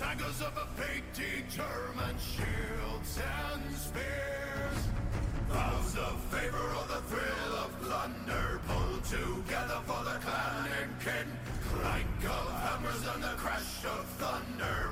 sagas of a fate determined, shields and spears. Vows of favor or the thrill of plunder pulled together for the clan and kin. Clank of hammers and the crash of thunder.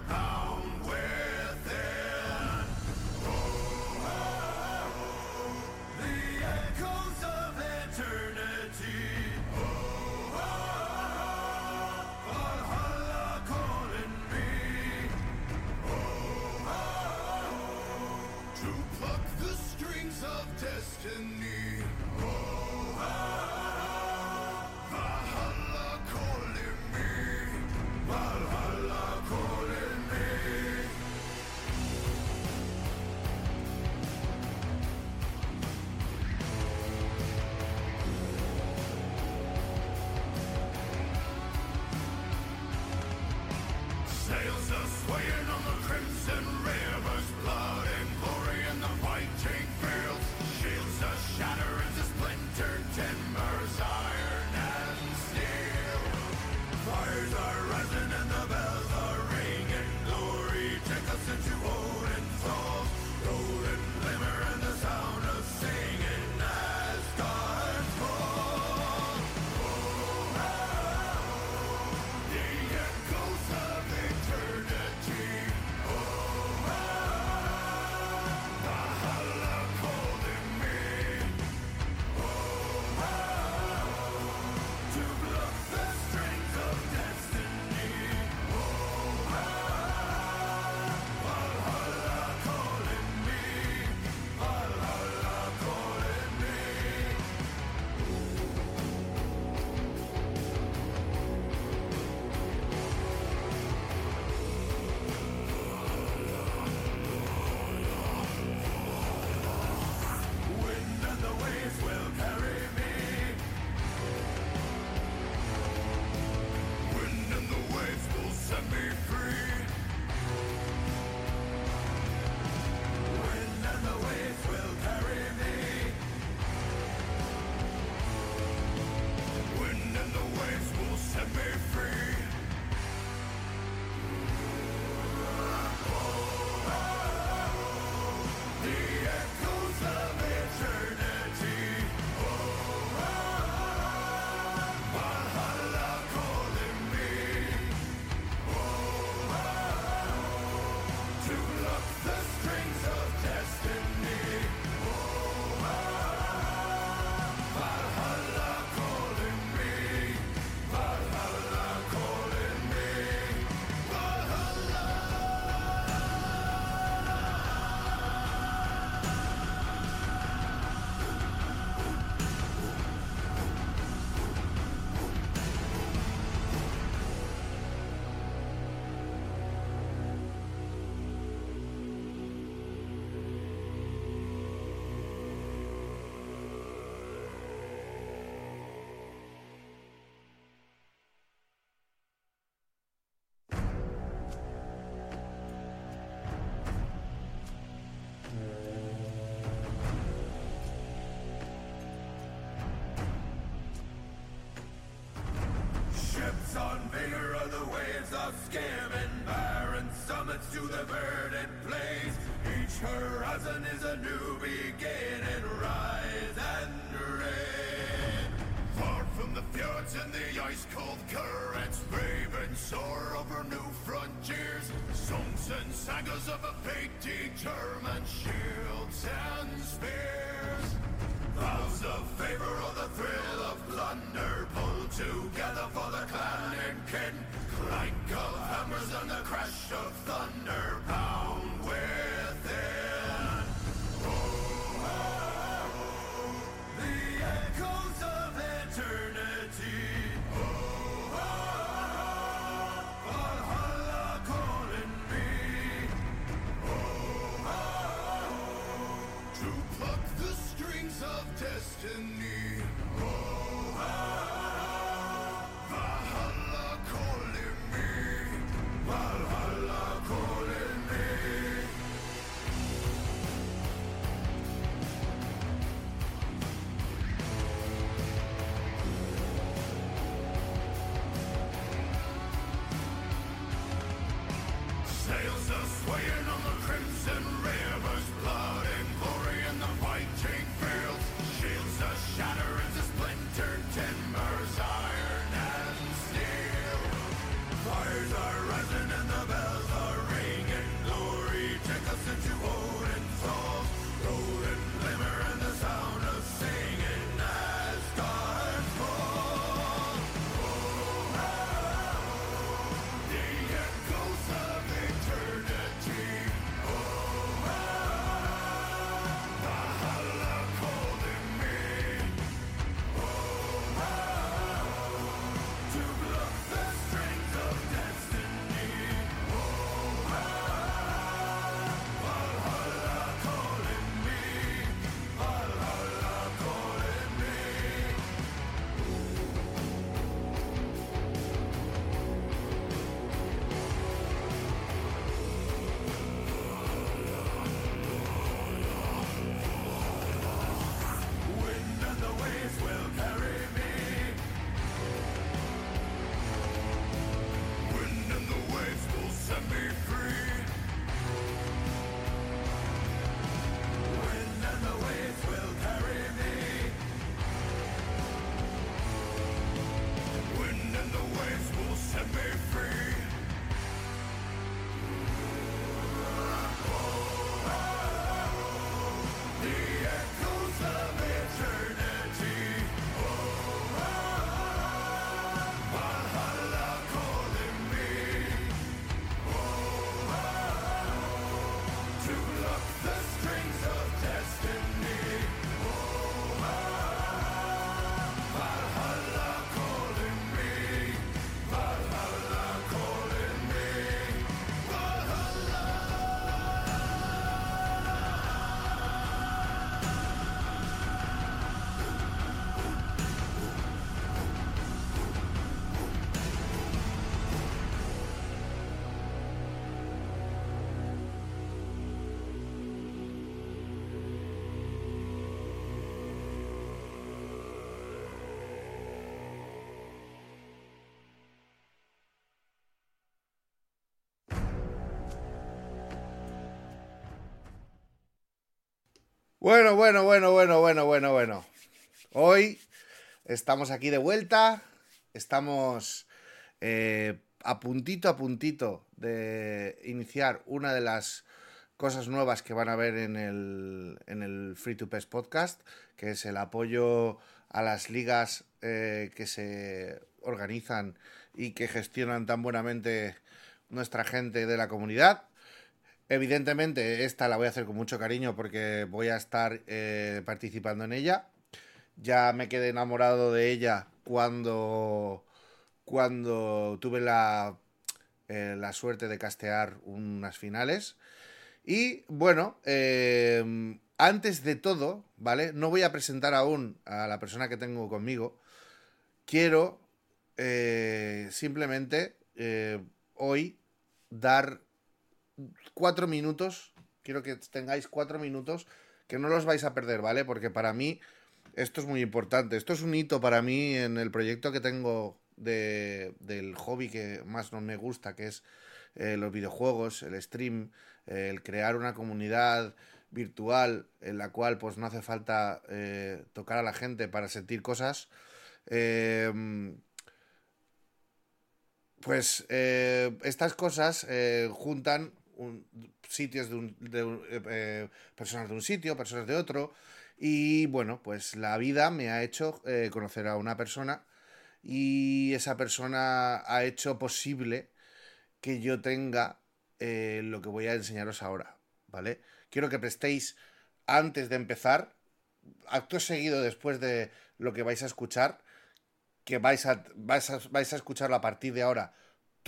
bands of scam and barren summits to the verdant plains. Each horizon is a new beginning. Rise and reign. Far from the fjords and the ice-cold currents, raven soar over new frontiers. Songs and sagas of a fate determined, shields and spears. Vows of favor Bueno, bueno, bueno, bueno, bueno, bueno, bueno. Hoy estamos aquí de vuelta. Estamos eh, a puntito, a puntito de iniciar una de las cosas nuevas que van a ver en el, en el Free to Pes podcast, que es el apoyo a las ligas eh, que se organizan y que gestionan tan buenamente nuestra gente de la comunidad. Evidentemente, esta la voy a hacer con mucho cariño porque voy a estar eh, participando en ella. Ya me quedé enamorado de ella cuando, cuando tuve la, eh, la suerte de castear unas finales. Y bueno, em, antes de todo, ¿vale? No voy a presentar aún a la persona que tengo conmigo. Quiero eh, simplemente hoy dar cuatro minutos, quiero que tengáis cuatro minutos, que no los vais a perder, ¿vale? Porque para mí esto es muy importante. Esto es un hito para mí en el proyecto que tengo de, del hobby que más no me gusta, que es eh, los videojuegos, el stream, el crear una comunidad virtual en la cual pues no hace falta eh, tocar a la gente para sentir cosas. Eh, pues estas cosas juntan sitios de, un, eh, eh, personas de un sitio, personas de otro. Y bueno, pues la vida me ha hecho eh, conocer a una persona y esa persona ha hecho posible que yo tenga lo que voy a enseñaros ahora, ¿vale? Quiero que prestéis antes de empezar, acto seguido después de lo que vais a escuchar, que vais a, vais a, vais a escucharlo a partir de ahora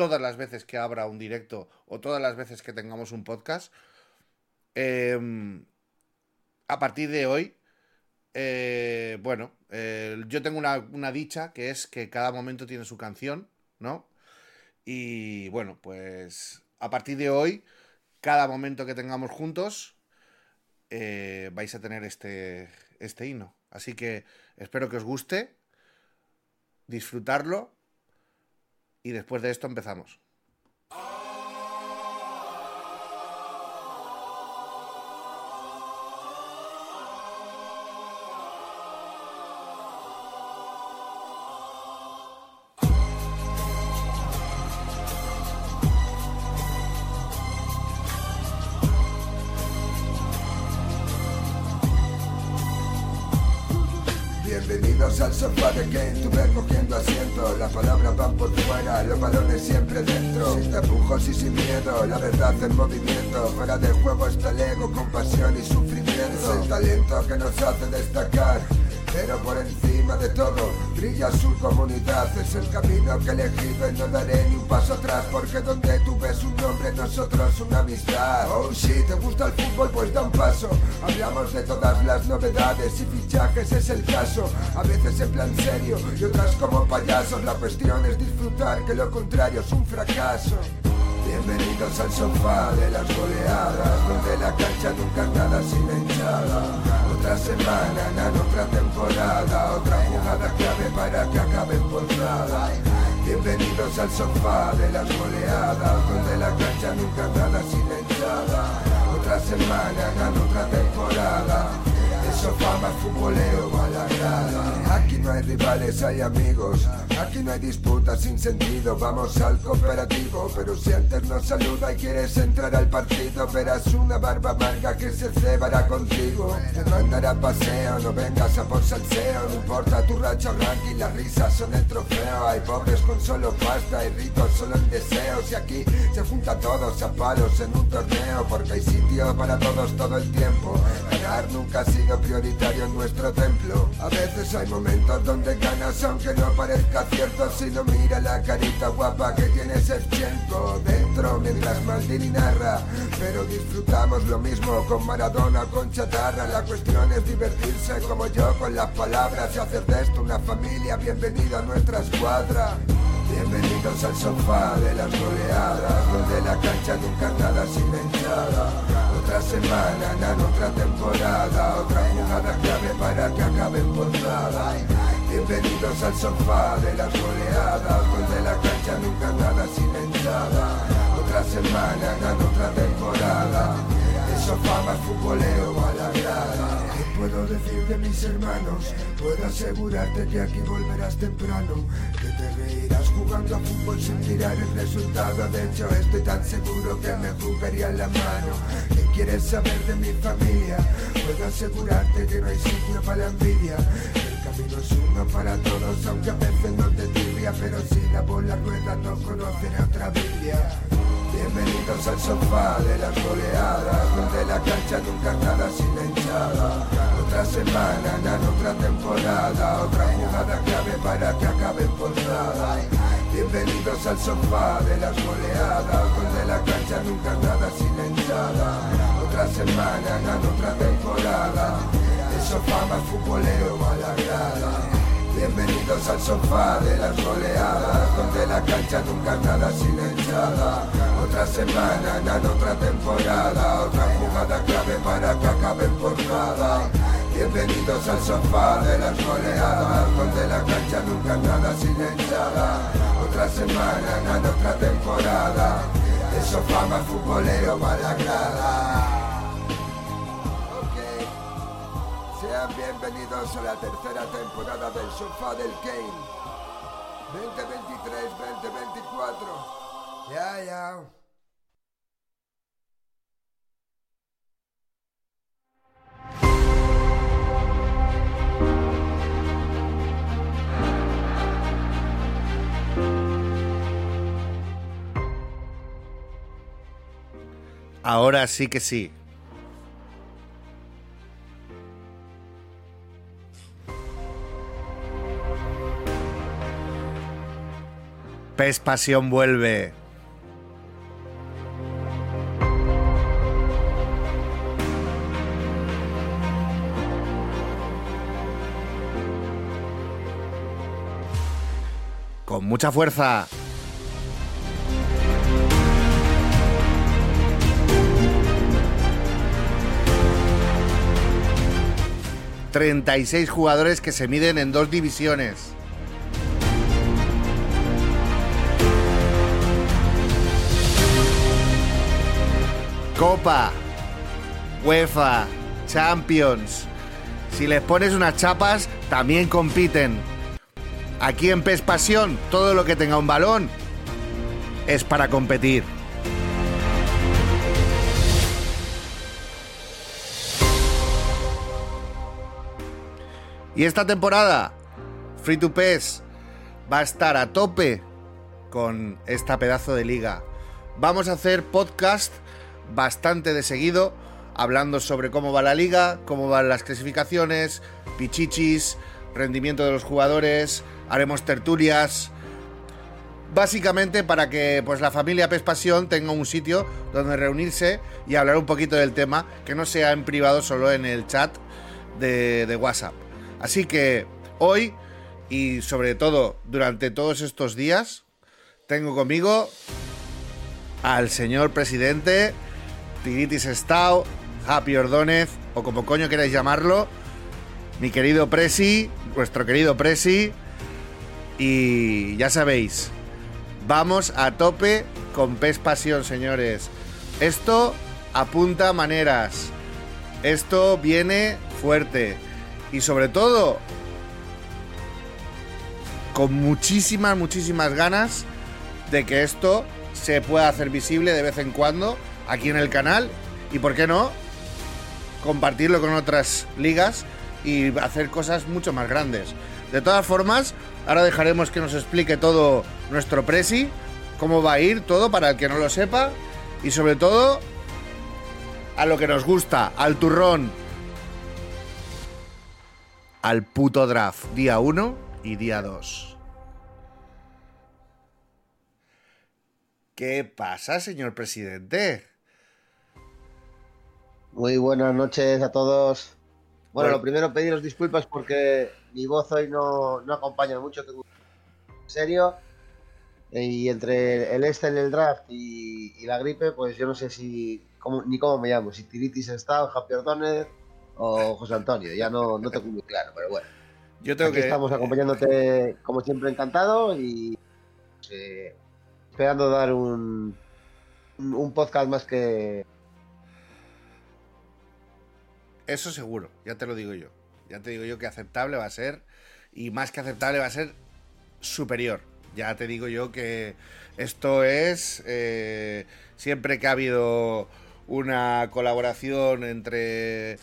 todas las veces que abra un directo o todas las veces que tengamos un podcast. Em, a partir de hoy, eh, bueno, eh, yo tengo una, una, dicha que es que cada momento tiene su canción, ¿no? Y bueno, pues a partir de hoy, cada momento que tengamos juntos, eh, vais a tener este, este himno. Así que espero que os guste, disfrutarlo y después de esto empezamos. Al sofá de Kane, tuve cogiendo asiento Las palabras van por fuera, los balones siempre dentro. Sin tapujos y sin miedo, la verdad en movimiento. Fuera del juego está el ego, con pasión y sufrimiento. Es el talento que nos hace destacar pero por encima de todo brilla su comunidad. Es el camino que he elegido y no daré ni un paso atrás, porque donde tú ves un nombre, nosotros una amistad. Oh, si te gusta el fútbol, pues da un paso. Hablamos de todas las novedades y fichajes, es el caso. A veces en plan serio y otras como payasos. La cuestión es disfrutar, que lo contrario es un fracaso. Bienvenidos al sofá de las goleadas, donde la cancha nunca nada sin hinchada otra semana, en otra temporada, otra jugada clave para que acabe por. Bienvenidos al sofá de las goleadas, donde la cancha nunca nada silenciada. Otra semana, en otra temporada sofá más futboleo a la grada. Aquí no hay rivales, hay amigos. Aquí no hay disputas sin sentido, vamos al cooperativo. Pero si antes nos saluda y quieres entrar al partido, verás una barba amarga que se cebará contigo. Te mandará paseo, no vengas a por salseo. No importa tu racha ranking, las risas son el trofeo. Hay pobres con solo pasta y ricos solo en deseos. Y aquí se junta todos a palos en un torneo, porque hay sitio para todos todo el tiempo. Nunca ha sido prioritario en nuestro templo. A veces hay momentos donde ganas aunque no parezca cierto si no mira la carita guapa que tiene tiempo dentro mientras Maldini narra. Pero disfrutamos lo mismo con Maradona con Chatarra. La cuestión es divertirse como yo con las palabras y hacer de esto una familia. Bienvenido a nuestra escuadra. Bienvenidos al sofá de las goleadas, donde la cancha nunca nada sin hinchada. Otra semana, en otra temporada, otra jugada clave para que acaben por nada. Bienvenidos al sofá de las goleadas, donde la cancha nunca nada sin hinchada. Otra semana, en otra temporada, el sofá más futboleo a la grada. Puedo decir de mis hermanos? Puedo asegurarte que aquí volverás temprano, que te reirás jugando a fútbol sin mirar el resultado. De hecho, estoy tan seguro que me jugaría la mano. ¿Qué quieres saber de mi familia? Puedo asegurarte que no hay sitio para la envidia. Camino uno para todos, aunque a veces no te tibia, pero si la bola rueda no conoceré otra Biblia. Bienvenidos al sofá de las goleadas, donde la cancha nunca nada sin la. Otra semana, en otra temporada, otra jugada clave para que acabe por nada. Bienvenidos al sofá de las goleadas, donde la cancha nunca nada sin la. Otra semana, en otra temporada, sofá más futbolero a la grada. Bienvenidos al sofá de las goleadas, donde la cancha nunca nada sin hinchada. Otra semana, en otra temporada, otra jugada clave para que acaben por nada. Bienvenidos al sofá de las goleadas, donde la cancha nunca nada sin hinchada. Otra semana, en otra temporada, el sofá más futbolero para la grada. Bienvenidos a la tercera temporada del Sofá del Kane. 2023-2024. Ya, ya. Ahora sí que sí. Pasión vuelve. Con mucha fuerza. ...36 jugadores que se miden en dos divisiones. Copa, UEFA, Champions. Si les pones unas chapas, también compiten. Aquí en PES Pasión, todo lo que tenga un balón es para competir. Y esta temporada, Free to PES va a estar a tope con esta pedazo de liga. Vamos a hacer podcast bastante de seguido, hablando sobre cómo va la liga, cómo van las clasificaciones, pichichis, rendimiento de los jugadores, haremos tertulias. Básicamente para que pues la familia Pes Pasión tenga un sitio donde reunirse y hablar un poquito del tema, que no sea en privado solo en el chat de, de WhatsApp. Así que hoy y sobre todo durante todos estos días tengo conmigo al señor presidente Tiritis Stau, Happy Ordóñez, o como coño queráis llamarlo, mi querido Presi, vuestro querido Presi, y ya sabéis, vamos a tope con PES Pasión, señores. Esto apunta maneras, esto viene fuerte, y sobre todo, con muchísimas, muchísimas ganas de que esto se pueda hacer visible de vez en cuando aquí en el canal y, ¿por qué no?, compartirlo con otras ligas y hacer cosas mucho más grandes. De todas formas, ahora dejaremos que nos explique todo nuestro Presi, cómo va a ir todo para el que no lo sepa y sobre todo a lo que nos gusta, al turrón, al puto draft, día 1 y día 2. ¿Qué pasa, señor presidente? Muy buenas noches a todos. Bueno, lo primero pediros disculpas porque mi voz hoy no, no acompaña mucho, tengo en serio. Y entre el este en el draft y, la gripe, pues yo no sé si ni cómo me llamo, si Tiritis está, Javier Ordóñez o José Antonio, ya no, no tengo muy claro, pero bueno. Yo tengo Aquí que... estamos acompañándote como siempre encantado y eh, esperando dar un, un podcast más que, Eso seguro, ya te lo digo yo. Ya te digo yo que aceptable va a ser. Y más que aceptable va a ser superior. Ya te digo yo que esto es. eh, siempre que ha habido una colaboración entre,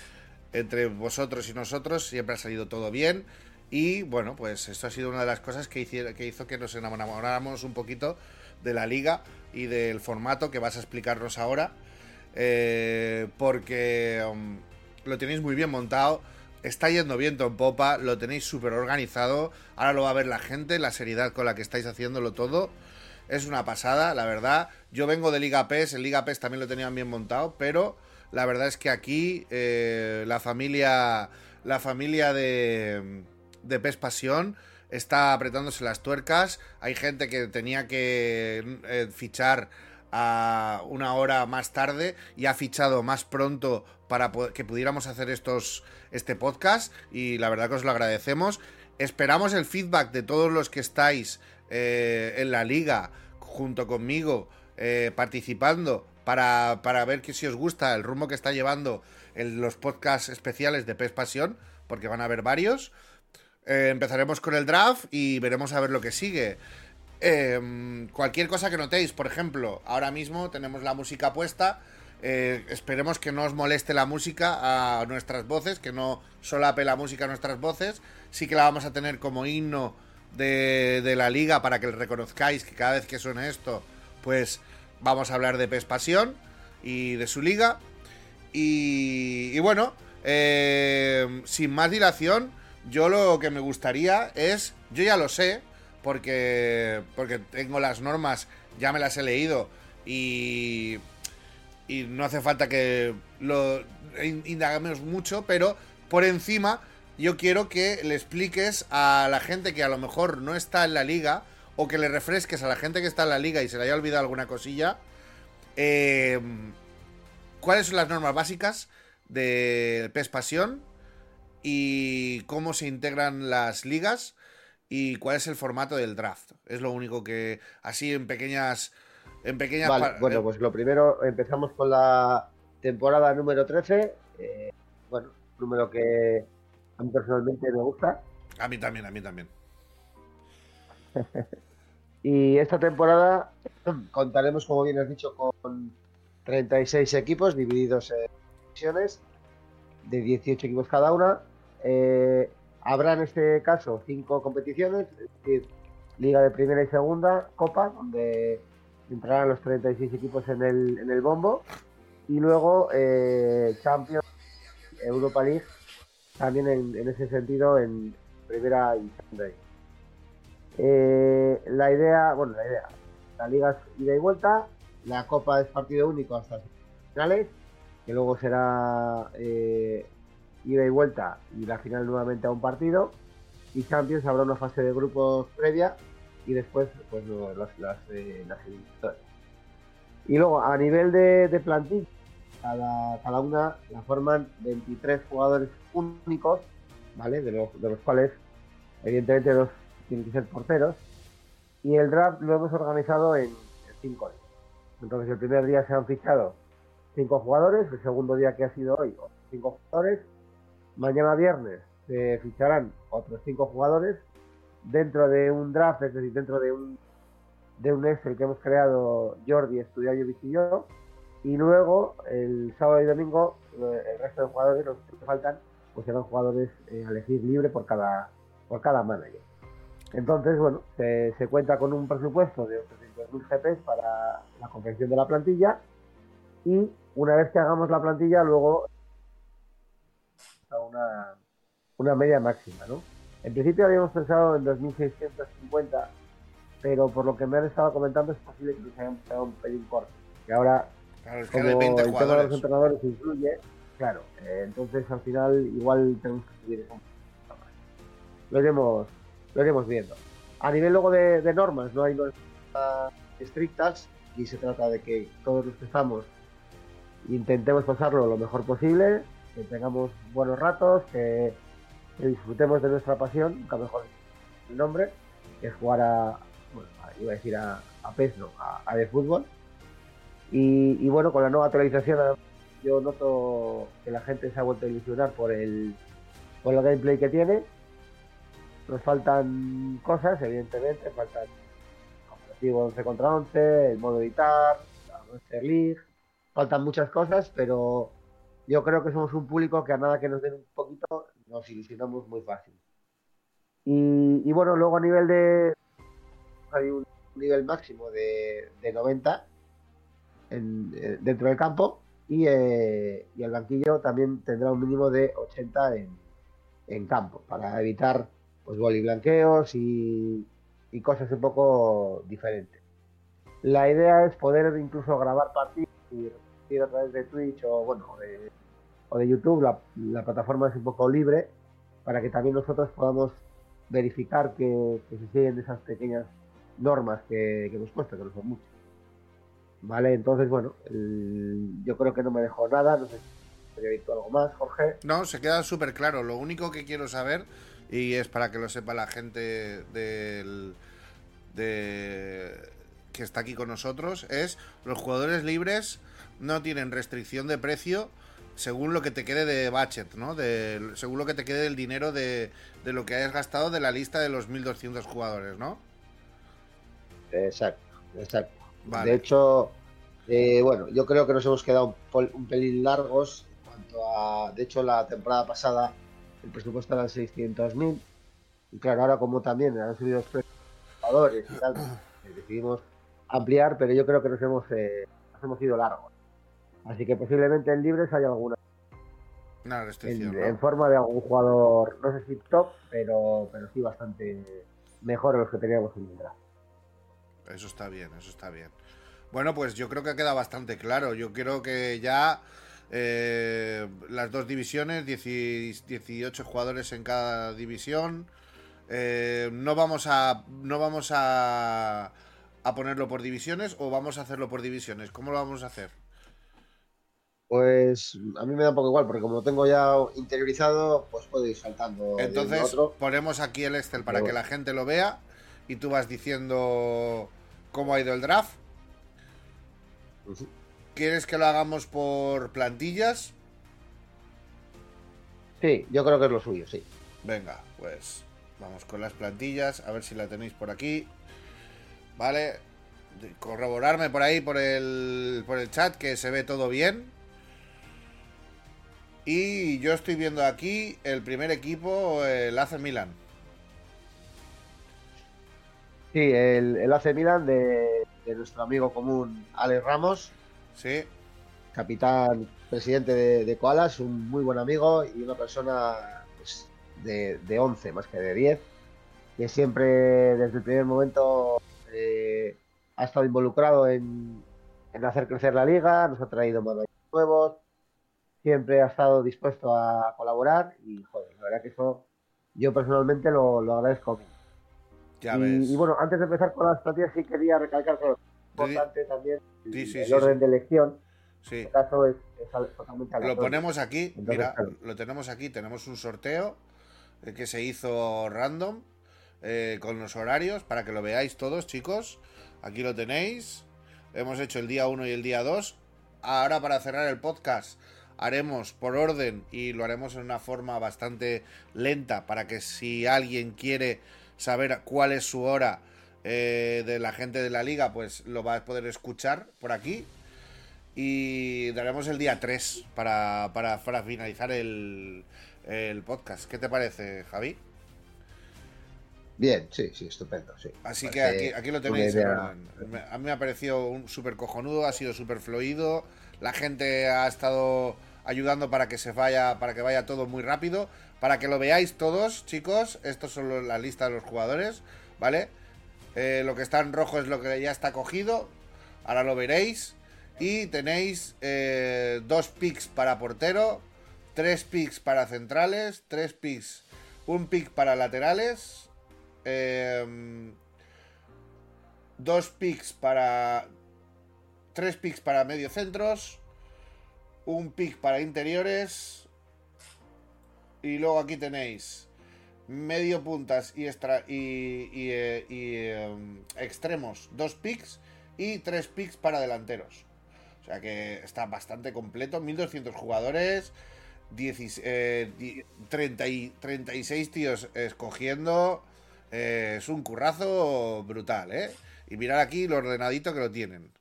entre vosotros y nosotros, siempre ha salido todo bien. Y bueno, pues esto ha sido una de las cosas que, hizo que nos enamoráramos un poquito de la liga y del formato que vas a explicarnos ahora. Eh, porque um, lo tenéis muy bien montado. Está yendo viento en popa, lo tenéis súper organizado. Ahora lo va a ver la gente, la seriedad con la que estáis haciéndolo todo. Es una pasada, la verdad. Yo vengo de Liga PES, en Liga PES también lo tenían bien montado, pero la verdad es que aquí eh, la familia, la familia de, de PES Pasión está apretándose las tuercas. Hay gente que tenía que eh, fichar a una hora más tarde y ha fichado más pronto para que pudiéramos hacer estos este podcast y la verdad que os lo agradecemos. Esperamos el feedback de todos los que estáis eh, en la liga junto conmigo eh, participando para, para ver que si os gusta el rumbo que está llevando los podcasts especiales de PES Pasión, porque van a haber varios. Eh, empezaremos con el draft y veremos a ver lo que sigue. Eh, cualquier cosa que notéis, por ejemplo, ahora mismo tenemos la música puesta. Eh, esperemos que no os moleste la música a nuestras voces, que no solape la música a nuestras voces. Sí que la vamos a tener como himno de, de la liga para que reconozcáis que cada vez que suene esto, pues vamos a hablar de PES Pasión y de su liga. Y, bueno, eh, sin más dilación, yo lo que me gustaría es, yo ya lo sé, porque, porque tengo las normas, ya me las he leído y, y no hace falta que lo in- indagamos mucho, pero por encima yo quiero que le expliques a la gente que a lo mejor no está en la liga o que le refresques a la gente que está en la liga y se le haya olvidado alguna cosilla. eh, ¿Cuáles son las normas básicas de PES Pasión? Y cómo se integran las ligas y cuál es el formato del draft. Es lo único que así en pequeñas en pequeñas Vale, bueno, pues lo primero, empezamos con la temporada número 13. eh, bueno, número que a mí personalmente me gusta. a mí también, a mí también. Y esta temporada contaremos, como bien has dicho, con 36 equipos divididos en divisiones de 18 equipos cada una. Eh, habrá en este caso cinco competiciones, es decir, Liga de Primera y Segunda, Copa, donde entrarán los 36 equipos en el, en el bombo. Y luego eh, Champions, Europa League, también en, ese sentido en Primera y Segunda. Eh, la idea, bueno, la idea, la liga es ida y vuelta, la copa es partido único hasta finales, que luego será eh, ida y vuelta y la final nuevamente a un partido, y Champions habrá una fase de grupos previa y después pues las, las, eh. Y luego a nivel de, de plantilla, cada, cada una la forman 23 jugadores únicos, ¿vale? De los, de los cuales evidentemente dos tienen que ser porteros. Y el draft lo hemos organizado en, en cinco días. Entonces el primer día se han fichado cinco jugadores, el segundo día que ha sido hoy, otros cinco jugadores. Mañana viernes se ficharán otros cinco jugadores dentro de un draft, es decir, dentro de un de un Excel que hemos creado Jordi, Estudiario y yo. Y luego el sábado y domingo lo- el resto de jugadores, los que faltan, pues serán jugadores eh, a elegir libre por cada por cada manager. Entonces, bueno, se, cuenta con un presupuesto de 800.000 GPs para la confección de la plantilla y una vez que hagamos la plantilla, luego una, una media máxima, ¿no? En principio habíamos pensado en 2.650, pero por lo que me han estado comentando es posible que nos hayan quedado un pelín corto. Y ahora Claro, es que como hay 20 el tema de los entrenadores influye, claro, eh, entonces al final igual tenemos que subir un poquito más. Lo iremos, lo iremos viendo. A nivel luego de, de normas, no hay normas estrictas y se trata de que todos los que estamos intentemos pasarlo lo mejor posible, que tengamos buenos ratos, que, que disfrutemos de nuestra pasión, nunca mejor el nombre, que es jugar a, bueno, iba a decir a, a no, a, a de fútbol. Y, y bueno, con la nueva actualización yo noto que la gente se ha vuelto a ilusionar por el, por el gameplay que tiene. Nos faltan cosas, evidentemente, faltan cooperativo 11 contra 11, el modo editar, la Monster League, faltan muchas cosas, pero yo creo que somos un público que a nada que nos den un poquito nos ilusionamos muy fácil. Y, bueno, luego a nivel de... Hay un nivel máximo de, de 90 en- eh, dentro del campo y, eh, y el banquillo también tendrá un mínimo de 80 en, en campo para evitar pues blanqueos y, y cosas un poco diferentes. La idea es poder incluso grabar partidos y repetir a través de Twitch o bueno o de YouTube. La, la plataforma es un poco libre para que también nosotros podamos verificar que, se siguen esas pequeñas normas que, hemos puesto, que no son muchas. Vale, entonces bueno, el- yo creo que no me dejó nada, no sé si había visto algo más, Jorge. No, se queda súper claro. Lo único que quiero saber, y es para que lo sepa la gente del, de, que está aquí con nosotros, es los jugadores libres no tienen restricción de precio según lo que te quede de budget, ¿no? De, según lo que te quede del dinero de, de lo que hayas gastado de la lista de los 1200 jugadores, ¿no? Exacto, exacto. Vale. De hecho, eh, bueno, yo creo que nos hemos quedado un, pelín largos en cuanto a. De hecho, la temporada pasada el presupuesto era 600.000. Y claro, ahora como también han subido los precios de los jugadores y tal, pues, decidimos ampliar, pero yo creo que nos hemos, eh, nos hemos ido largos. Así que posiblemente en libres haya alguna. Una restricción. En, ¿no? en forma de algún jugador, no sé si top, pero, pero sí bastante mejor a los que teníamos en el draft. Eso está bien, eso está bien. Bueno, pues yo creo que queda bastante claro. Yo creo que ya eh, las dos divisiones, 10 18 jugadores en cada división. eh, no vamos a. No vamos a. a ponerlo por divisiones o vamos a hacerlo por divisiones. ¿Cómo lo vamos a hacer? Pues a mí me da un poco igual, porque como lo tengo ya interiorizado, pues puedo ir saltando de Entonces otro. ponemos aquí el Excel para Pero- que la gente lo vea y tú vas diciendo cómo ha ido el draft. ¿Quieres que lo hagamos por plantillas? Sí, yo creo que es lo suyo, sí. Venga, pues vamos con las plantillas, a ver si la tenéis por aquí. Vale, corroborarme por ahí, por el, por el chat, que se ve todo bien. Y yo estoy viendo aquí el primer equipo, el AC Milan. Sí, el, el AC Milan de, de nuestro amigo común Alex Ramos, Sí, capitán, presidente de, de Koalas, un muy buen amigo y una persona pues, de, de 11 más que de 10, que siempre desde el primer momento eh, ha estado involucrado en, en hacer crecer la liga, nos ha traído managers nuevos, siempre ha estado dispuesto a colaborar y joder, la verdad que eso yo personalmente lo, lo agradezco ya y, ves. y bueno, antes de empezar con las plantillas sí quería recalcar que lo importante también Sí, sí, el sí, orden sí. de elección. En Sí. este caso es, es al- totalmente Lo ponemos aquí, Entonces, mira, claro. lo tenemos aquí, tenemos un sorteo eh, que se hizo random eh, con los horarios para que lo veáis todos, chicos. Aquí lo tenéis. Hemos hecho el día 1 y el día 2. Ahora para cerrar el podcast haremos por orden y lo haremos en una forma bastante lenta para que si alguien quiere saber cuál es su hora eh, de la gente de la liga, pues lo va a poder escuchar por aquí. Y daremos el día 3 para, para, para finalizar el, el podcast. ¿Qué te parece, Javi? Bien, sí, sí, estupendo, sí. Así que aquí, aquí lo tenéis. idea- A mí me ha parecido un súper cojonudo, ha sido súper fluido. La gente ha estado ayudando para que se vaya, para que vaya todo muy rápido. Para que lo veáis todos, chicos. Estos son los- la lista de los jugadores, ¿vale? Eh, lo que está en rojo es lo que ya está cogido. Ahora lo veréis. Y tenéis eh, dos picks para portero, tres picks para centrales, tres picks, un pick para laterales, em, dos picks para. Tres picks para mediocentros. Un pick para interiores. Y luego aquí tenéis medio puntas y, y, eh, em, extremos, dos picks. Y tres picks para delanteros. O sea que está bastante completo. 1200 jugadores. 10 eh, 30 y 36 tíos escogiendo. Eh, es un currazo brutal, ¿eh? Y mirar aquí lo ordenadito que lo tienen.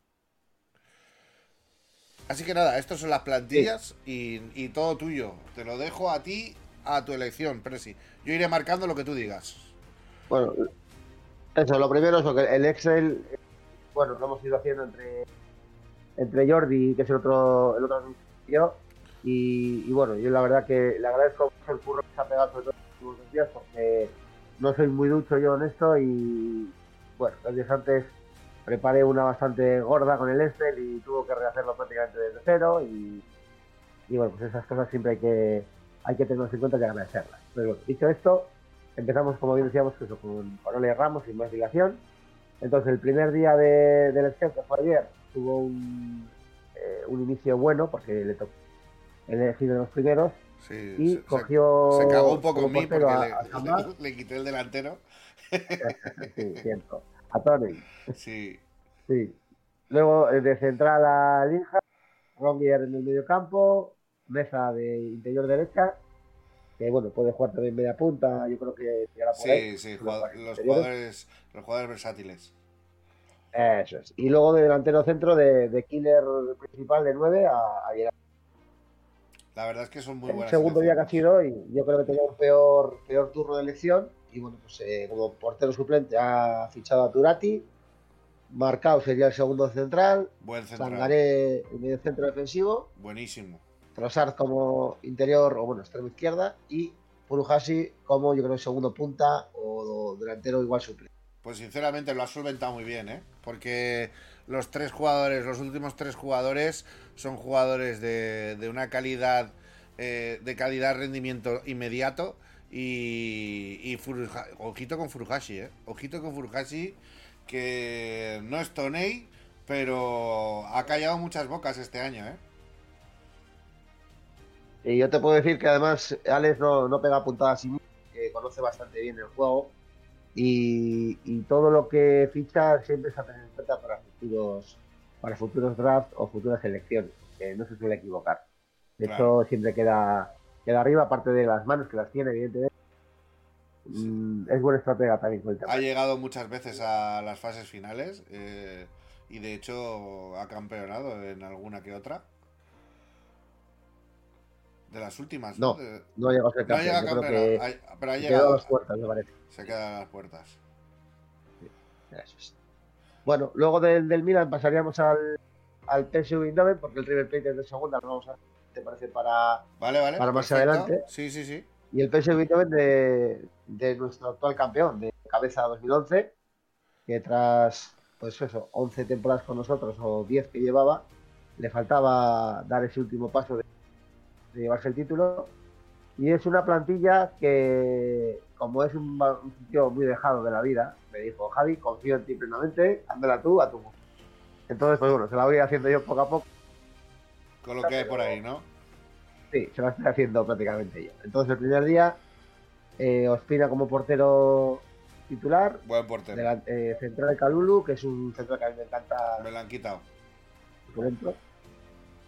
Así que nada, estas son las plantillas y, todo tuyo. Te lo dejo a ti, a tu elección, Presi. Yo iré marcando lo que tú digas. Bueno, eso, lo primero es que el Excel, bueno, lo hemos ido haciendo entre, entre Jordi, que es el otro, el otro yo, y, bueno, yo la verdad que le agradezco mucho el curro que se ha pegado sobre todo los días, porque no soy muy ducho yo en esto y, bueno, los días antes preparé una bastante gorda con el Excel y tuvo que rehacerlo prácticamente desde cero y, y bueno, pues esas cosas siempre hay que, hay que tenerlas en cuenta y agradecerlas. Pero bueno, dicho esto, empezamos, como bien decíamos, eso, con, con Ole Ramos sin más dilación. Entonces, el primer día de, del Excel, que fue ayer, tuvo un, eh, un inicio bueno, porque le tocó elegir de los primeros, Sí, y se- cogió. Se cagó un poco en mí porque a- a Samba. le, le quité el delantero. Sí, cierto. A Tony, Sí, sí. Luego, eh, de central a Linja, Rongier en el medio campo, Meza de interior derecha, que bueno, puede jugar también media punta, yo creo que llegará por ahí. sí, sí. Los jugado- jugadores los, jugadores, versátiles. Eso es. Y luego de delantero centro de, de killer principal de 9 a, a Gerard. La verdad es que son muy El buenas. segundo día que ha sido y yo creo que tenía un peor, peor turno de elección. Y bueno, pues eh, como portero suplente ha fichado a Turati. Marcao sería el segundo central. Buen central. Sangaré el medio centro defensivo. Buenísimo. Trossard como interior o bueno, extremo izquierda. Y Furuhashi como yo creo segundo punta o delantero igual suplente. Pues sinceramente lo ha solventado muy bien, ¿eh? Porque los tres jugadores, los últimos tres jugadores, son jugadores de, de una calidad, eh, de calidad rendimiento inmediato. Y, y Furuha- ojito con Furuhashi, ¿eh? Ojito con Furuhashi, que no es Tonei, pero ha callado muchas bocas este año, ¿eh? Y yo te puedo decir que además Alex no, no pega puntadas sin que conoce bastante bien el juego y, y todo lo que ficha siempre se ha tenido en cuenta para futuros para futuros drafts o futuras elecciones, que no se suele equivocar. De Claro. hecho, siempre queda, queda arriba, aparte de las manos que las tiene, evidentemente. Mm, es buen estratega también con el tema. Ha llegado muchas veces a las fases finales eh, y de hecho ha campeonado en alguna que otra. De las últimas, ¿no? No, De- No llegó a ser no campeón, llega a yo creo campeonar, que ha- pero ha quedó a llegado. las puertas, me parece. Se queda a las puertas. Eso es. Bueno, luego del, del Milan pasaríamos al, al PSV Eindhoven, porque el River Plate es de segunda, lo vamos a te parece para Vale, vale. Para más perfecto. adelante. Sí, sí, sí. y el Eindhoven de, de nuestro actual campeón de cabeza 2011, que tras pues eso, 11 temporadas con nosotros o 10 que llevaba, le faltaba dar ese último paso de, de llevarse el título y es una plantilla que como es un, un tío muy dejado de la vida, me dijo, Javi, confío en ti plenamente, ándala tú a tu gusto". Entonces, pues bueno, se la voy haciendo yo poco a poco. Con lo que hay por ahí, ¿no? Sí, se la estoy haciendo prácticamente yo. Entonces, el primer día, eh, Ospina como portero titular, Buen portero. delan- eh, central de Calulu, que es un central que a mí me encanta Me lo han quitado. por dentro.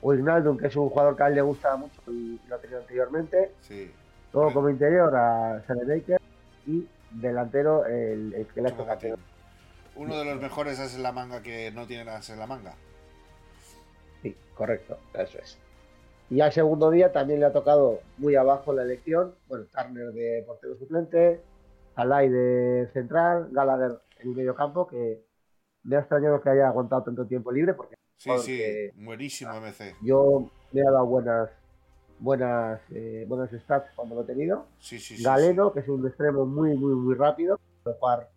Wijnaldum, que es un jugador que a él le gusta mucho y lo ha tenido anteriormente. Sí. Luego como interior a Selenaker y delantero el, el que le ha. Uno de los mejores es la manga que no tiene la manga. Correcto, eso es. Y al segundo día también le ha tocado muy abajo la elección. Bueno, Turner de portero suplente, Alay de central, Gallagher en el medio campo, que me ha extrañado que haya aguantado tanto tiempo libre, porque Sí, Porque- sí. Buenísimo MC. yo me he dado buenas buenas eh, buenas stats cuando lo he tenido. Sí, sí, sí. Galeno, que es un extremo muy, muy, muy rápido, puede jugar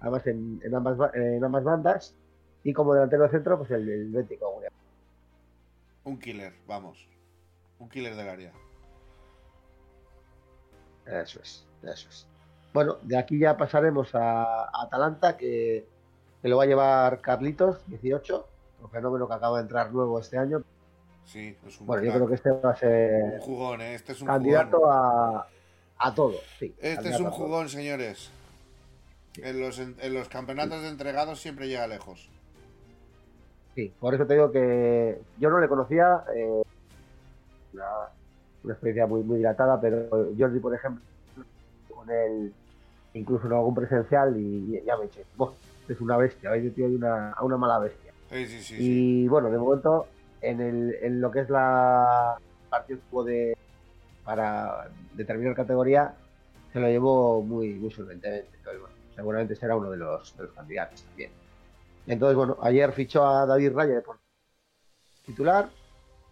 además en, en ambas, ba- en ambas bandas. Y como delantero de centro, pues el, el Bético. Un killer, vamos. Un killer del área. Eso es, eso es. Bueno, de aquí ya pasaremos a, a Atalanta, que, que lo va a llevar Carlitos, 18, un fenómeno que acaba de entrar nuevo este año. Sí, es un Bueno, yo creo que este va a Un ser jugón, ¿eh? Este es un candidato jugón. a, a todo. Sí, Este es un jugón, señores. En los, en, en los campeonatos de entregados siempre llega lejos. Sí, por eso te digo que yo no le conocía, eh, una, una experiencia muy, muy dilatada, pero Jordi, por ejemplo, con él incluso en algún presencial y, y ya me eché, "Buah, es una bestia, habéis metido una, a una mala bestia. Sí, sí, sí. sí. Y bueno, de momento, en, el, en lo que es la partido de para determinar categoría, se lo llevó muy, muy solventemente. Seguramente será uno de los, de los candidatos también. Entonces, bueno, ayer fichó a David Raya de titular,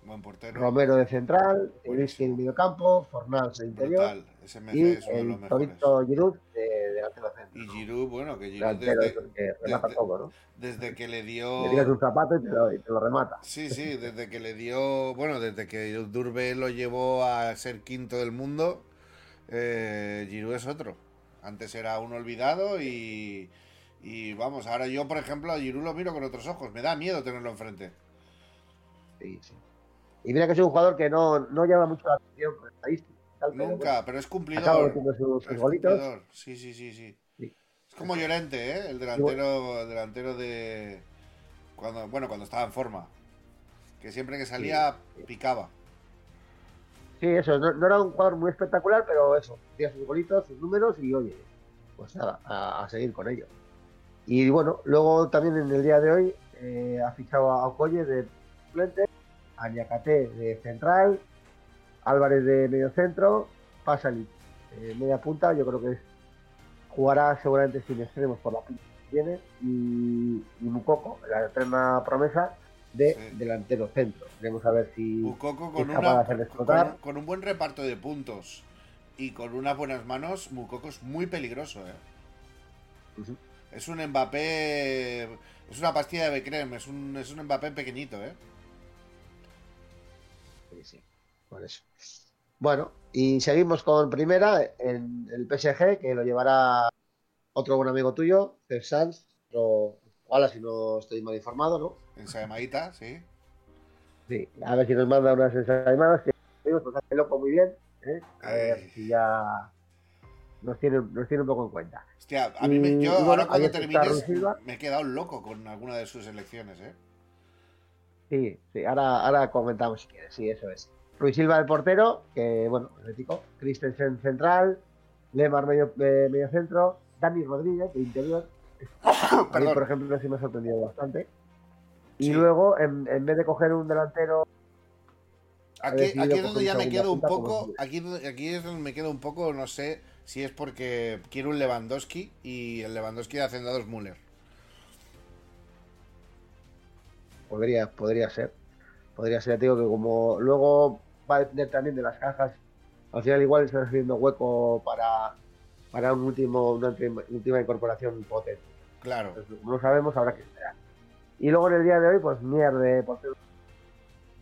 Buen portero. Romero de central. Eliski en el mediocampo, Fornals de interior y es uno de los el mejores. Torito Giroud de delantero centro. Y Giroud, bueno, que Giroud desde, esos que remata desde- todo, ¿no? desde que le Le dio... tiras un zapato y te lo, y te lo remata. Sí, sí, desde que le dio, bueno, desde que Durbe lo llevó a ser quinto del mundo, eh, Giroud es otro. Antes era un olvidado y, y vamos, ahora yo, por ejemplo, a Giroud lo miro con otros ojos. Me da miedo tenerlo enfrente. Sí, sí. Y mira que es un jugador que no, no llama mucho la atención tal, pero Nunca, pero es cumplidor. sus, Es cumplidor. Sí, sí, sí, sí. Sí. Es como Llorente, ¿eh? El delantero, el delantero de... Cuando, bueno, cuando estaba en forma. Que siempre que salía picaba. Sí, eso, no, no era un jugador muy espectacular, pero eso, hacía sus golitos, sus números y oye, pues nada, a, a seguir con ello. Y bueno, luego también en el día de hoy eh, ha fichado a Okoye de suplente, a de central, Álvarez de medio centro, Pasalic eh, media punta, yo creo que es- jugará seguramente sin extremos por la punta que tiene, y, y Mukoko, la eterna promesa de Sí. delantero centro. Veremos a ver si Mukoko con, es capaz una, hacer con, con un buen reparto de puntos y con unas buenas manos, Mukoko es muy peligroso. ¿eh? Es un Mbappé. Es una pastilla de Becrem, es un, es un Mbappé pequeñito, ¿eh? Sí, sí, por eso. Bueno, y seguimos con primera en el PSG, que lo llevará otro buen amigo tuyo, Cesc Sanz, otro Ojalá si no estoy mal informado, ¿no? En Saemadita, sí. Sí, a ver si nos manda unas ensaimadas que pues loco muy bien, ¿eh? A ver si ya nos tiene, nos tiene un poco en cuenta. Hostia, a mí me, yo y bueno, ahora cuando termines me he quedado loco con alguna de sus elecciones, ¿eh? Sí, sí, ahora, ahora comentamos si quieres, sí, eso es. Ruiz Silva el portero, que bueno, Atlético, Christensen central, Lemar medio, eh, medio centro, Dani Rodríguez de interior. A mí, por ejemplo, sí me ha sorprendido bastante. Y Sí. luego, en, en vez de coger un delantero, Aquí, aquí es donde ya me quedo un poco. Aquí, aquí es donde me quedo un poco, no sé si es porque quiero un Lewandowski y el Lewandowski de Hacendado es Müller. podría, podría ser. Podría ser, digo que como luego va a depender también de las cajas, al final igual están haciendo hueco para, para un último, una última, incorporación potente. Claro. Entonces, como no sabemos, habrá que esperar. Y luego en el día de hoy, pues Mier de portero,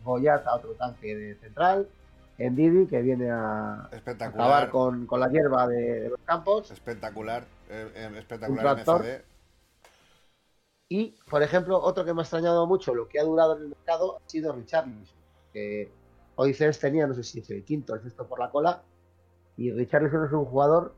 Goyata, otro tanque de central, Endidi, que viene a acabar con, con la hierba de, de los campos, Espectacular. eh, eh, espectacular. MCD. Y, por ejemplo, otro que me ha extrañado mucho, lo que ha durado en el mercado, ha sido Richarlison. Que hoy Cés tenía, no sé si es el quinto el sexto por la cola. Y Richarlison es un jugador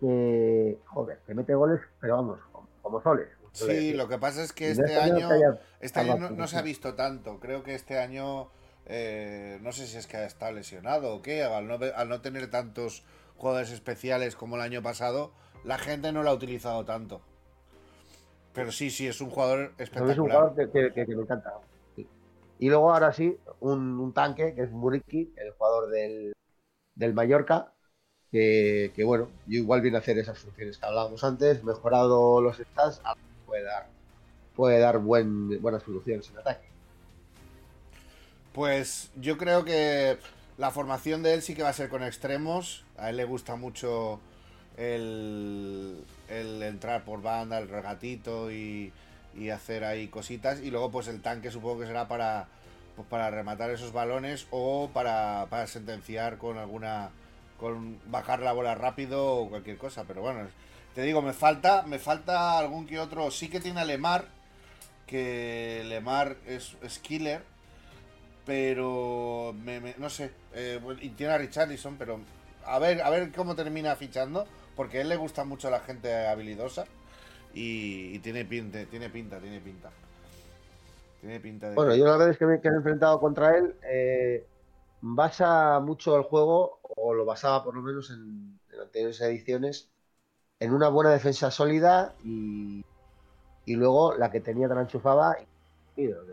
que, joder, que mete goles, pero vamos, como, como soles. Sí, lo que pasa es que este no año. Este año no, se ha visto tanto. Creo que este año. Eh, no sé si es que está lesionado o qué. Al no, ve- al no tener tantos jugadores especiales como el año pasado, la gente no lo ha utilizado tanto. Pero sí, sí, es un jugador mí es un jugador que, que- que- que me encanta. Sí. Y luego ahora sí, un, un tanque, que es Muriqui, el jugador del, del Mallorca, que, que, bueno, yo igual viene a hacer esas funciones que hablábamos antes, mejorado los stats, puede dar, puede dar buen, buenas soluciones en ataque. Pues yo creo que la formación de él sí que va a ser con extremos. A él le gusta mucho el, el entrar por banda, el regatito y, y hacer ahí cositas. Y luego pues el tanque supongo que será para, pues, para rematar esos balones o para, para sentenciar con alguna... con bajar la bola rápido o cualquier cosa. Pero bueno, te digo, me falta, me falta algún que otro. Sí que tiene a Lemar, que Lemar es, es killer pero me- me- no sé eh, y tiene a Richarlison pero a ver a ver cómo termina fichando porque a él le gusta mucho la gente habilidosa y, y tiene pinta tiene pinta tiene pinta Tiene pinta de. Bueno, yo veces que me, que me he enfrentado contra él, eh, basa mucho el juego, o lo basaba por lo menos en, en anteriores ediciones, en una buena defensa sólida y, y luego la que tenía te la enchufaba y tiros.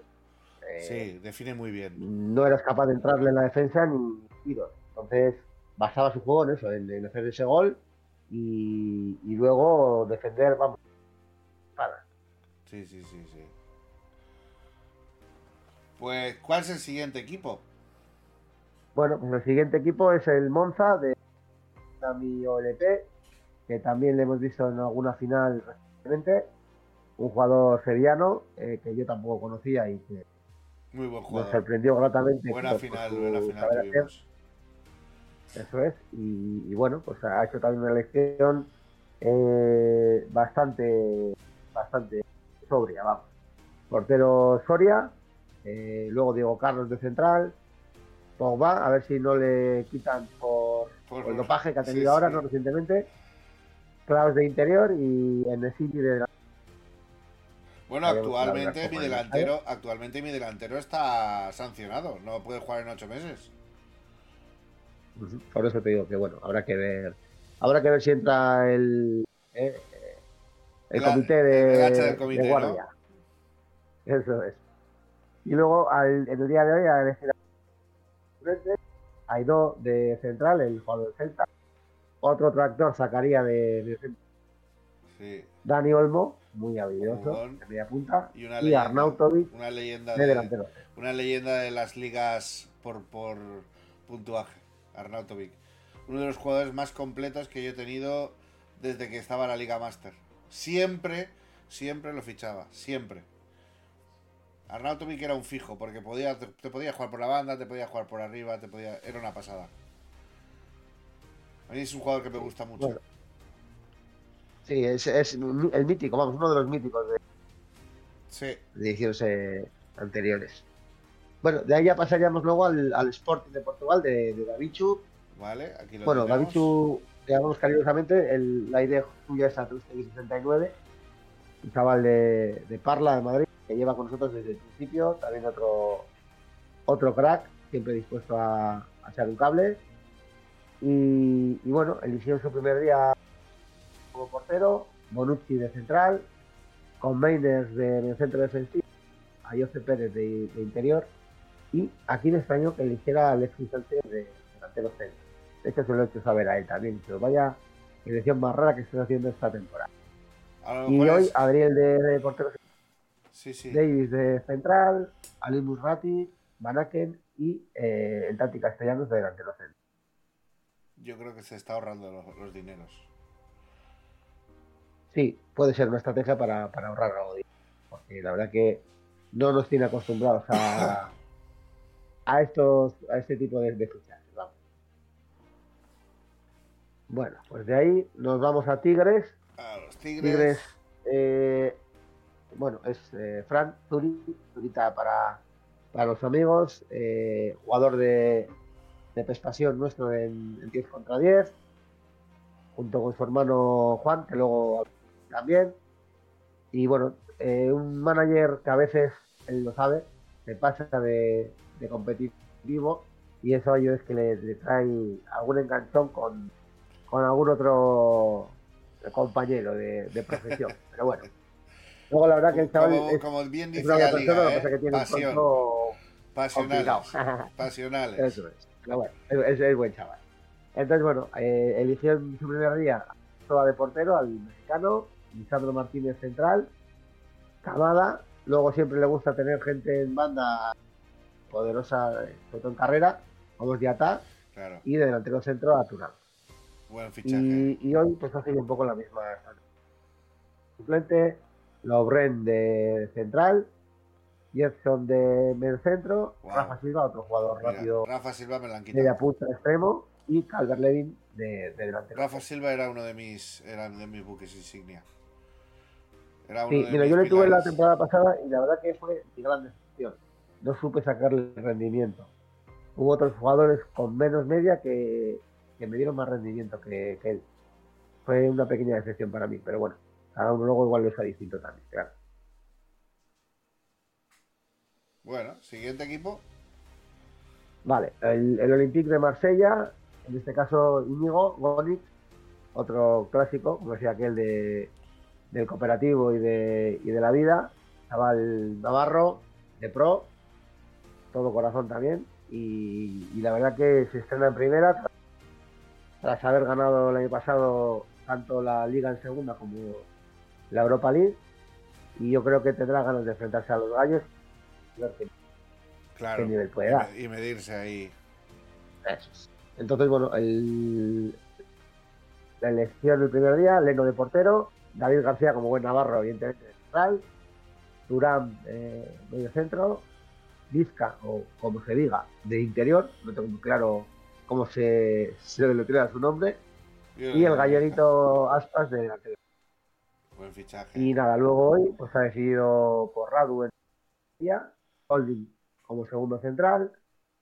Eh, Sí, define muy bien. No eras capaz de entrarle en la defensa ni tiros. Entonces, basaba su juego en eso, en, en hacer ese gol y, y luego defender, vamos, para. Sí, sí, sí, sí. Pues, ¿cuál es el siguiente equipo? Bueno, pues el siguiente equipo es el Monza de mi OLP, que también le hemos visto en alguna final recientemente. Un jugador seriano eh, que yo tampoco conocía y que Muy buen nos jugador. sorprendió gratamente. Buena por- final, buena final tuvimos. Eso es. Y, y bueno, pues ha hecho también una elección eh, bastante, bastante sobria, vamos. Portero Soria, eh, luego Diego Carlos de central, Pogba, a ver si no le quitan por, Por- por el dopaje que ha sí, tenido ahora, sí. no recientemente. Klaus de interior y Bueno, Habíamos hablado de la actualmente mi delantero, actualmente mi delantero está sancionado, no puede jugar en ocho meses. Por eso te digo que bueno, habrá que ver, habrá que ver si entra el, eh, eh, el comité de, el del comité, de guardia. Eso es. Y luego al- en el día de hoy a elegir frente, Aidó de central, el jugador del Celta. Otro tractor sacaría de, de Sí. Dani Olmo, muy habilidoso, Jugón. de media punta. Y una Y leyenda, Arnautovic una leyenda de de, delantero. una leyenda de las ligas por, por puntuaje, Arnautovic. Uno de los jugadores más completos que yo he tenido desde que estaba en la Liga Master. Siempre, siempre lo fichaba, siempre. Arnautovic era un fijo, porque podía, te, te podía jugar por la banda, te podía jugar por arriba, te podía, era una pasada. A mí es un jugador que me gusta mucho. Bueno. Sí, es, es el mítico, vamos, uno de los míticos de, Sí, de ediciones eh, anteriores. Bueno, de ahí ya pasaríamos luego al, al Sporting de Portugal de, de Davichu. vale, aquí lo Bueno, tenemos. Davichu, llamamos cariñosamente, el, la idea suya es Atrustegui 69, un chaval de, de Parla, de Madrid, que lleva con nosotros desde el principio, también otro, otro crack, siempre dispuesto a, a echar un cable. Y, y bueno, eligió su primer día como portero, Bonucci de central, con Meiners de, en el centro defensivo, a José Pérez de, de interior, y aquí me extrañó que eligiera a Alexis Sánchez de delantero centro. De hecho, se lo he hecho saber a él también, pero vaya elección más rara que estoy haciendo esta temporada. Y hoy es- Adriel de, de portero Sí, sí. Davis de central, Ali Musrati, Manaken y eh, el Tati Castellanos de delantero centro. Yo creo que se está ahorrando los, los dineros. Sí, puede ser una estrategia para, para ahorrar algo de porque la verdad que no nos tiene acostumbrados a, a estos a este tipo de, de fichajes. vamos. Bueno, pues de ahí nos vamos a Tigres. A los Tigres. Tigres, eh, bueno, es eh, Fran Zuri, Zurita para, para los amigos, eh, jugador de, de Pespasión nuestro en, en 10 contra 10, junto con su hermano Juan, que luego también. Y bueno, eh, un manager que a veces, él lo sabe, se pasa de, de competitivo y eso a ello es que le, le trae algún enganchón con, con algún otro compañero de, de profesión. Pero bueno, luego la verdad que el chaval como, es, como bien es dice una la lo que pasa es que ¿eh? tiene un Pasión, control pasionales. Pasionales. Eso es. Pero bueno, es, es buen chaval. Entonces, bueno, eh, eligió en su primer día a de portero, al mexicano, Lisandro Martínez central, Camada. Luego siempre le gusta tener gente en banda poderosa, eh, sobre todo en carrera, como es Diatá, Claro, y de delantero centro a Turán. buen fichaje. Y, y hoy pues ha sido un poco la misma suplente, Lobren de central, Jefferson de medio centro, Wow. Rafa Silva, otro jugador Mira, rápido Rafa Silva me la han media punta extremo, y Calvert Levin de, de delantero. Rafa Silva era uno de mis, era de mis buques insignia. Era Sí, mira, yo le tuve la temporada pasada y la verdad que fue mi gran decepción. No supe sacarle el rendimiento. Hubo otros jugadores con menos media que, que me dieron más rendimiento que, que él. Fue una pequeña decepción para mí, pero bueno, cada uno luego igual lo está distinto también, claro. Bueno, siguiente equipo. Vale, el, el Olympique de Marsella, en este caso Íñigo Gonic, otro clásico, como decía aquel de, del cooperativo y de, y de la vida, chaval navarro, de pro, todo corazón también, y, y la verdad que se estrena en primera, tras, haber ganado el año pasado tanto la Liga en segunda como la Europa League, y yo creo que tendrá ganas de enfrentarse a los gallos Claro. ¿Qué nivel puede y dar? me- Y medirse ahí. Eso es. Entonces, bueno, el... la elección del primer día, Leno de portero, David García como buen navarro, evidentemente de central, Turán eh, medio centro, Vizca, o como se diga, de interior, no tengo muy claro cómo se, se deletrea su nombre, y el gallerito Aspas de delantero. Buen fichaje. Y nada, luego hoy pues ha decidido por Radu en día, Holding como segundo central,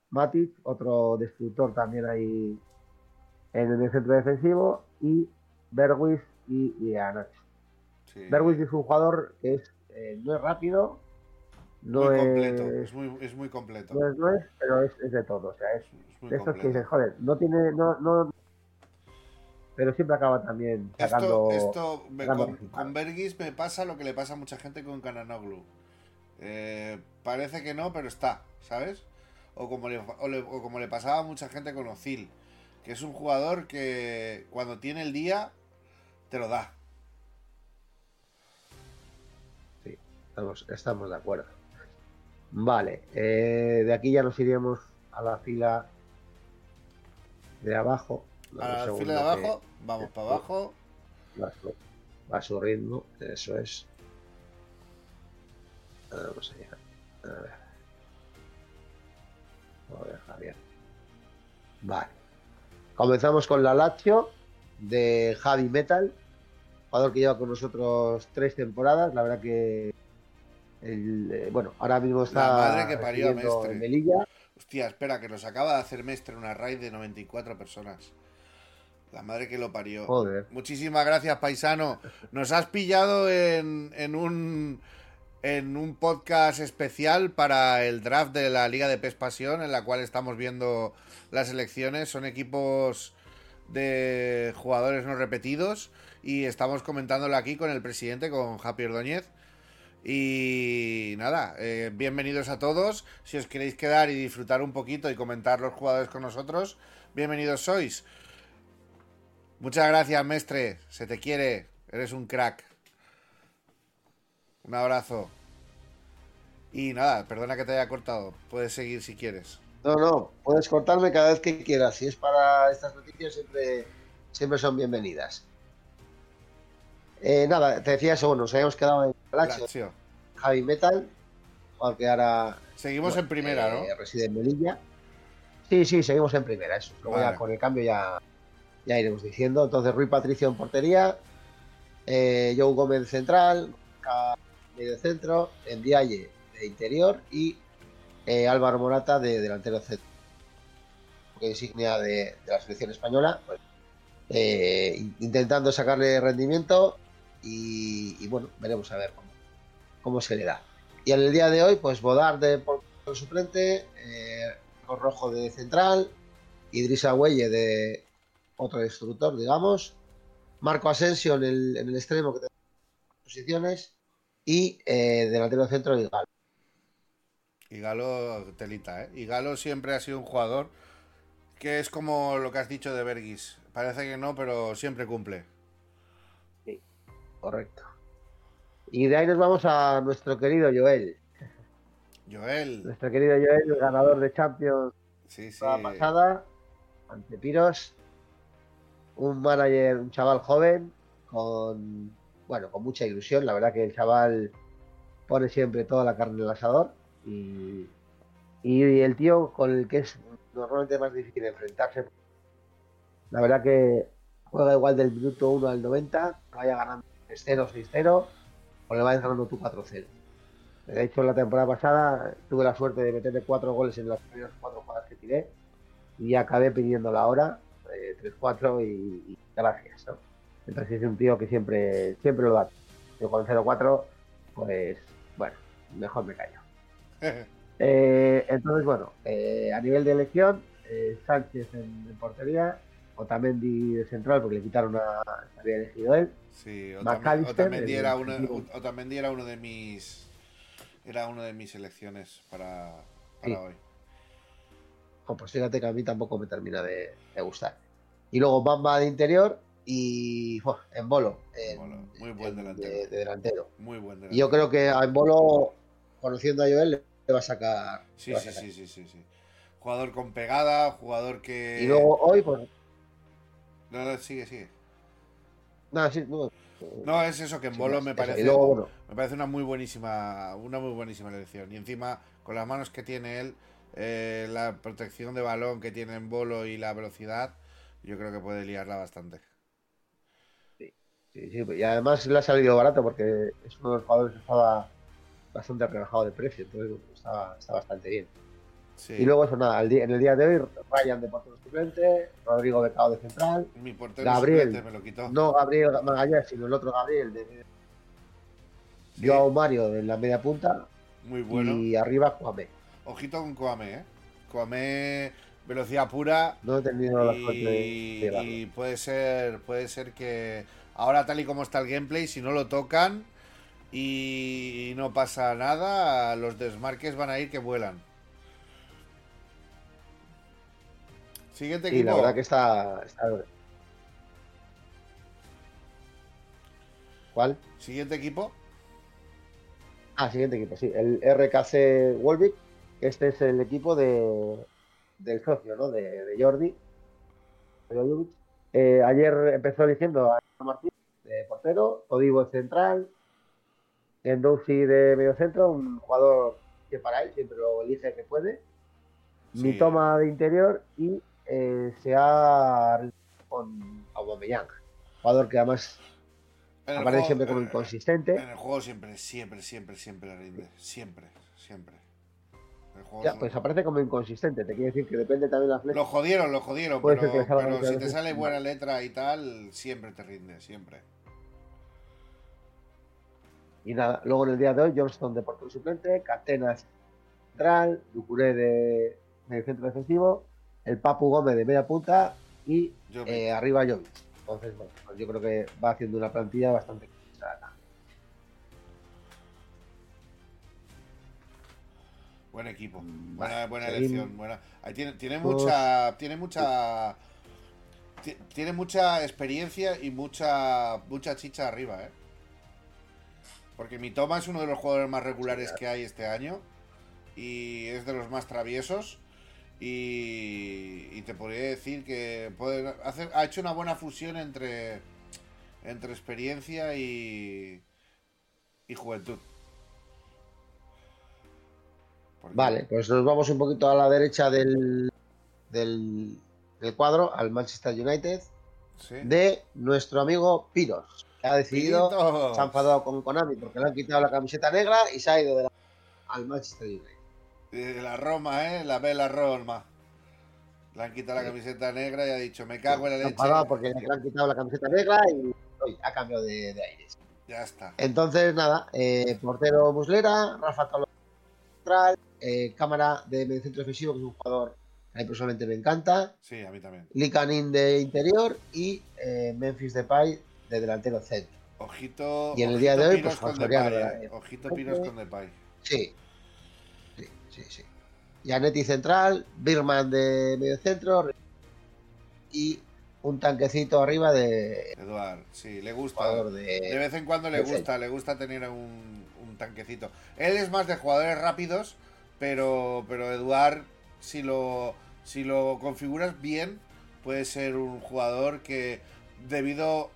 Matic, otro destructor también ahí en el centro defensivo, y Berwis y, y Anacho. Sí. Es un jugador que es, eh, no es rápido, no muy es, completo. Es muy, es muy completo. no es, no es, pero es, es de todo. O sea, es Es de estos que completo. dices, joder, no tiene, no, no, pero siempre acaba también sacando. Esto, esto me- sacando con, con Bergis me pasa lo que le pasa a mucha gente con Cananoglu. Eh, parece que no, pero está, ¿sabes? O como, le, o le- o como le pasaba a mucha gente con Ozil, que es un jugador que cuando tiene el día te lo da. Sí, estamos, estamos de acuerdo. Vale, eh, de aquí ya nos iremos a la fila de abajo. A la fila de que abajo, vamos para abajo. Va a, su, a ritmo, eso es. Vamos allá. A ver. Joder, Javier. Vale. Comenzamos con la Lazio de Javi Metal, jugador que lleva con nosotros tres temporadas. La verdad que, el, eh, bueno, ahora mismo está La madre que parió Mestre. en Melilla. Hostia, espera, que nos acaba de hacer Mestre una raid de 94 personas. La madre que lo parió. Joder. Muchísimas gracias, paisano. Nos has pillado en, en un en un podcast especial para el draft de la Liga de PES Pasión, en la cual estamos viendo las elecciones. Son equipos de jugadores no repetidos y estamos comentándolo aquí con el presidente, con Japi Ordóñez. Y nada, eh, bienvenidos a todos. Si os queréis quedar y disfrutar un poquito y comentar los jugadores con nosotros, bienvenidos sois. Muchas gracias, mestre. Se te quiere. Eres un crack. Un abrazo. Y nada, perdona que te haya cortado. Puedes seguir si quieres. No, no, puedes cortarme cada vez que quieras. Si es para estas noticias, siempre, siempre son bienvenidas. Eh, nada, te decía eso, bueno, nos habíamos quedado en Lazio. Javi Metal, jugador que ahora Seguimos bueno, en primera, eh, ¿no? reside en Melilla. Sí, sí, seguimos en primera, eso. Luego Vale. ya con el cambio ya, ya iremos diciendo. Entonces, Rui Patricio en portería, eh, Joe Gómez central, medio centro, Endiaye de interior y eh, Álvaro Morata de delantero centro. Que insignia de, de la selección española, pues, eh, in- intentando sacarle rendimiento y, bueno, veremos a ver cómo, cómo se le da. Y en el día de hoy, pues Bodar de por suplente, eh, Rojo de central, Idrissa Güelle de otro destructor, digamos, Marco Asensio en el, en el extremo que tiene posiciones y eh, delantero centro y Galo. Y Galo, telita, ¿eh? Y Galo siempre ha sido un jugador que es como lo que has dicho de Bergis. Parece que no, pero siempre cumple. Correcto. Y de ahí nos vamos a nuestro querido Joel. Joel. Nuestro querido Joel, el ganador de Champions Sí, sí. la pasada, ante Piros. Un manager, un chaval joven, con bueno, con mucha ilusión. La verdad que el chaval pone siempre toda la carne en el asador. Y, el tío con el que es normalmente más difícil enfrentarse. La verdad que juega igual del minuto 1 al 90, vaya ganando 3-0, 6-0, o le vayas ganando tú 4-0. De hecho, la temporada pasada tuve la suerte de meterle cuatro goles en las primeras cuatro jugadas que tiré y acabé pidiendo la hora, eh, 3-4 y, y gracias. ¿no? Entonces es un tío que siempre, siempre lo da. Yo con 0-4, pues bueno, mejor me callo. Eh, entonces, bueno, eh, a nivel de elección, eh, Sánchez en, en portería, Otamendi de central, porque le quitaron a. había elegido él. Sí, Otamendi el era, uno. Otamendi era uno de mis. Era uno de mis elecciones para, para Sí. hoy. Oh, pues fíjate que a mí tampoco me termina de, de gustar. Y luego Bamba de interior y ¡buah! en bolo. en- muy buen en- delantero. De, de delantero. Muy buen Y yo creo que a en bolo, conociendo a Joel, le va a sacar. Sí, a sí, sacar. sí, sí, sí, sí. Jugador con pegada, jugador que. Y luego hoy, pues. No, no, sigue, sigue. Nada, sí, no, No, es eso, que en sí, Bolo me parece. luego, bueno, Me parece una muy buenísima, una muy buenísima elección. Y encima, con las manos que tiene él, eh, la protección de balón que tiene en bolo y la velocidad, yo creo que puede liarla bastante. sí, sí, y además le ha salido barato porque es uno de los jugadores que estaba bastante rebajado de precio, entonces está, está bastante bien. Sí. Y luego eso nada, al día- en el día de hoy, Ryan de portero suplente, Rodrigo Becao de central, Mi portero Gabriel. me lo quitó. no Gabriel Magallanes, sino el otro Gabriel de Sí, Joao Mario en la media punta muy bueno. y arriba Kwame. Ojito con Coame, ¿eh? Coame, velocidad pura. No he tenido la suerte de llegarlo. y puede ser puede ser que ahora tal y como está el gameplay si no lo tocan y no pasa nada los desmarques van a ir que vuelan siguiente Y equipo la verdad que está, está- ¿Cuál? siguiente equipo Ah, siguiente equipo, sí. El RKC Wolvik. Este es el equipo de, del socio, ¿no? De, de Jordi. Eh, ayer empezó eligiendo a Martín de portero, Odivo de central, Endouzi de medio centro, un jugador que para él siempre lo elige que puede. Sí. Mi toma de interior y eh, se ha con Aubameyang, jugador que además En aparece siempre como en- inconsistente. en el juego siempre siempre siempre siempre rinde siempre siempre El juego Ya, un- pues aparece como inconsistente. Te quiere decir que depende también de la flecha. Lo jodieron, lo jodieron, Puede pero, pero si te sale buena letra y tal, siempre te rinde, siempre. Y nada, luego en el día de hoy, Johnston de portero suplente, Catenas central, Ducuré de medio centro defensivo, el Papu Gómez de media punta y eh, arriba Jovic. Entonces, bueno, pues yo creo que va haciendo una plantilla bastante. Buen equipo, Mm, buena, buena elección, buena. Ahí tiene, tiene Pues- mucha, tiene mucha, ti- tiene mucha experiencia y mucha, mucha chicha arriba, eh. Porque mi toma es uno de los jugadores más regulares que hay este año y es de los más traviesos y, y te podría decir que puede hacer, ha hecho una buena fusión entre, entre experiencia y, y juventud. Vale, pues nos vamos un poquito a la derecha del, del, del cuadro, al Manchester United, Sí. de nuestro amigo Piros, ha decidido se ha enfadado con Konami porque le han quitado la camiseta negra y se ha ido de la- al Manchester United. Eh, La Roma, ¿eh? La Bella Roma. Le han quitado la camiseta negra y ha dicho, me cago en la Se ha leche. enfadado porque le han quitado la camiseta negra y oye, ha cambiado de, de aires. Ya está. Entonces, nada, eh, portero Muslera, Rafa Tolo central, eh, cámara de medio centro defensivo, que es un jugador que a mí personalmente me encanta, Sí, a mí también. Likanin de interior y eh, Memphis Depay de delantero centro. Ojito. Y en el día de hoy, pues, con Soriano Depay, de- eh. Ojito Piros con Depay. Sí, sí, sí, sí. Gianetti central, Birman de medio centro y un tanquecito arriba de Eduard, sí, le gusta. De de... vez en cuando le gusta, le gusta tener un, un tanquecito. Él es más de jugadores rápidos, pero, pero Eduard, si lo, si lo configuras bien, puede ser un jugador que debido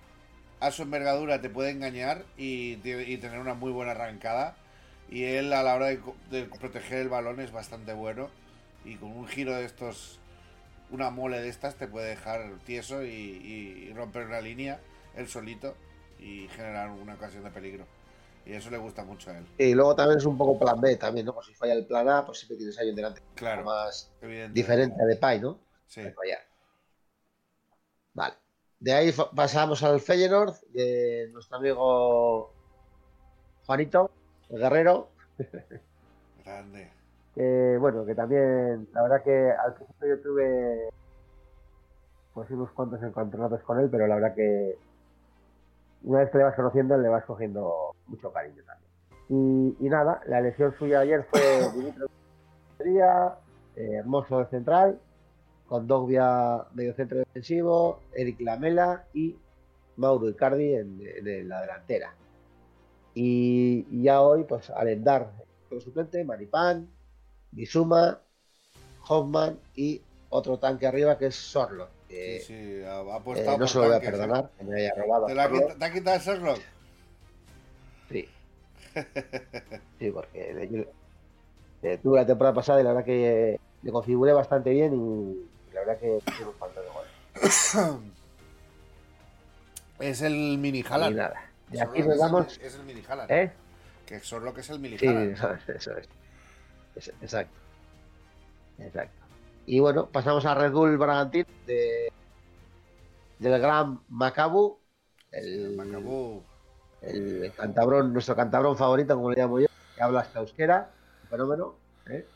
a su envergadura te puede engañar y, te- y tener una muy buena arrancada. Y él a la hora de, de proteger el balón es bastante bueno. Y con un giro de estos, una mole de estas, te puede dejar tieso y, romper una línea él solito y generar una ocasión de peligro. Y eso le gusta mucho a él. Y luego también es un poco plan B también, ¿no? Por si falla el plan A, pues siempre tienes ahí delante Claro, más diferente a Depay, ¿no? Sí. de fallar. Vale. De ahí pasamos al Feyenoord, de nuestro amigo Juanito, el guerrero. Grande. que bueno, que también, la verdad que al principio yo tuve pues unos cuantos encontronados con él, pero la verdad que una vez que le vas conociendo le vas cogiendo mucho cariño también. Y, y nada, la elección suya ayer fue Dimitri eh, Hermoso de central, con Dogbia medio centro defensivo, Eric Lamela y Mauro Icardi en, en la delantera. Y, y, ya hoy, pues Alendar como suplente, Maripán, Bizuma, Hoffman y otro tanque arriba que es Sorlo. Sí, sí, ha, ha Eh, apostado no por se lo voy a ¿eh? perdonar, que me haya robado. ¿Te, la quita- ¿Te ha quitado el Sherlock? Sí. Sí, porque le- le tuve la temporada pasada y la verdad que le configuré bastante bien y verdad que hicimos falta de. Es el mini Y Haaland. nada. Y aquí es nos el- vamos. Es el mini Haaland. ¿Eh? Que Sherlock es el mini Haaland. eso es, eso es. Es- Exacto. Exacto. Y bueno, pasamos a Red Bull Bragantino de, del gran Macabu, El Macabú. el cantabrón, nuestro cantabrón favorito, como le llamo yo, que habla hasta euskera, fenómeno. ¿eh?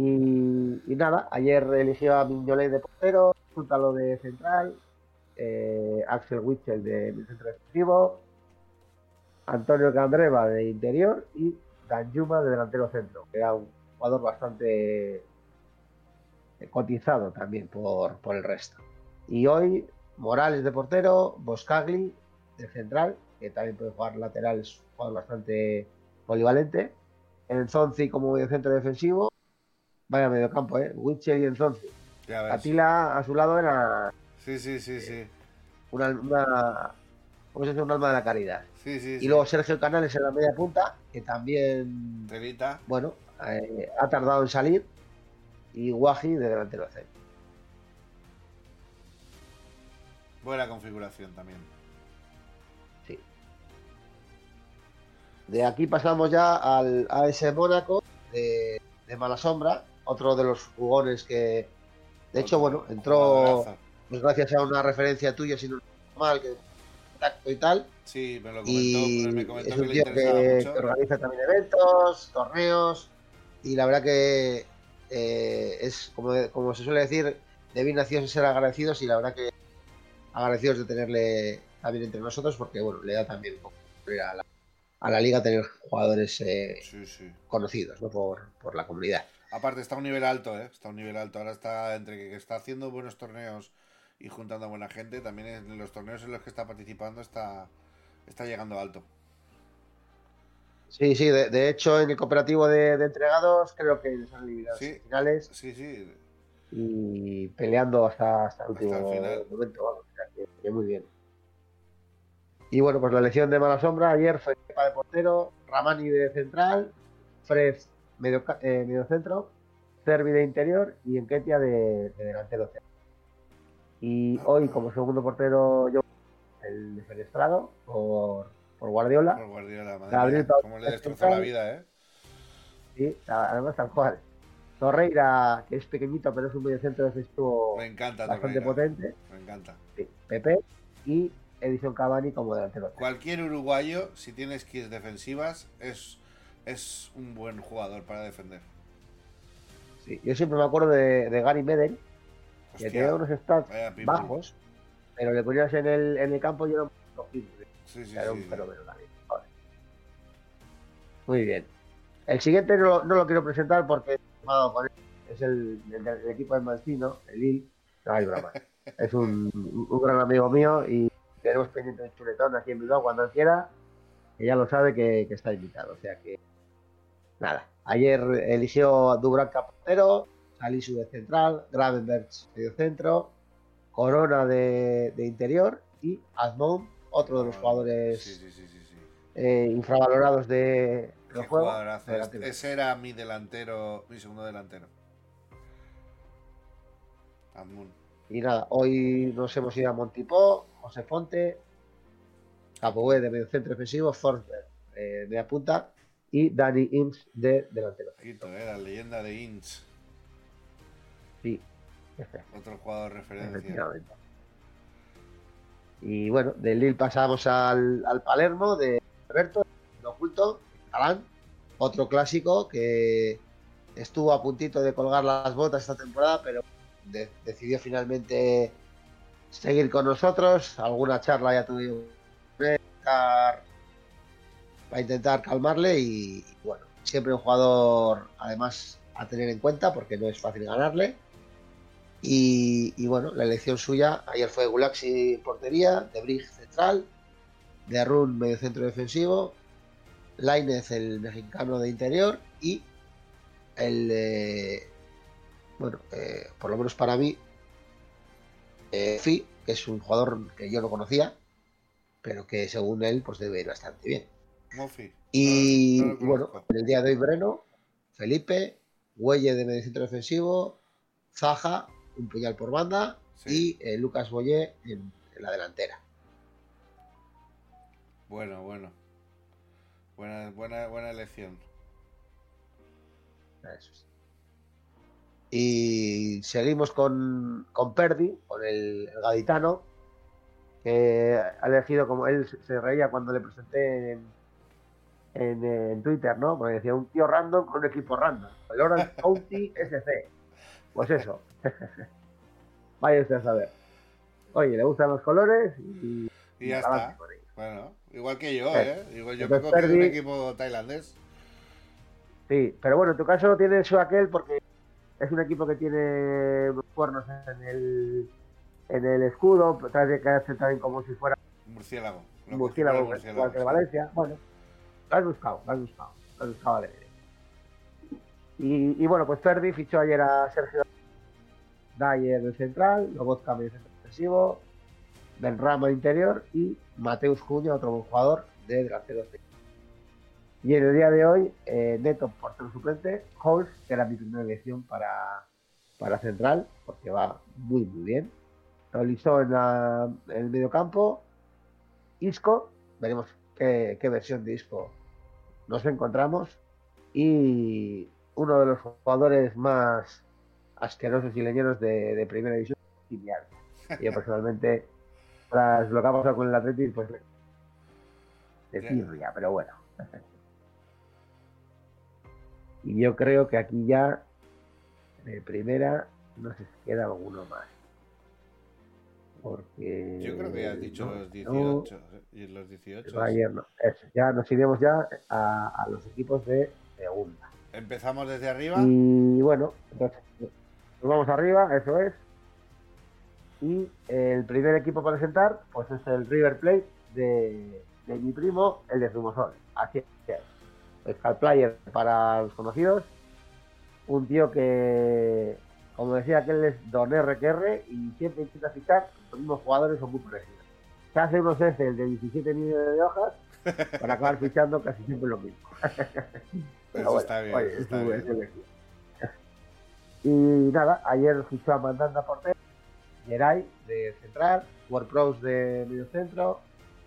Y, nada, ayer eligió a Miñolet de portero, Zútalo de central, eh, Axel Witzel de centro defensivo, Antonio Candreva de interior y Danjuma de delantero centro, que era un jugador bastante eh, cotizado también por, por el resto. Y hoy Morales de portero, Boscagli de central, que también puede jugar lateral, es un jugador bastante polivalente. Enzonzi como medio centro defensivo. Vaya medio campo, ¿eh? Witcher y ves. Atila a su lado era Sí, sí, sí, sí. una, una, ¿cómo se dice? un alma de la caridad. Sí, sí, Y sí. luego Sergio Canales en la media punta, que también, Telita. bueno, eh, ha tardado en salir. Y Guaji de delantero centro. Buena configuración también. Sí. De aquí pasamos ya al AS Mónaco de, de Mala Sombra, otro de los jugones que, de hecho, bueno, entró pues gracias a una referencia tuya, si no mal, que tacto y tal. Sí, me lo comentó, Y me comentó es que un le tío que, interesaba que mucho. organiza también eventos, torneos, y la verdad que eh, es, como, como se suele decir, de bien nacidos ser agradecidos, y la verdad que agradecidos de tenerle también entre nosotros, porque bueno, le da también un poco a la, a la liga tener jugadores eh, Sí, sí. conocidos ¿no? por, por la comunidad. Aparte está a un nivel alto, ¿eh? Está a un nivel alto. Ahora está entre que está haciendo buenos torneos y juntando a buena gente. También en los torneos en los que está participando está, está llegando alto. Sí, sí, de, de hecho en el cooperativo de, de entregados creo que les han eliminado Sí. finales Sí, sí. y peleando hasta, hasta el Hasta último el final. momento. vamos, que- muy bien. Y bueno, pues la elección de Mala Sombra ayer fue de portero, Ramani de central, Fred medio, eh, medio centro, Cervi de interior y Enquetia de, de delantero. Y hoy como segundo portero yo el defenestrado por, por Guardiola. Por Guardiola, madre mía, Cómo le destrozó la vida, ¿eh? Sí, además tal cual. Torreira, que es pequeñito pero es un medio centro defensivo Me encanta bastante Torreira. potente. Me encanta. Sí, Pepe y Edison Cavani como delantero. Cualquier uruguayo, si tiene skills defensivas, es, es un buen jugador para defender. Sí, yo siempre me acuerdo de, de Gary Medel, que tenía unos stats bajos, pero le ponías en el, en el campo y era un. Sí, sí, Era un fenómeno también. Joder. Muy bien. El siguiente no, lo- no lo quiero presentar porque es el, el del equipo de Mancino, el Lille. No hay broma. es un, un gran amigo mío y tenemos pendiente de chuletón aquí en Bilbao cuando quiera. Que ya lo sabe que, que está invitado. O sea que. Nada. Ayer eligió a Dubravka portero, Salisu de central, Gravenberg medio centro, Corona de, de interior y Asmond, otro de los jugadores Sí, sí, sí, sí, sí. eh, infravalorados de, del juego. Ese era mi delantero, mi segundo delantero. Admun. Y nada, hoy nos hemos ido a Montipó, José Fonte, Capoue de medio centro defensivo, Forsberg eh, de media punta y Dani Inns de delantero. Quito, eh, la leyenda de Inch. Sí, Otro jugador de referencia. Y bueno, del Lille pasamos al, al Palermo de Alberto, de oculto, Alán, otro clásico que estuvo a puntito de colgar las botas esta temporada, pero de- decidió finalmente seguir con nosotros. Alguna charla ya tuvimos para intentar calmarle y, bueno, siempre un jugador además a tener en cuenta porque no es fácil ganarle. Y, bueno, la elección suya ayer fue Gulaxi portería, De Brig central, De Arun medio centro defensivo, Lainez el mexicano de interior y el eh, bueno, eh, por lo menos para mí, eh, Fi, que es un jugador que yo no conocía, pero que según él pues debe ir bastante bien. Y, No, no lo y bueno, en el día de hoy Breno, Felipe, Huelle de mediocentro defensivo, Zaja, un puñal por banda Sí. y eh, Lucas Boyé en, en la delantera. Bueno, bueno. Buena, buena, buena elección. Eso sí. Y seguimos con, con Perdi, con el, el gaditano, que ha elegido como él se- se reía cuando le presenté en, en, eh, en Twitter, ¿no? Porque decía un tío random con un equipo random. El Orange County SC. Pues eso. Vaya usted a saber. Oye, le gustan los colores y, Y ya está. Bueno, igual que yo, Eh, ¿eh? Igual yo me entonces cogí un Perdi- equipo tailandés. Sí, pero bueno, en tu caso tiene su aquel porque es un equipo que tiene cuernos en el, en el escudo, trae de quedarse también como si fuera Murciélago. Un murciélago, que el sí. Valencia. Bueno, lo has buscado, lo has buscado, lo has buscado alegre. Y, y bueno, pues Ferdi fichó ayer a Sergio Dyer del central, Lobotka medio centro defensivo, Benrama interior y Mateus Cuña, otro buen jugador de delantero. Y en el día de hoy, eh, Neto portero suplente, Holz, que era mi primera elección para, para central, porque va muy muy bien. Realizó en, la- en el mediocampo, Isco, veremos qué versión de Isco nos encontramos. Y uno de los jugadores más asquerosos y leñeros de, de primera división, Genial. Yo personalmente, tras lo que ha pasado con el Atlético, pues de tirria, pero bueno. Y yo creo que aquí ya, de primera, no si queda alguno más. Porque. Yo creo que ya has dicho no, los no, 18. ¿eh? Y los el 18. Bayern no. Eso, ya nos iremos ya a, a los equipos de segunda. Empezamos desde arriba. Y bueno, entonces, nos vamos arriba, eso es. Y el primer equipo para presentar, pues es el River Plate de, de mi primo, el de Zumosol. Así es. Scar Player para los conocidos. Un tío que, como decía aquel, es Don RQR y siempre intenta fichar los mismos jugadores o muy parecidos. Se hace unos Excel de 17 millones de hojas para acabar fichando casi siempre lo mismo. Pero Eso bueno, está bien. oye, es. Y nada, ayer fichó a Mandanda Porter, Geray de central, WordPros de medio centro,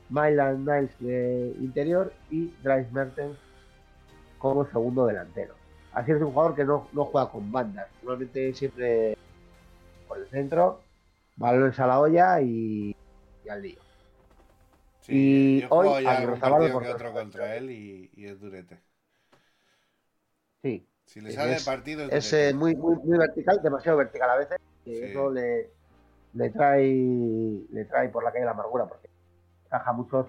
Myland Niles de interior y Dries Mertens como segundo delantero. Así es un jugador que no, no juega con bandas, normalmente siempre por el centro, balones a la olla y, y al lío. Sí, Y yo hoy ya algún partido que otro contra él y, y es durete. Sí, Si le Es- sale el partido es, durete. eh, muy, muy, muy vertical, demasiado vertical a veces, y eso le, le trae le trae por la calle la amargura, porque encaja muchos,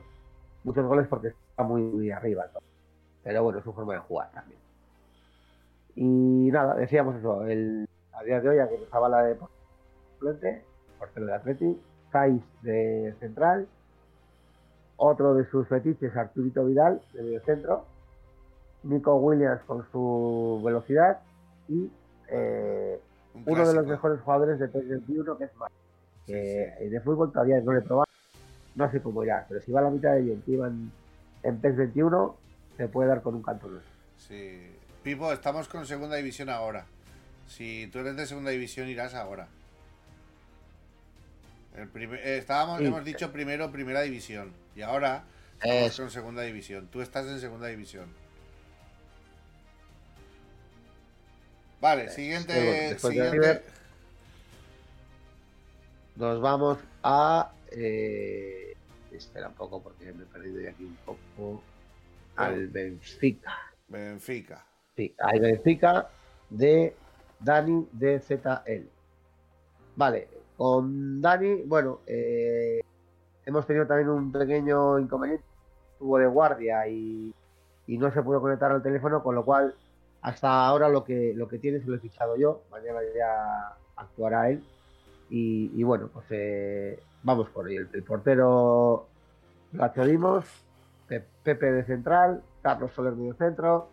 muchos goles porque está muy, muy arriba. ¿no? Pero bueno, es su forma de jugar también. Y nada, decíamos eso, el, a día de hoy, aquí Zabala de suplente, portero del Atleti, Saiz de central, otro de sus fetiches, Arturito Vidal, de medio centro, Nico Williams con su velocidad y eh, Un uno de los mejores jugadores de PES 21 que es Mar, Sí, de fútbol todavía no le he probado, no sé cómo irá, pero si va a la mitad de bien iban en PES 21, se puede dar con un canto. Sí. Pipo, estamos con segunda división ahora. Si tú eres de segunda división, irás ahora. El primer- eh, estábamos, Sí. hemos dicho primero primera división. Y ahora estamos con segunda división. Tú estás en segunda división. Vale, siguiente. Siguiente. River. Nos vamos a... eh, espera un poco porque me he perdido ya aquí un poco. Al Benfica. Benfica. Sí, al Benfica de Dani DZL. Vale, con Dani, bueno, eh, hemos tenido también un pequeño inconveniente. Tuvo de guardia y, no se pudo conectar al teléfono, con lo cual hasta ahora lo que, lo que tiene se lo he fichado yo. Mañana ya actuará él. Y, bueno, pues eh, vamos por ahí. El, el portero Nacho Dimos, Pe- Pepe de central, Carlos Soler medio centro,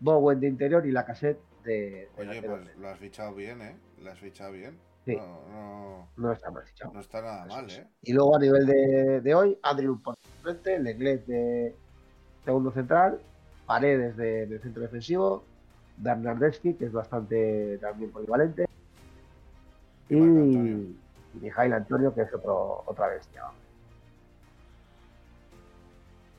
Bowen de interior y la cassette de, Oye, pues lo has fichado bien, ¿eh? Lo has fichado bien. Sí. No, no, No está mal fichado. no está nada mal. ¿eh? Y luego a nivel de, de hoy, Andrew por frente, Lenglet de segundo central, Paredes de, de centro defensivo, Bernardeschi, que es bastante también polivalente, y, Y Antonio. y Mijail Antonio, que es otro, otra bestia.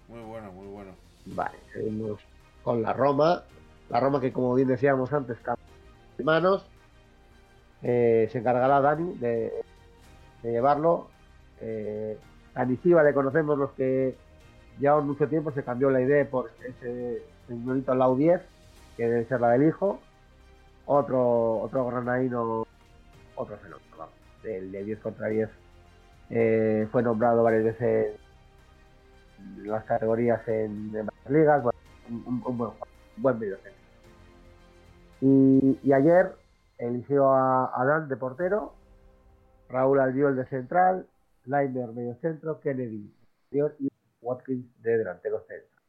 Muy bueno, muy bueno. Vale, seguimos con la Roma. La Roma que, como bien decíamos antes, manos. Eh, se encargará Dani de, llevarlo. Eh, a le conocemos los que llevamos mucho tiempo. Se cambió la idea por ese señorito Lau 10, que debe ser la del hijo. Otro, otro granaíno, otro fenómeno, del de 10 contra 10. Eh, fue nombrado varias veces en las categorías en, en varias ligas. Bueno, un, buen, buen. Y, y ayer eligió a Adán de portero, Raúl Albiol de central, Leimer medio centro, Kennedy y Watkins de delantero centro.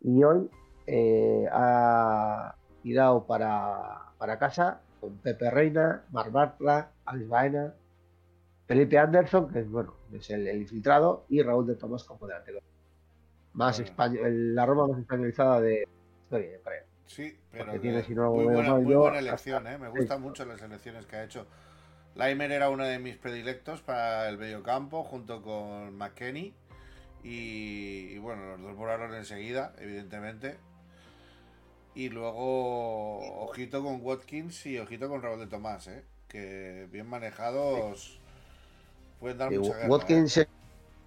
Y hoy eh, ha tirado para, para casa con Pepe Reina, Mar Bartra, Alex Baena, Felipe Anderson, que es bueno, es el, el infiltrado, y Raúl de Tomás como delantero. Más español, el- la Roma más españolizada de historia, yo creo. Sí, pero que- tiene, si no muy, buena, muy yo, buena hasta- elección, ¿eh? Me sí. gustan mucho las elecciones que ha hecho. Laimer era uno de mis predilectos para el mediocampo, junto con McKenny. Y, y bueno, los dos volaron enseguida, evidentemente. Y luego, ojito con Watkins y ojito con Raúl de Tomás, ¿eh? Que bien manejados pueden dar Eh, mucha guerra. ¿eh? Watkins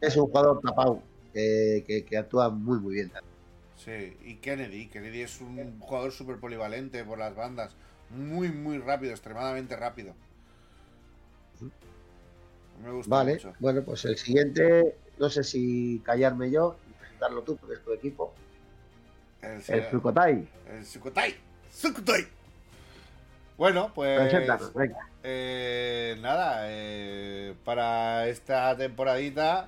es un jugador tapado que, que- que actúa muy muy bien. Sí, y Kennedy. Kennedy es un jugador súper polivalente por las bandas. Muy, muy rápido, extremadamente rápido. Me gusta Vale, mucho. bueno, pues el siguiente, no sé si callarme yo y presentarlo tú, porque es tu equipo. El, El el Sukutai. Sukutai. Bueno, pues. Venga. eh, nada, eh, para esta temporadita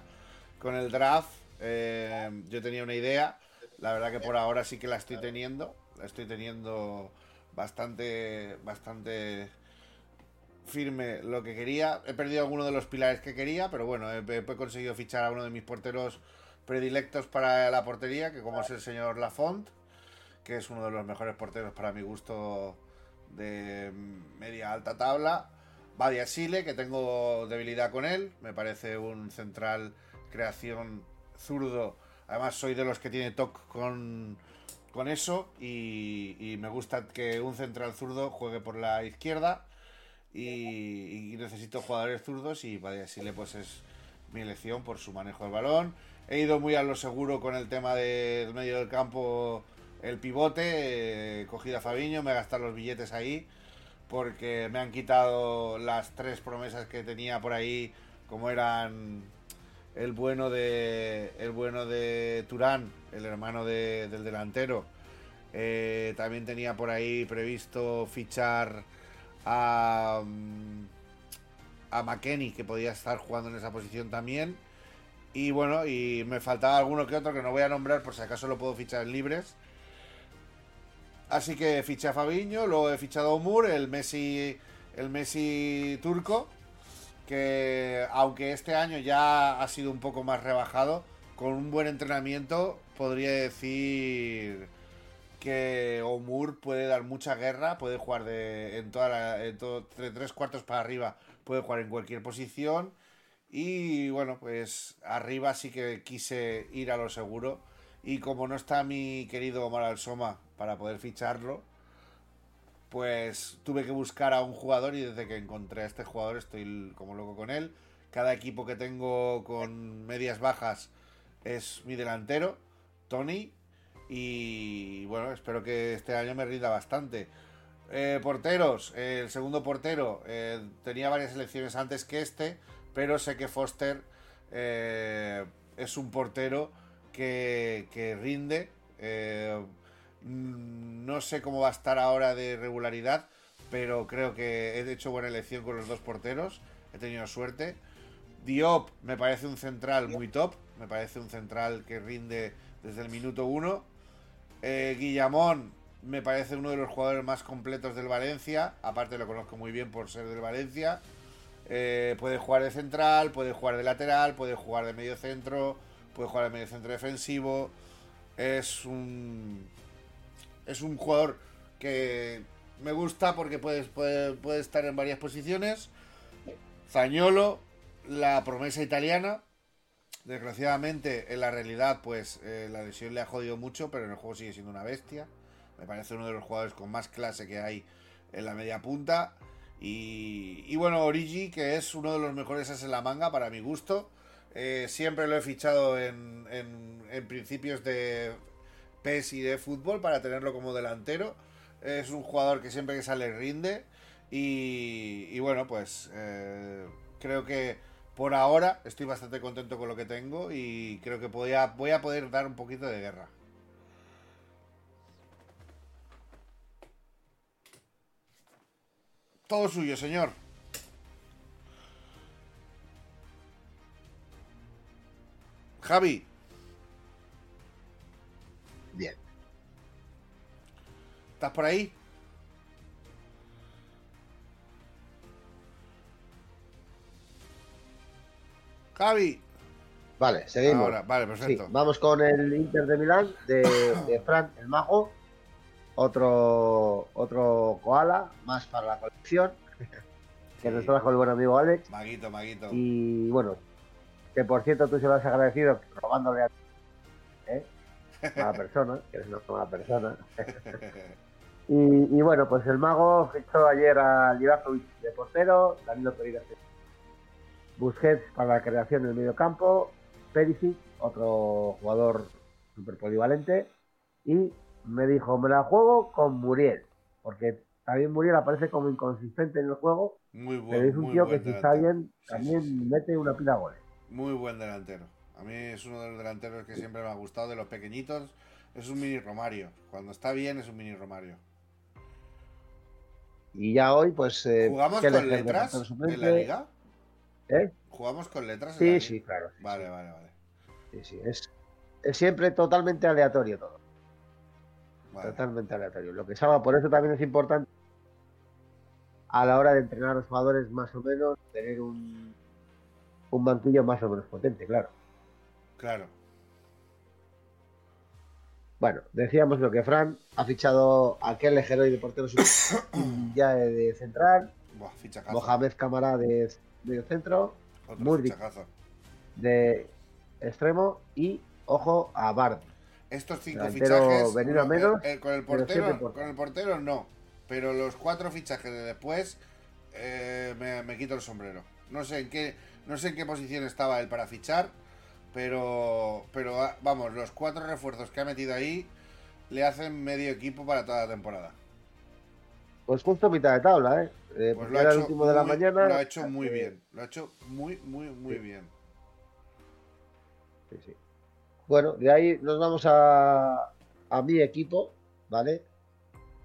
con el draft, eh, yo tenía una idea. La verdad que por ahora sí que la estoy teniendo. La estoy teniendo bastante, bastante firme lo que quería. He perdido alguno de los pilares que quería, pero bueno, he, conseguido fichar a uno de mis porteros predilectos para la portería, que como es el señor Lafont, que es uno de los mejores porteros para mi gusto de media alta tabla. Badia Sile, que tengo debilidad con él, me parece un central creación zurdo. Además, soy de los que tiene toque con, con eso y, me gusta que un central zurdo juegue por la izquierda y, necesito jugadores zurdos y Badia Sile pues es mi elección por su manejo del balón. He ido muy a lo seguro con el tema del medio del campo, el pivote, eh, cogido a Fabiño, me he gastado los billetes ahí porque me han quitado las tres promesas que tenía por ahí, como eran el bueno de el bueno de Turán, el hermano de- del delantero. Eh, también tenía por ahí previsto fichar a mm, a McKenny, que podía estar jugando en esa posición también. Y bueno, y me faltaba alguno que otro que no voy a nombrar por si acaso lo puedo fichar en libres. Así que fiché a Fabiño, luego he fichado a Umur, el Messi, el Messi turco, que aunque este año ya ha sido un poco más rebajado, con un buen entrenamiento podría decir que Omur puede dar mucha guerra, puede jugar de, en toda la, en todo- de tres cuartos para arriba, puede jugar en cualquier posición. Y bueno, pues arriba sí que quise ir a lo seguro. Y como no está mi querido Omar Alsoma para poder ficharlo, pues tuve que buscar a un jugador y desde que encontré a este jugador estoy como loco con él. Cada equipo que tengo con medias bajas es mi delantero, Tony. Y bueno, espero que este año me rinda bastante. Eh, porteros, el segundo portero eh, tenía varias elecciones antes que este, pero sé que Foster eh, es un portero que rinde. Mm, no sé cómo va a estar ahora de regularidad, pero creo que he hecho buena elección con los dos porteros. He tenido suerte. Diop me parece un central muy top. Me parece un central que rinde desde el minuto uno. Eh, Guillamón me parece uno de los jugadores más completos del Valencia. Aparte lo conozco muy bien por ser del Valencia. Eh, puede jugar de central, puede jugar de lateral, puede jugar de medio centro, puede jugar de medio centro defensivo. Es un es un jugador que me gusta porque puede, puede, puede estar en varias posiciones. Zañolo, la promesa italiana. Desgraciadamente, en la realidad, pues eh, la lesión le ha jodido mucho, pero en el juego sigue siendo una bestia. Me parece uno de los jugadores con más clase que hay en la media punta. Y, y bueno, Origi, que es uno de los mejores as en la manga para mi gusto. Eh, siempre lo he fichado en, en- en principios de PES y de fútbol para tenerlo como delantero. Es un jugador que siempre que sale rinde. Y, bueno, pues eh, creo que por ahora estoy bastante contento con lo que tengo y creo que voy a, voy a poder dar un poquito de guerra. Todo suyo, señor. Javi, ¿estás por ahí? Javi. Vale, seguimos. Ahora, vale, Sí, perfecto. vamos con el Inter de Milán de, de Fran el Mago. Otro, otro koala, más para la colección, que nos trajo el buen amigo Alex. Maguito, maguito. Y bueno, que por cierto tú se lo has agradecido robándole a ¿eh? mala persona, que eres una mala persona. Y, y bueno, pues el mago fichó ayer a Livakovic de portero, Danilo Pereira de Busquets para la creación del medio campo, Perisic, otro jugador súper polivalente, y me dijo, me la juego con Muriel, porque también Muriel aparece como inconsistente en el juego, Muy buen, pero es un muy tío que si está bien Sí, también sí, sí. mete una pila de goles. Muy buen delantero. A mí es uno de los delanteros que siempre me ha gustado de los pequeñitos. Es un mini Romario. Cuando está bien es un mini Romario. Y ya hoy, pues... eh, ¿Jugamos con letras en la liga? ¿Eh? ¿Jugamos con letras en la Sí, liga? sí, claro. sí, Vale, sí. vale, vale. Sí, sí, es, es siempre totalmente aleatorio todo. Vale. Totalmente aleatorio. Lo que salga, por eso también es importante a la hora de entrenar a los jugadores más o menos, tener un, un banquillo más o menos potente, claro. Claro. Bueno, decíamos lo que Fran ha fichado a aquel Geroy de portero ya de central, Buah. Mohamed Camara de medio centro, fichacazo. de extremo y, ojo, a Bardi. Estos cinco fichajes. a menos, eh, eh, con el portero. por- Con el portero no. Pero los cuatro fichajes de después. eh, me, me quito el sombrero. No sé en qué. No sé en qué posición estaba él para fichar. Pero. Pero ah, vamos, los cuatro refuerzos que ha metido ahí. Le hacen medio equipo para toda la temporada. Pues justo mitad de tabla, ¿eh? Eh, Pues lo ha, el hecho último de la muy- mañana. lo ha hecho muy bien. Lo ha hecho muy, muy, muy Sí. bien. Sí, sí. Bueno, de ahí nos vamos a, a mi equipo, ¿vale?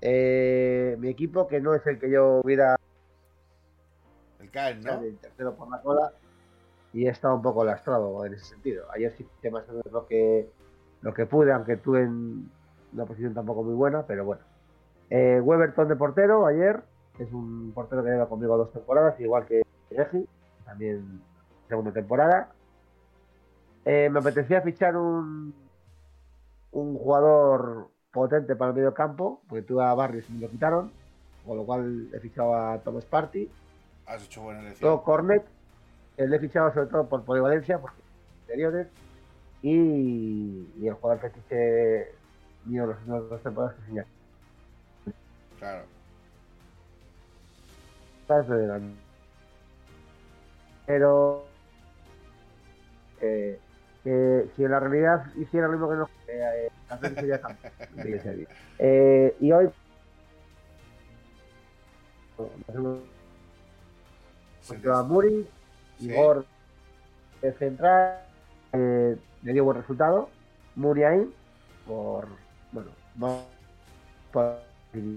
Eh, mi equipo, que no es el que yo hubiera El Caen, ¿no? de tercero por la cola, y he estado un poco lastrado en ese sentido. Ayer sí que más lo que, lo que pude, aunque tuve en una posición tampoco muy buena, pero bueno. Eh, Weberton de portero ayer, es un portero que lleva conmigo dos temporadas, igual que Regi, también segunda temporada. Eh, me apetecía fichar un, un jugador potente para el medio campo, porque tuve a Barrios y me lo quitaron, con lo cual he fichado a Thomas Party. Has hecho buena elección. Todo Cornet, eh, le he fichado sobre todo por polivalencia, porque interiores, y, y el jugador fetiche mío los dos temporadas que señala. Claro. Pero eh, que si en la realidad hiciera lo mismo que no, eh, eh, sería campeón. Eh, y hoy Pues a Muri. Igor de central, eh, le dio buen resultado. Muri ahí, por, bueno, no por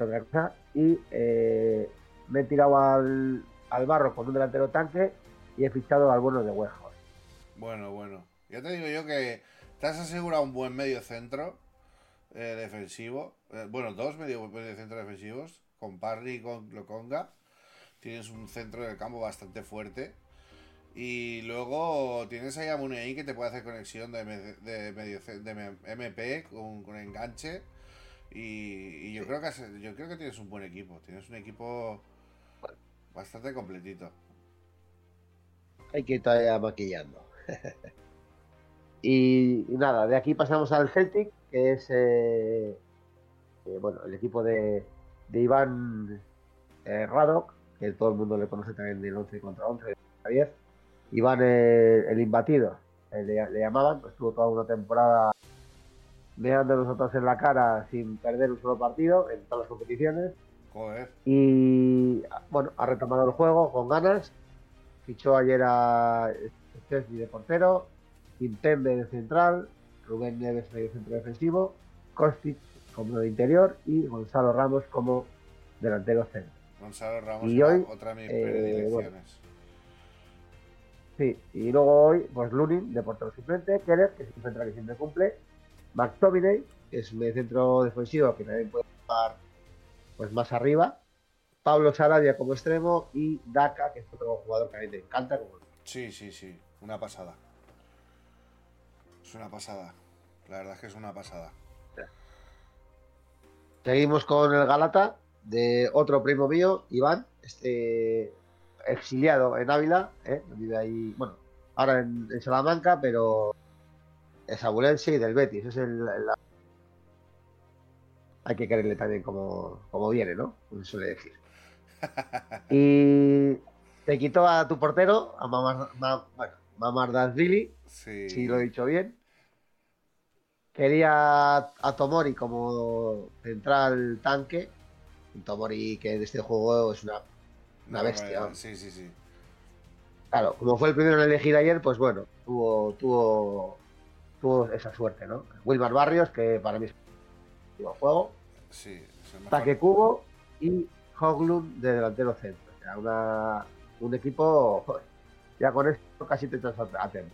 otra cosa. Y eh, me he tirado al, al barro con un delantero tanque y he fichado al bueno de Huejos. Bueno, bueno. Ya te digo yo que te has asegurado un buen medio centro eh, defensivo. Eh, bueno, dos medio, medio centro defensivos. Con Parry y con Loconga. Tienes un centro del campo bastante fuerte. Y luego tienes ahí a Muniain que te puede hacer conexión de, de medio de MP con, con enganche. Y, y yo creo que has- yo creo que tienes un buen equipo. Tienes un equipo bastante completito. Hay que ir todavía maquillando. y, y nada, de aquí pasamos al Celtic, que es eh, eh, bueno, el equipo de, de Iván eh, Radok, que todo el mundo le conoce también del 11 contra 11, de 10. Iván eh, el imbatido, eh, le, le llamaban, pues estuvo toda una temporada mirando nosotros en la cara sin perder un solo partido en todas las competiciones. Joder. Y bueno, ha retomado el juego con ganas. Fichó ayer a Chesney de portero, Quintembe de central, Rubén Neves medio centro defensivo, Kostic como de interior y Gonzalo Ramos como delantero centro. Gonzalo Ramos Y hoy, otra de mis eh, predilecciones. Sí, y luego hoy, pues Lunin de portero suplente, Keller, que es un central que siempre cumple, McTominay, que es un centro defensivo que también puede jugar pues más arriba, Pablo Sarabia como extremo y Daka, que es otro jugador que a mí me encanta. Como... Sí, sí, sí. Una pasada. Es una pasada. La verdad es que es una pasada. Seguimos con el Galata de otro primo mío, Iván, este exiliado en Ávila, ¿eh? vive ahí, bueno, ahora en, en Salamanca, pero es abulense y del Betis, es el, el- hay que quererle también como, como viene, ¿no? Como se suele decir. Y te quitó a tu portero, a Mamar, Ma- bueno, Mamardashvili, Sí. si lo he dicho bien. Quería a Tomori como central tanque. Tomori que en este juego es una, una bestia. Sí, sí, sí. Claro, como fue el primero en elegir ayer, pues bueno, tuvo, tuvo, tuvo esa suerte, ¿no? Wilmar Barrios, que para mí es un juego. Sí, Cubo y Hoglund de delantero centro. O sea, una, un equipo, joder, ya con esto casi te echas a a tiempo.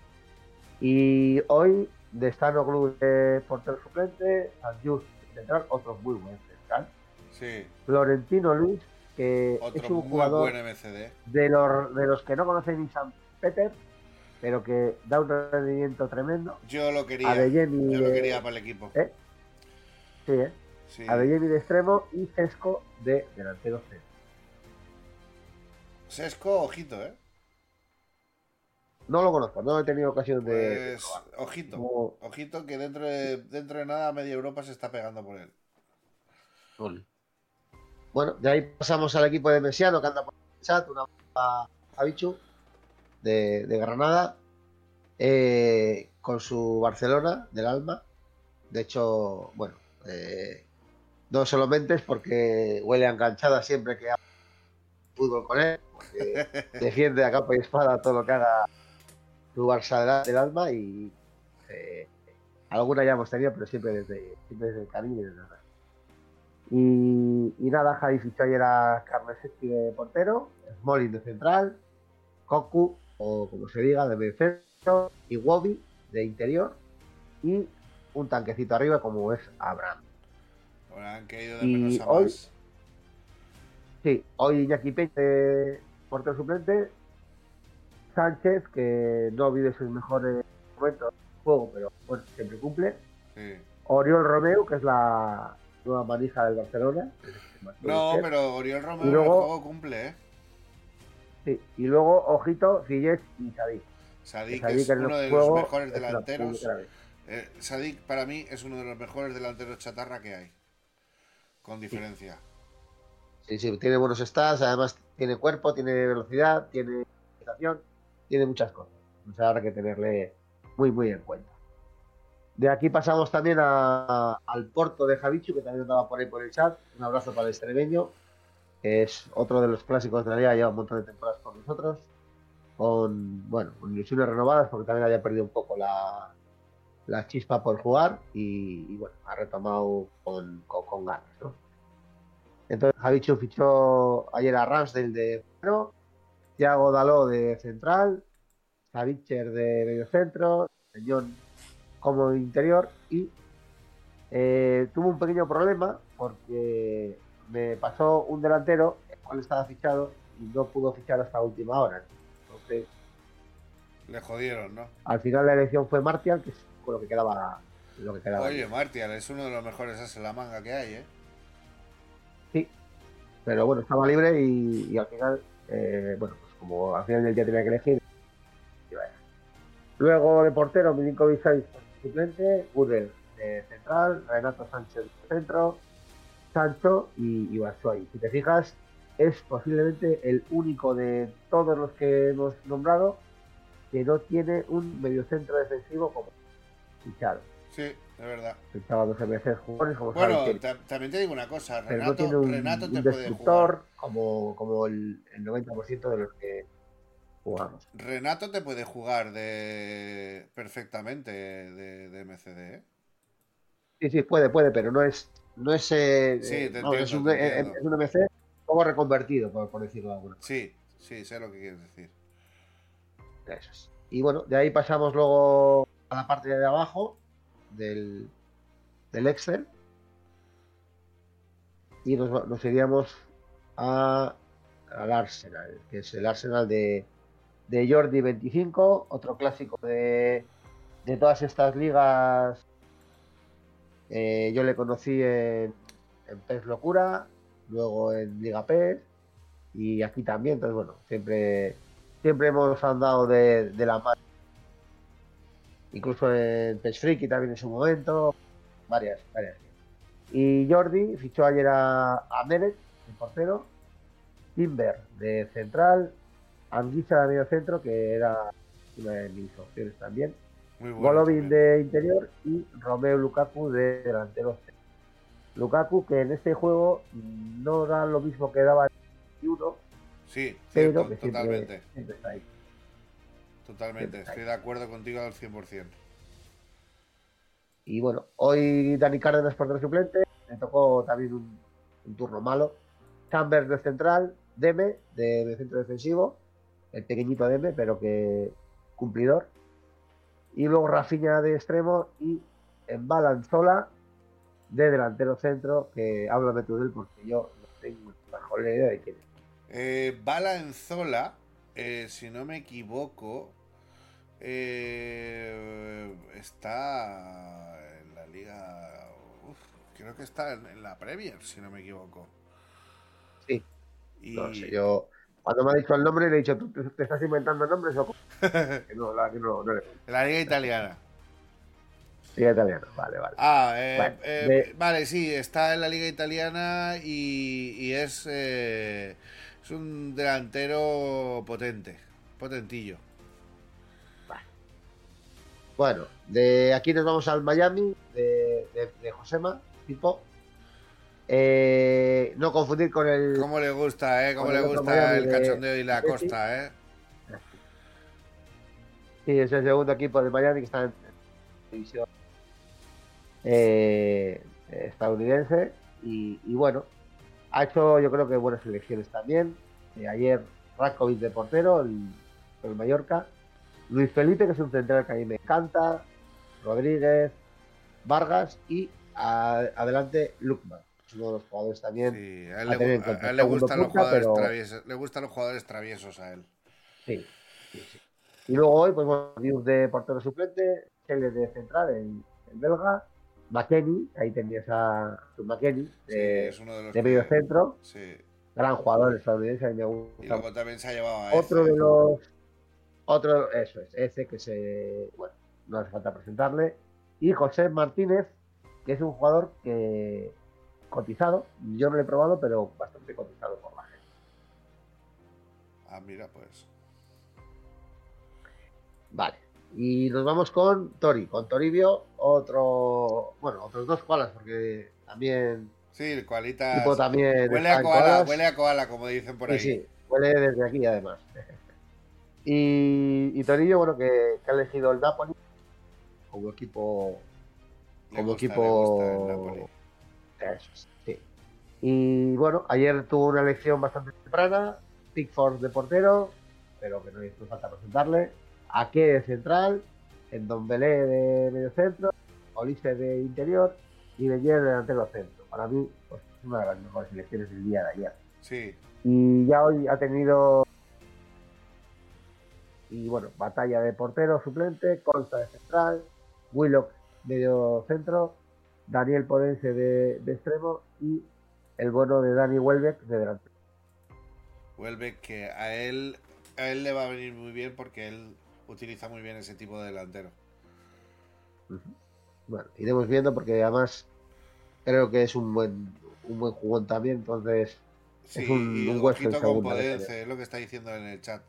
Y hoy, de Stanoglu de portero suplente, San Just central, otro muy buen central. Sí, Florentino Luis, que otro es un muy jugador buen MCD. de los, de los que no conocen ni San Peter, pero que da un rendimiento tremendo. Yo lo quería. Yo lo quería para el equipo. ¿Eh? Sí, ¿eh? Sí. Adeyemi de extremo y Cesco de delantero centro. Sesco, ojito, ¿eh? No lo conozco, no he tenido ocasión de. de Pues, ojito. Como- Ojito que dentro de, dentro de nada media Europa se está pegando por él. Bueno, de ahí pasamos al equipo de Mesiano que anda por el chat, una a de, de Granada, eh, con su Barcelona del alma. De hecho, bueno, eh, no solo mentes porque huele a enganchada siempre que haga fútbol con él, porque defiende a capa y espada todo lo que haga su Barça del, alma y eh, alguna ya hemos tenido, pero siempre desde, siempre desde el cariño y desde el. Y, y nada, Javi fichó ayer a Carnesetti de portero, Smolin de central, Koku, o como se diga, de medio y Wobby de interior, y un tanquecito arriba como es Abraham. Ahora han caído de Y menos a hoy- más. Sí, hoy Iñaki Peña de portero suplente, Sánchez, que no vive sus mejores momentos de juego, pero bueno, siempre cumple, Sí. Oriol Romeu, que es la nueva manija del Barcelona. No, pero Oriol Romeo Y luego- en el juego cumple, ¿eh? Sí, y luego, ojito, Fillets y Sadik. Sadik Sadik es uno de juego los mejores delanteros. Eh, Sadik para mí es uno de los mejores delanteros chatarra que hay. Con diferencia. Sí, sí, tiene buenos stats, además tiene cuerpo, tiene velocidad, tiene estación, tiene muchas cosas. O sea, habrá que tenerle muy, muy en cuenta. De aquí pasamos también al Porto de Javichu, que también andaba por ahí por el chat. Un abrazo para el extremeño, que es otro de los clásicos de la liga, lleva un montón de temporadas con nosotros, con, bueno, con ilusiones renovadas, porque también había perdido un poco la, la chispa por jugar y, bueno, ha retomado con, con, ganas, ¿no? Entonces Javichu fichó ayer a Ramsdale de centro, Thiago Daló de central, Savicher de medio centro, Señón como interior y eh, tuvo un pequeño problema porque me pasó un delantero, el cual estaba fichado y no pudo fichar hasta última hora. Entonces, Le jodieron, ¿no? al final la elección fue Martial, que es con lo que quedaba. Lo que quedaba Oye, Martial es uno de los mejores en la manga que hay, ¿eh? Sí, pero bueno, estaba libre y, y al final, eh, bueno, pues como al final del día tenía que elegir. y vaya. Luego de portero, Milinkovic Savic suplente, Gudel de central, Renato Sánchez de centro, Sancho y, y Batshuayi. Si te fijas, es posiblemente el único de todos los que hemos nombrado que no tiene un mediocentro defensivo como fichado. Sí, de verdad. Fichaba dos MCs jugadores como Bueno, también te digo una cosa, pero no Renato, tiene un, Renato te un puede jugar. como, como el, el 90% de los que jugamos. Renato te puede jugar de perfectamente de, de MCD, ¿eh? Sí, sí, puede, puede, pero no es. No es, eh, Sí, eh, te no, es, un, te entiendo. es un MC como reconvertido, por, por decirlo de alguna Sí, sí, sé lo que quieres decir. manera. Eso es. Y bueno, de ahí pasamos luego a la parte de abajo del, del Excel. Y nos, iríamos a, al Arsenal, que es el Arsenal de, de Jordi 25, otro clásico de, de todas estas ligas. Eh, yo le conocí en, en PES Locura, luego en Liga PES y aquí también. Entonces, bueno, siempre, siempre hemos andado de, de la mano. Incluso en PES Friki también en su momento, varias, varias. Y Jordi fichó ayer a, a Meret, el portero, Timber de central, Anguissa de medio centro, que era una de mis opciones también. Muy bueno. Golovin de interior y Romeo Lukaku de delantero. Lukaku que en este juego no da lo mismo que daba en el 21, Sí, pero cierto, que totalmente. siempre está ahí. Totalmente, siempre estoy de acuerdo contigo al 100%. Y bueno, hoy Dani Cárdenas portero suplente, me tocó también un, un turno malo. Chambers de central, Deme de, de centro defensivo, el pequeñito Deme, pero que cumplidor. Y luego Rafinha de extremo y en Balanzola de delantero centro, que háblame tú de él porque yo no tengo la mejor idea de quién es. Eh, Balanzola, eh, si no me equivoco, eh, está en la liga. uf, creo que está en, en la Premier, si no me equivoco. Sí. Y No sé, yo cuando me ha dicho el nombre le he dicho, ¿tú te, estás inventando nombres o cómo?". Que no, la verdad que no, no le en la liga italiana. Liga italiana, vale, vale. Ah, eh, Bueno, eh, de- vale, sí, está en la liga italiana y, y es, eh, es un delantero potente, potentillo. Bueno, de aquí nos vamos al Miami, de, de, de Josema, tipo. Eh, no confundir con el. ¿Cómo le gusta, eh? ¿Cómo le gusta el de- cachondeo y la de costa, eh? Sí, es el segundo equipo de Miami que está en división eh, estadounidense. Y, y bueno, ha hecho yo creo que buenas elecciones también. Eh, ayer Rakovic de portero, el, el Mallorca. Luis Felipe, que es un central que a mí me encanta. Rodríguez, Vargas y a- adelante Lukman. Es uno de los jugadores también. Sí, a él, a le, en a él le gustan los punta, jugadores pero- traviesos, le gustan los jugadores traviesos a él. Sí, sí, sí. Y luego hoy, pues bueno, Dius de portero suplente, Chele de central, el, el belga, McKenny, ahí tenías a tu McKenny, Sí, de, uno de de que- medio centro, Sí. gran jugador estadounidense, a mí me Y gusta. luego también se ha llevado a Otro Eze. de los, otro, eso es, ese que se, bueno, no hace falta presentarle, y José Martínez, que es un jugador que cotizado, yo no lo he probado, pero bastante cotizado por la gente. Ah, mira, pues. Vale. Y nos vamos con Tori, con Toribio, otro, bueno, otros dos koalas, porque también Sí. Tipo también Huele a koala, koalas. huele a koala, como dicen por ahí. Sí, sí, huele desde aquí además. Y, y Torillo, bueno, que, que ha elegido el Napoli como equipo. Le Como gusta, equipo. Sí. Y bueno, ayer tuvo una elección bastante temprana. Pickford de portero, pero que no hizo falta presentarle. Ake de central, Endombele de medio centro, Olise de interior y Beller de delantero centro. Para mí, pues, es una de las mejores elecciones del día de ayer. Sí, Y ya hoy ha tenido. Y bueno, batalla de portero suplente, Consta de central, Willock medio centro, Daniel Podense de, de extremo y el bueno de Dani Welbeck de delantero. vuelve que a él, a él le va a venir muy bien porque él utiliza muy bien ese tipo de delantero. Bueno, iremos viendo porque además creo que es un buen, un buen jugón también, entonces Sí, un- y un ojito con Podense, es lo que está diciendo en el chat.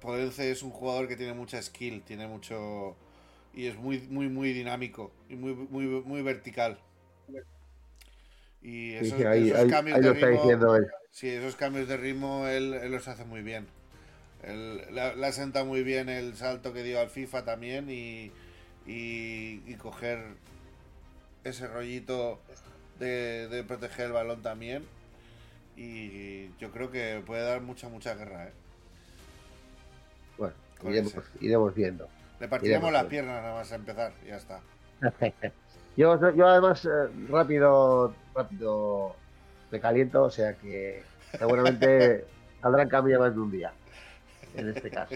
Podense es un jugador que tiene mucha skill, tiene mucho y es muy muy muy dinámico y muy muy muy vertical. Y esos, sí, ahí, esos ahí- cambios ahí de ritmo, él. sí, esos cambios de ritmo él, él los hace muy bien. Él, le, le ha sentado muy bien el salto que dio al FIFA también y, y, y coger ese rollito de, de proteger el balón también. Y yo creo que puede dar mucha, mucha guerra. ¿eh? Bueno, iremos viendo. Le partiremos Iremos las piernas nada más a empezar. Ya está. Yo, yo además eh, rápido, rápido me caliento, o sea que seguramente saldrán cambios más de un día, en este caso.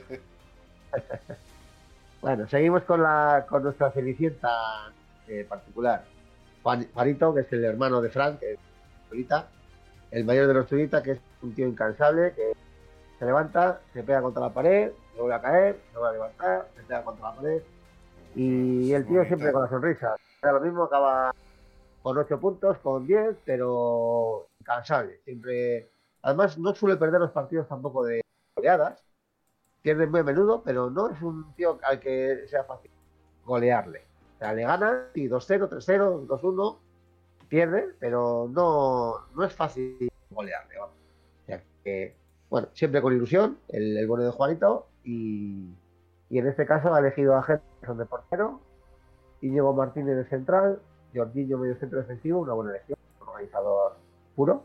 bueno, seguimos con la con nuestra cenicienta eh, particular. Juan- Juanito, que es el hermano de Frank, que es Zurita, el mayor de los Zurita, que es un tío incansable, que se levanta, se pega contra la pared, se vuelve a caer, se vuelve a levantar, se pega contra la pared. Y el tío siempre con la sonrisa. Lo mismo, acaba con 8 puntos, con 10, pero incansable. Siempre. Además, no suele perder los partidos tampoco de goleadas. Pierde muy a menudo, pero no es un tío al que sea fácil golearle. O sea, le gana y 2-0, 3-0, 2-1, pierde, pero no, no es fácil golearle. vamos. O sea que, bueno, siempre con ilusión, el, el bueno de Juanito, y, en este caso ha elegido a Henderson de portero, Íñigo Martínez de central, Jorginho medio centro defensivo, una buena elección, organizador puro,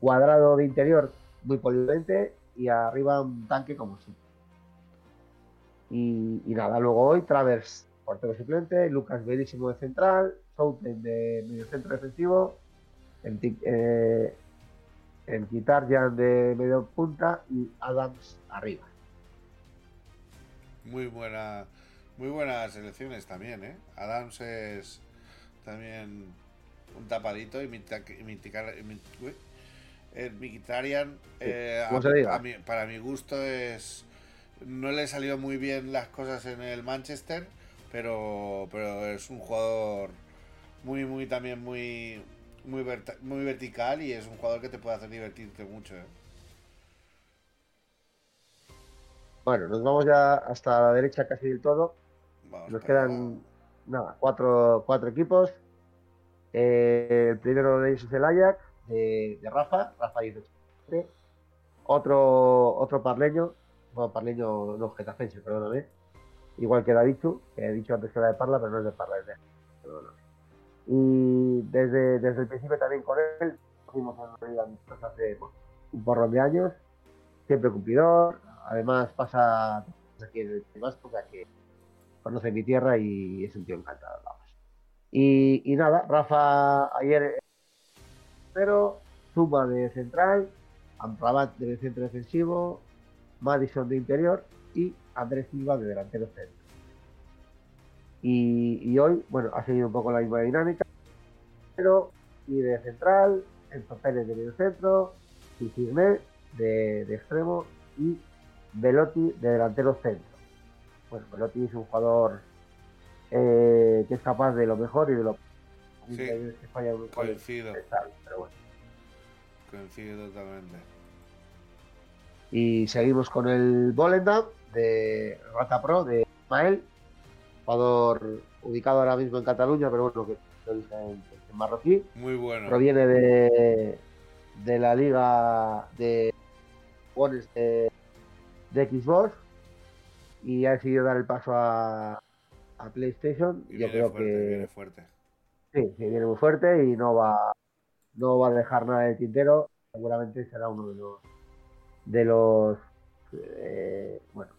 Cuadrado de interior, muy polivalente, y arriba un tanque como siempre. Y, nada, luego hoy Travers, portero suplente, Lucas Verísimo de central, Souten de medio centro defensivo, en, Ti- eh, en Kitarjan de medio punta y Adams arriba. Muy buena, muy buenas elecciones también, ¿eh? Adams es también un tapadito y el Mkhitaryan, eh, para mi gusto es no le salió muy bien las cosas en el Manchester, pero pero es un jugador muy muy también muy muy muy vertical y es un jugador que te puede hacer divertirte mucho, ¿eh? Bueno, nos vamos ya hasta la derecha casi del todo. Vamos Nos quedan nada, cuatro, cuatro equipos. Eh, el primero de ellos es el Ajax, de, de Rafa, Rafa 18. Otro, otro parleño, bueno, parleño no getafense, perdóname. Igual que Davichu, que he dicho antes que era de Parla, pero no es de Parla, es de perdóname. Y desde, desde el principio también con él, fuimos a hace pues, un porrón de años, siempre cumplidor, además pasa aquí en el Vasco, que conoce mi tierra y es un tío encantado. Y, y nada, Rafa ayer pero Zuma de central, Amrabat de centro defensivo, Madison de interior y Andrés Silva de delantero centro. Y, y hoy, bueno, ha seguido un poco la misma dinámica, pero y de central, Enzo Pérez de medio centro, de, de extremo y Velotti de delantero centro. Bueno, Velotti es un jugador eh, que es capaz de lo mejor y de lo Sí. que falla Coincido, pero bueno. coincido totalmente. Y seguimos con el Volendam de Rata Pro de Ismael, jugador ubicado ahora mismo en Cataluña, pero bueno, que origen en marroquí. Muy bueno. Proviene de, de la liga de jugadores de, de Xbox y ha decidido dar el paso a, a PlayStation. Y Yo creo fuerte, que viene fuerte. sí, que viene muy fuerte y no va, no va a dejar nada de tintero. Seguramente será uno de los de los eh, bueno,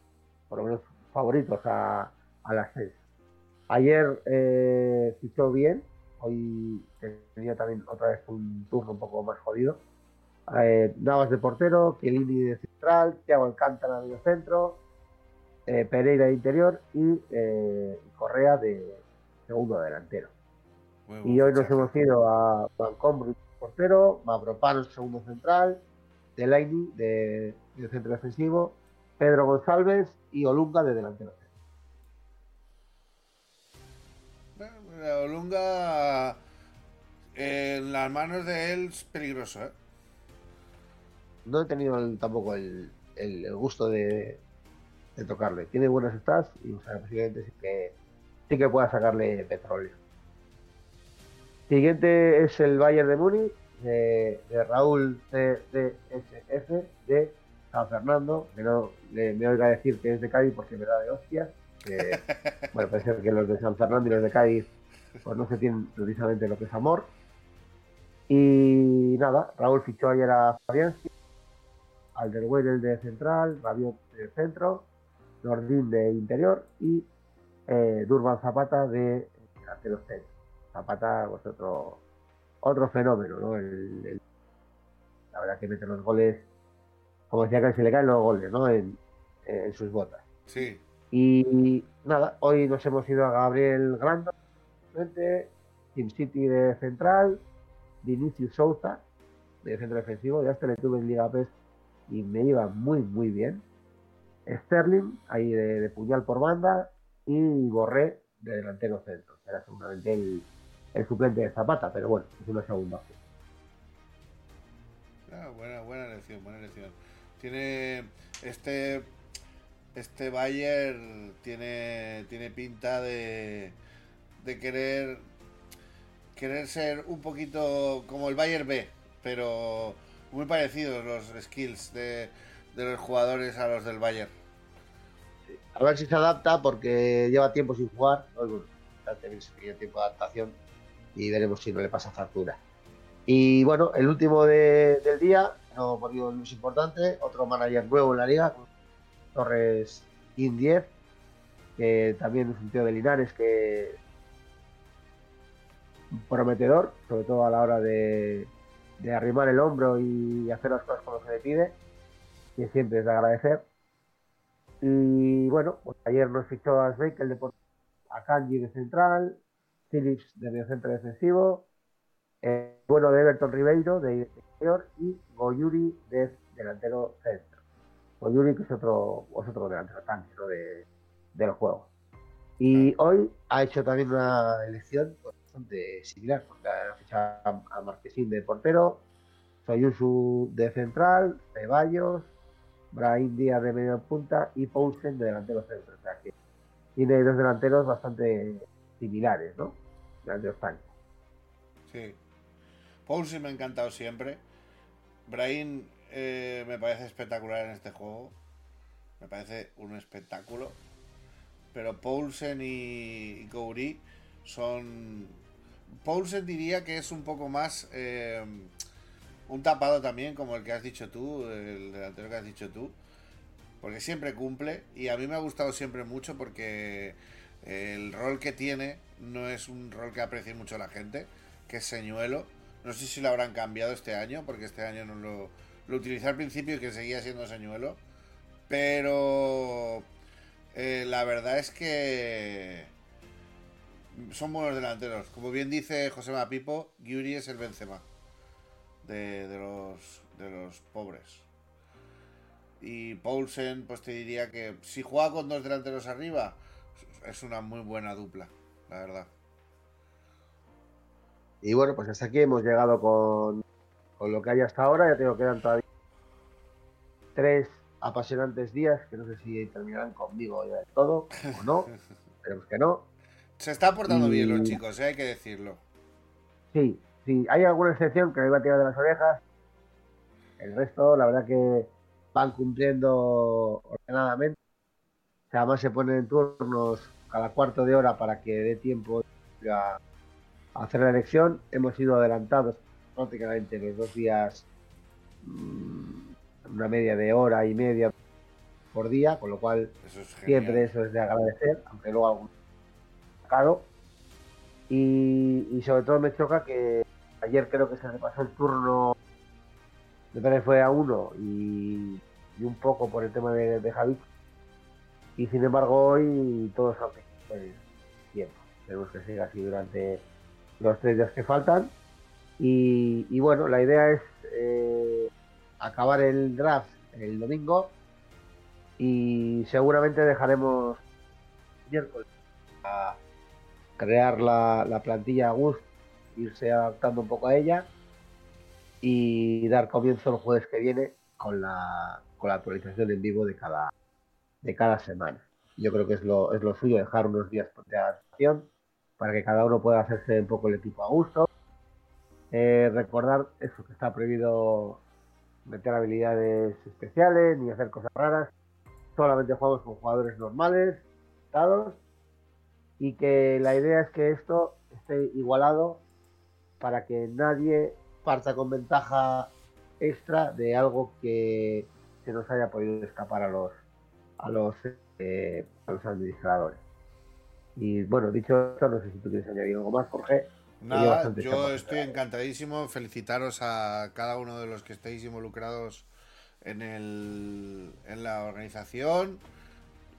por lo menos favoritos a, a las seis. Ayer eh, fichó bien, hoy tenía también otra vez un turno un poco más jodido. Eh, Navas de portero, Chiellini de central, Thiago Alcántara de centro, eh, Pereira de interior y eh, Correa de segundo delantero. Muy Y hoy nos hemos ido a Bancombro, portero, Mavropanos, segundo central, Delaini de, de centro defensivo, Pedro González y Olunga de delantero. Olunga en las manos de él es peligroso, ¿eh? No he tenido el- tampoco el, el- el gusto de, de tocarle. Tiene buenas stats y o sea, posiblemente sí que, sí que pueda sacarle petróleo. Siguiente es el Bayern de Múnich, de, de Raúl CDSF de San Fernando, que no le- me oiga decir que es de Cádiz porque me da de hostias. que, bueno, parece ser que los de San Fernando y los de Cádiz pues no se tienen precisamente lo que es amor. Y nada, Raúl fichó ayer a Fabianski, Alderweireld de central, Rabiot de centro, Nordin de interior y eh, Durban Zapata de delantero centro. Zapata, pues otro, otro fenómeno, ¿no? El- el- la verdad que mete los goles, como decía que se le caen los goles, ¿no? En, en sus botas. Sí. Y nada, hoy nos hemos ido a Gabriel frente, Team City de central, Vinicius Souza de centro defensivo, ya este le tuve en Liga PES y me iba muy muy bien. Sterling, ahí de, puñal por banda, y Borré de delantero centro. Era seguramente el, el suplente de Zapata, pero bueno, es una segunda opción. Ah, buena, buena elección, buena elección. Tiene este este Bayern tiene tiene pinta de de querer querer ser un poquito como el Bayern B, pero muy parecidos los skills de, de los jugadores a los del Bayern. A ver si se adapta porque lleva tiempo sin jugar. bueno, tiempo de adaptación y veremos si no le pasa factura. Y bueno, el último de- del día, no por el más importante, otro manager nuevo en la liga, Torres In 10, que también es un tío de Linares que prometedor, sobre todo a la hora de, de arrimar el hombro y hacer las cosas como se le pide, que siempre es de agradecer. Y bueno, pues ayer nos fichó a Sveikel de por- a Kanji de central, Phillips de mediocentro defensivo, eh, bueno de Everton Ribeiro de interior y Goyuri de delantero centro. Goyuri que es otro, es otro delantero tanque ¿no? de, del juego. Y hoy ha hecho también una elección bastante similar, porque ha fichado a, Marquesín de portero, Soyusu de central, Ceballos, Brahim Díaz de medio punta y Poulsen de delantero centro. O sea tiene dos delanteros bastante similares, ¿no? Delanteros tanques. Sí. Paul sí me ha encantado siempre. Brahim eh, me parece espectacular en este juego. Me parece un espectáculo. Pero Paulsen y, y son. Paulsen diría que es un poco más. eh, un tapado también, como el que has dicho tú, el delantero que has dicho tú. Porque siempre cumple. Y a mí me ha gustado siempre mucho porque el rol que tiene no es un rol que aprecie mucho la gente, que es señuelo. No sé si lo habrán cambiado este año, porque este año no lo, lo utilicé al principio y que seguía siendo señuelo. Pero eh, la verdad es que son buenos delanteros. Como bien dice José Mapipo, Yuri es el Benzema de, de los, de los pobres. Y Paulsen, pues te diría que si juega con dos delanteros arriba, es una muy buena dupla, la verdad. Y bueno, pues hasta aquí hemos llegado con, con lo que hay hasta ahora. Ya tengo que quedan todavía tres apasionantes días que no sé si terminarán conmigo ya del todo o no. Esperemos que no. Se está portando bien los chicos, ¿eh? hay que decirlo. Sí, sí, hay alguna excepción que me iba a tirar de las orejas. El resto, la verdad que van cumpliendo ordenadamente. O sea, además se ponen en turnos cada cuarto de hora para que dé tiempo a hacer la elección. Hemos sido adelantados prácticamente los dos días, mm, una media de hora y media por día, con lo cual Eso es genial. siempre eso es de agradecer, aunque luego algún Y, sobre todo me choca que ayer creo que se repasó el turno, me parece fue a uno y, un poco por el tema de, de Javi. Y sin embargo hoy todos han pues, tiempo. Tenemos que seguir así durante los tres días que faltan. Y, bueno, la idea es eh, acabar el draft el domingo y seguramente dejaremos miércoles crear la, la plantilla a gusto, irse adaptando un poco a ella y dar comienzo el jueves que viene con la, con la actualización en vivo de cada, de cada semana. Yo creo que es lo, es lo suyo dejar unos días de adaptación para que cada uno pueda hacerse un poco el equipo a gusto. Eh, recordar eso, que está prohibido meter habilidades especiales ni hacer cosas raras. Solamente jugamos con jugadores normales, dados, y que la idea es que esto esté igualado para que nadie parta con ventaja extra de algo que se nos haya podido escapar a los a los eh, a los administradores. Y bueno, dicho esto, no sé si tú quieres añadir algo más, Jorge. Nada, yo chapa. estoy encantadísimo. Felicitaros a cada uno de los que estéis involucrados en, el, en la organización.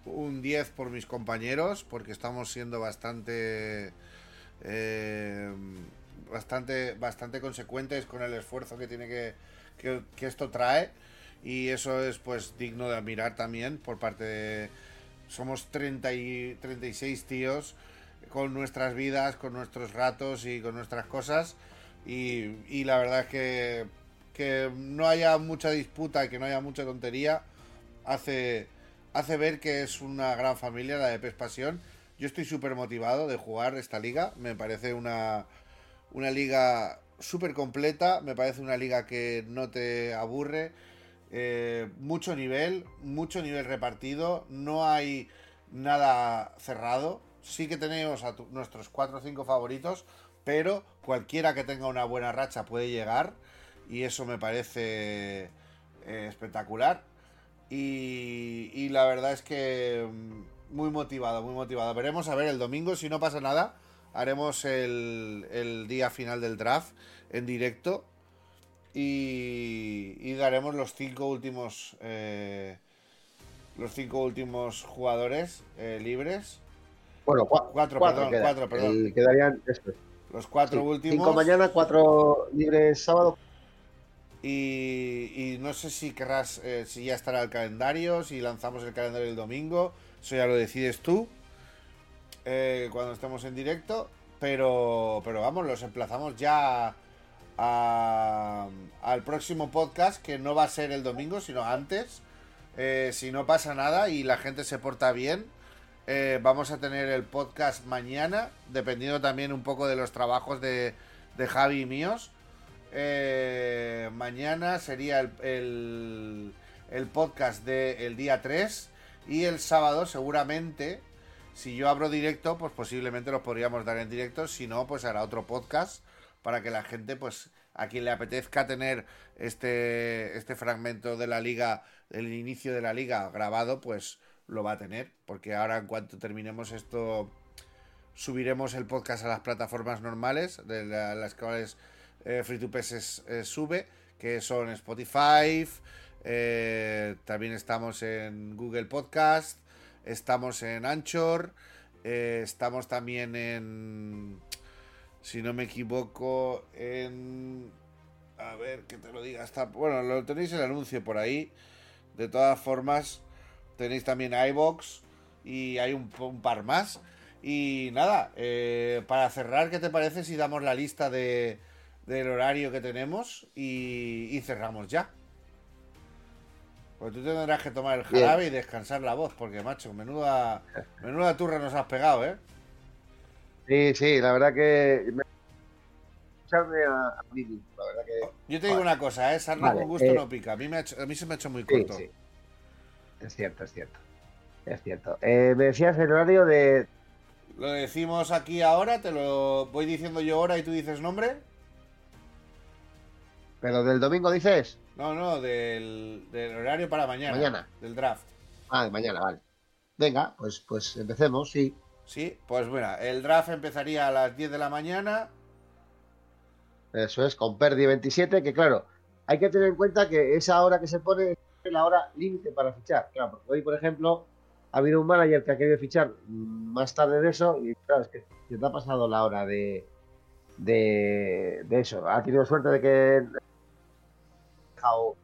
Un 10 por mis compañeros, porque estamos siendo bastante. eh, bastante, bastante consecuentes con el esfuerzo que tiene que, que, esto trae. Y eso es pues digno de admirar también por parte de. Somos 30 y 36 tíos con nuestras vidas, con nuestros ratos y con nuestras cosas. Y, y la verdad es que, que no haya mucha disputa y que no haya mucha tontería hace, hace ver que es una gran familia la de PES Pasión. Yo estoy súper motivado de jugar esta liga. Me parece una, una liga súper completa. Me parece una liga que no te aburre. Eh, mucho nivel, mucho nivel repartido. No hay nada cerrado. Sí que tenemos a nuestros 4 o 5 favoritos, pero cualquiera que tenga una buena racha puede llegar. Y eso me parece eh, espectacular. Y, y la verdad es que mm, muy motivado, muy motivado. Veremos a ver el domingo, si no pasa nada, haremos el, el día final del draft en directo y, y daremos los cinco últimos eh, los cinco últimos jugadores eh, libres. Bueno, cua- Cuatro, cuatro, perdón, quedan. cuatro, perdón. El- quedarían esto. Los cuatro Sí, últimos. Cinco mañana, cuatro libres sábado. Y, no sé si querrás, eh, si ya estará el calendario, si lanzamos el calendario el domingo, eso ya lo decides tú eh, cuando estemos en directo. Pero, pero vamos, los emplazamos ya al próximo podcast, que no va a ser el domingo, sino antes. Eh, si no pasa nada y la gente se porta bien, vamos a tener el podcast mañana, dependiendo también un poco de los trabajos de, de Javi y míos. Eh, mañana sería el, el, el podcast del día 3 y el sábado seguramente, si yo abro directo, pues posiblemente los podríamos dar en directo, si no, pues hará otro podcast para que la gente, pues a quien le apetezca tener este, este fragmento de la liga, del inicio de la liga grabado, pues lo va a tener, porque ahora en cuanto terminemos esto subiremos el podcast a las plataformas normales, de la- las cuales eh, Free to Pes es- eh, sube, que son Spotify, eh, también estamos en Google Podcast, estamos en Anchor, estamos también en, si no me equivoco, en... A ver, que te lo diga. Bueno, lo tenéis el anuncio por ahí. De todas formas, tenéis también iBox y hay un, par más. Y nada, para cerrar, ¿qué te parece si damos la lista de, del horario que tenemos y, y cerramos ya? Pues tú tendrás que tomar el Bien. jarabe y descansar la voz, porque macho, menuda, menuda turra nos has pegado, ¿eh? Sí, sí, la verdad que me- a, a mí mismo, la verdad que... Yo te digo una cosa, ¿eh? Sarna Vale, con gusto eh, no pica. A mí, me ha hecho- a mí se me ha hecho muy Sí, corto. sí. Es cierto, es cierto. Es cierto. Eh, me decías el horario de... Lo decimos aquí ahora, te lo voy diciendo yo hora y tú dices nombre. ¿Pero del domingo dices? No, no, del, del horario para mañana. Mañana. Del draft. Ah, de mañana, vale. Venga, pues, pues empecemos, sí. Sí, pues mira, el draft empezaría a las 10 de la mañana. Eso es, con Perdi 27, que claro, hay que tener en cuenta que esa hora que se pone es la hora límite para fichar. Claro, porque hoy, por ejemplo, ha habido un manager que ha querido fichar más tarde de eso y claro, es que se te ha pasado la hora de, de, de eso. Ha tenido suerte de que dejado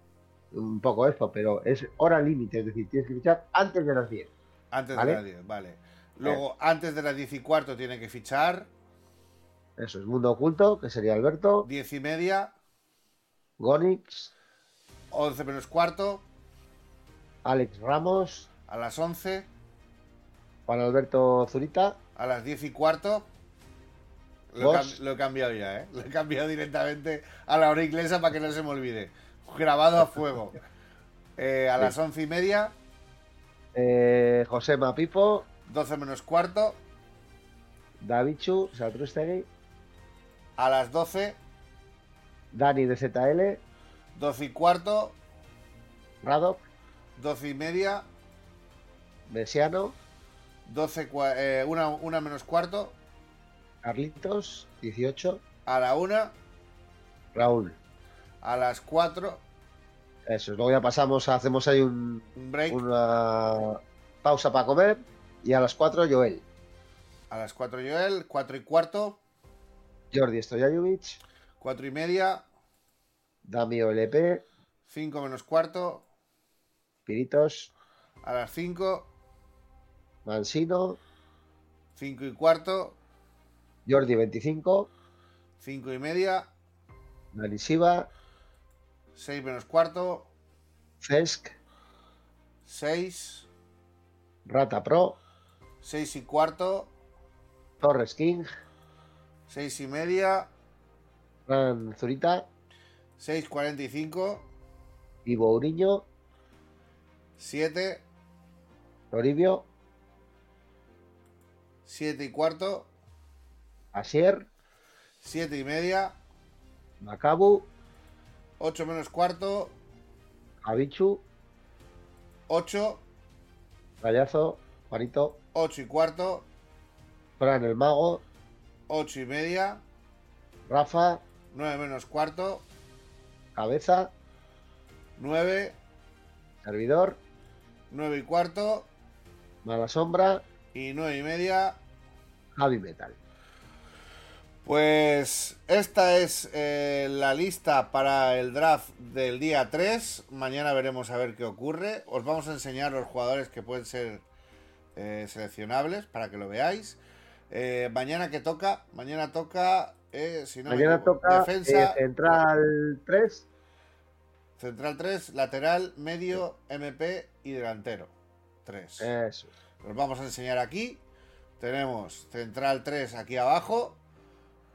un poco esto, pero es hora límite, es decir, tienes que fichar antes de las 10. Antes Vale. de las 10, vale. Luego, antes de las 10 y cuarto tiene que fichar. Eso es Mundo Oculto, que sería Alberto, 10 y media, Gonix, 11 menos cuarto, Alex Ramos, a las 11, Juan Alberto Zurita, a las 10 y cuarto. He, lo he cambiado ya, ¿eh? Lo he cambiado directamente a la hora inglesa para que no se me olvide. Grabado a fuego. Eh, a las 11 y media, eh, José Mapipo, 12 menos cuarto, Davichu, Satrustegui, a las 12, Dani de ZL, 12 y cuarto, Radok, 12 y media, Mesiano, 12, cua- eh, una, una menos cuarto, Carlitos, 18, a la 1, Raúl. A las 4, Eso, luego ya pasamos, a- hacemos ahí un- un break, una pausa para comer y a las 4 Joel, a las 4 Joel, 4 y cuarto, Jordi Stojajovic, 4 y media, Dami OLP, 5 menos cuarto, Piritos, a las 5, Mansino, 5 y cuarto, Jordi 25, 5 y media, Dani Siva, 6 menos cuarto, Cesc, 6, Rata Pro, 6 y cuarto, Torres King, 6 y media, Fran Zurita, 6.45, Ivo Uriño, 7, Toribio, 7 y cuarto, Asier, 7 y media, Macabu, 8 menos cuarto, Javichu, 8, Rayazo, Juanito, 8 y cuarto, Fran el Mago, 8 y media, Rafa, 9 menos cuarto, Cabeza, 9, Servidor, 9 y cuarto Mala Sombra, y 9 y media. Javi Metal. Pues esta es eh, la lista para el draft del día 3. Mañana veremos a ver qué ocurre. Os vamos a enseñar los jugadores que pueden ser eh, seleccionables para que lo veáis. Eh, mañana que toca, mañana toca, si no Mañana toca defensa, Central 3, central 3, lateral, medio, MP y delantero 3. eso. Los vamos a enseñar aquí. Tenemos Central 3 aquí abajo,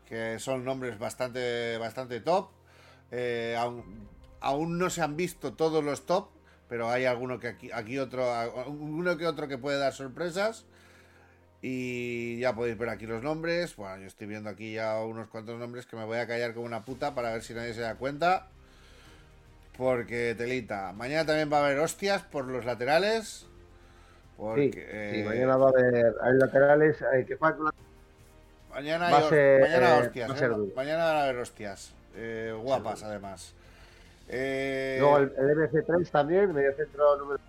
que son nombres bastante, bastante top. Eh, aún, aún no se han visto todos los top, pero hay alguno que aquí, aquí otro, uno que otro que puede dar sorpresas. Y ya podéis ver aquí los nombres. Bueno, yo estoy viendo aquí ya unos cuantos nombres que me voy a callar como una puta para ver si nadie se da cuenta. Porque telita. Mañana también va a haber hostias por los laterales. Porque, Sí, sí, eh, mañana va a haber hay laterales hay que jugar con la- Mañana, Va hay ser- mañana eh, hostias. va a ¿eh? ser duro. Mañana van a haber hostias. eh, guapas, además. Luego el, el MC3 también, medio centro número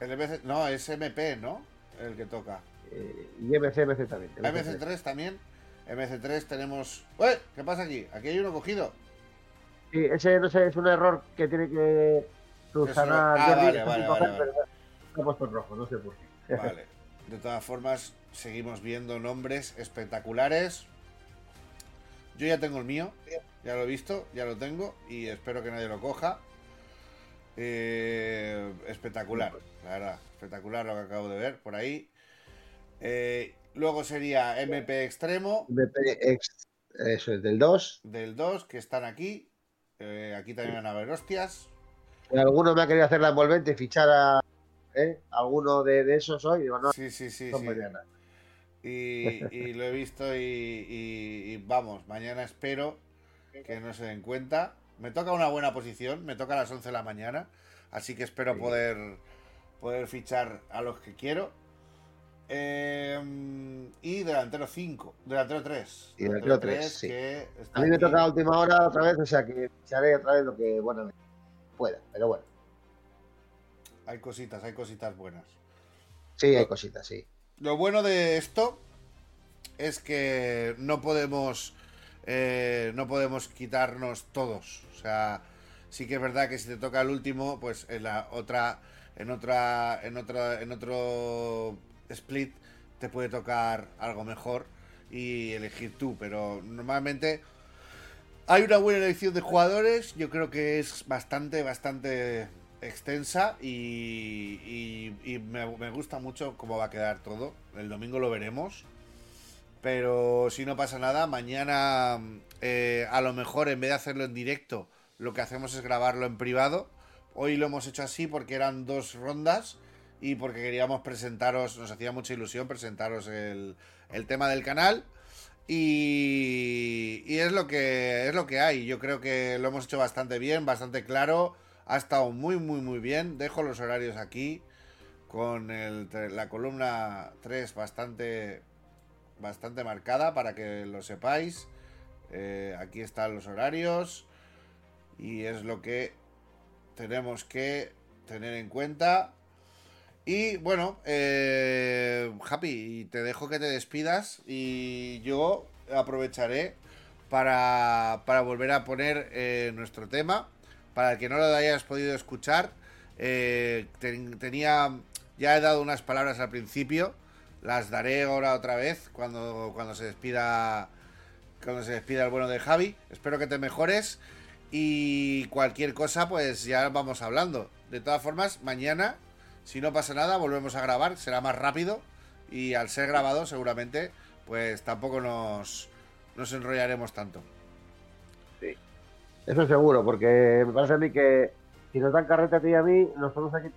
el MC no, es MP, ¿no? El que toca. y MC, MC también. ¿La MC3 también. MC3 tenemos. ¡Uy! ¿Qué pasa aquí? Aquí hay uno cogido. Sí, ese no sé, es un error que tiene que subsanar Ah, vale, está vale, vale, vale. pero he puesto en rojo, no sé por qué. Vale. De todas formas, seguimos viendo nombres espectaculares. Yo ya tengo el mío, ya lo he visto, ya lo tengo y espero que nadie lo coja. Eh, espectacular, la verdad, espectacular lo que acabo de ver por ahí. Eh, luego sería MP extremo, MP ex- Eso es del 2. Del 2, que están aquí. Eh, aquí también van a haber hostias. Alguno me ha querido hacer la envolvente y fichar a ¿eh? alguno de, de, esos hoy. Digo, no, sí, sí, sí. son sí. Y, y, lo he visto y, y, y, vamos, mañana espero que no se den cuenta. Me toca una buena posición, me toca a las 11 de la mañana, así que espero Sí. poder, poder fichar a los que quiero. Eh, y delantero 5, delantero 3. Y delantero tres, sí. que está A mí me aquí. toca a última hora otra vez, o sea que ficharé otra vez lo que, bueno, pueda. Pero bueno, Hay cositas, hay cositas buenas. sí, hay cositas, sí. Lo bueno de esto es que no podemos eh, no podemos quitarnos todos. O sea, sí que es verdad que si te toca el último, pues en la otra, en otra, en otra, en otro split te puede tocar algo mejor y elegir tú. Pero normalmente hay una buena elección de jugadores. Yo creo que es bastante, bastante extensa y, y- me gusta mucho cómo va a quedar todo. El domingo lo veremos. Pero si no pasa nada, mañana eh, a lo mejor en vez de hacerlo en directo, lo que hacemos es grabarlo en privado. Hoy lo hemos hecho así porque eran dos rondas y porque queríamos presentaros, nos hacía mucha ilusión presentaros el, el tema del canal. Y, y es lo que es lo que hay. Yo creo que lo hemos hecho bastante bien, bastante claro. Ha estado muy, muy, muy bien. Dejo los horarios aquí. Con la columna 3 bastante, bastante marcada para que lo sepáis. Eh, aquí están los horarios. Y es lo que tenemos que tener en cuenta. Y bueno, eh, Happy, te dejo que te despidas y yo aprovecharé para, para volver a poner eh, nuestro tema. Para el que no lo hayas podido escuchar, eh, ten- tenía, ya he dado unas palabras al principio, las daré ahora otra vez cuando, cuando se despida cuando se despida el bueno de Javi. Espero que te mejores y cualquier cosa pues ya vamos hablando. De todas formas, mañana, si no pasa nada, volvemos a grabar, será más rápido y al ser grabado seguramente pues tampoco nos, nos enrollaremos tanto. Eso seguro, porque me parece a mí que si nos dan carrete a ti y a mí, nos estamos aquí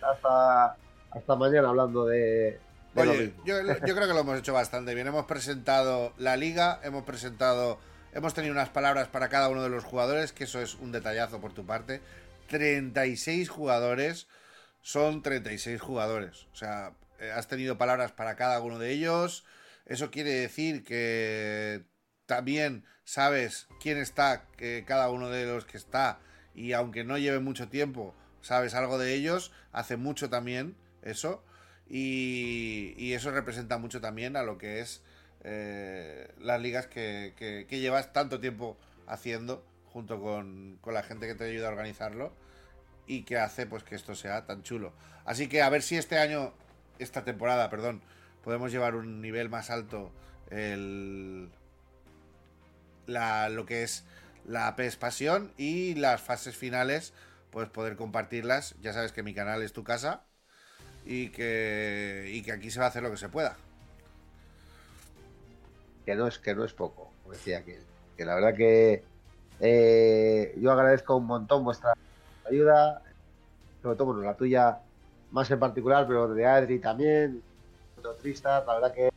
hasta, hasta mañana hablando de, de Oye, yo, yo creo que lo hemos hecho bastante bien. Hemos presentado la liga, hemos presentado, hemos tenido unas palabras para cada uno de los jugadores, que eso es un detallazo por tu parte. 36 jugadores, son 36 jugadores. O sea, eh, has tenido palabras para cada uno de ellos. Eso quiere decir que también sabes quién está, que cada uno de los que está, y aunque no lleve mucho tiempo, sabes algo de ellos, hace mucho también eso, y, eso representa mucho también a lo que es eh, las ligas que llevas tanto tiempo haciendo, junto con, con la gente que te ayuda a organizarlo, y que hace pues que esto sea tan chulo. Así que a ver si este año, esta temporada, perdón, podemos llevar un nivel más alto el, la, lo que es la PES Pasión y las fases finales, pues poder compartirlas. Ya sabes que mi canal es tu casa y que, y que aquí se va a hacer lo que se pueda. que no es que no es poco, decía aquel. Que la verdad que eh, yo agradezco un montón vuestra ayuda, sobre todo bueno, la tuya más en particular, pero de Adri también, de Tristan, la verdad que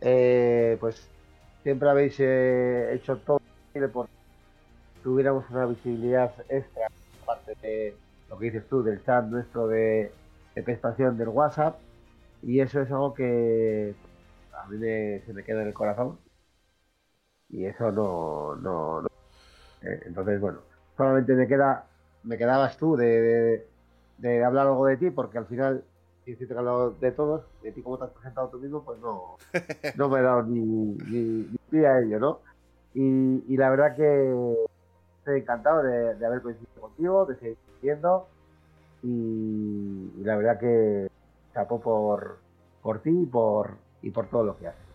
eh, pues siempre habéis eh, hecho todo por tuviéramos una visibilidad extra, aparte de lo que dices tú, del chat nuestro de, de prestación del WhatsApp, y eso es algo que a mí me- se me queda en el corazón y eso no, no. Eh, entonces bueno solamente me queda me quedabas tú de, de hablar algo de ti porque al final si te he hablado de todos de ti como te has presentado tú mismo pues no no me he dado ni, ni, ni pie a ello no y, y la verdad que estoy encantado de, de haber coincidido contigo de seguir viendo y, y la verdad que chapó por por ti y por y por todo lo que haces.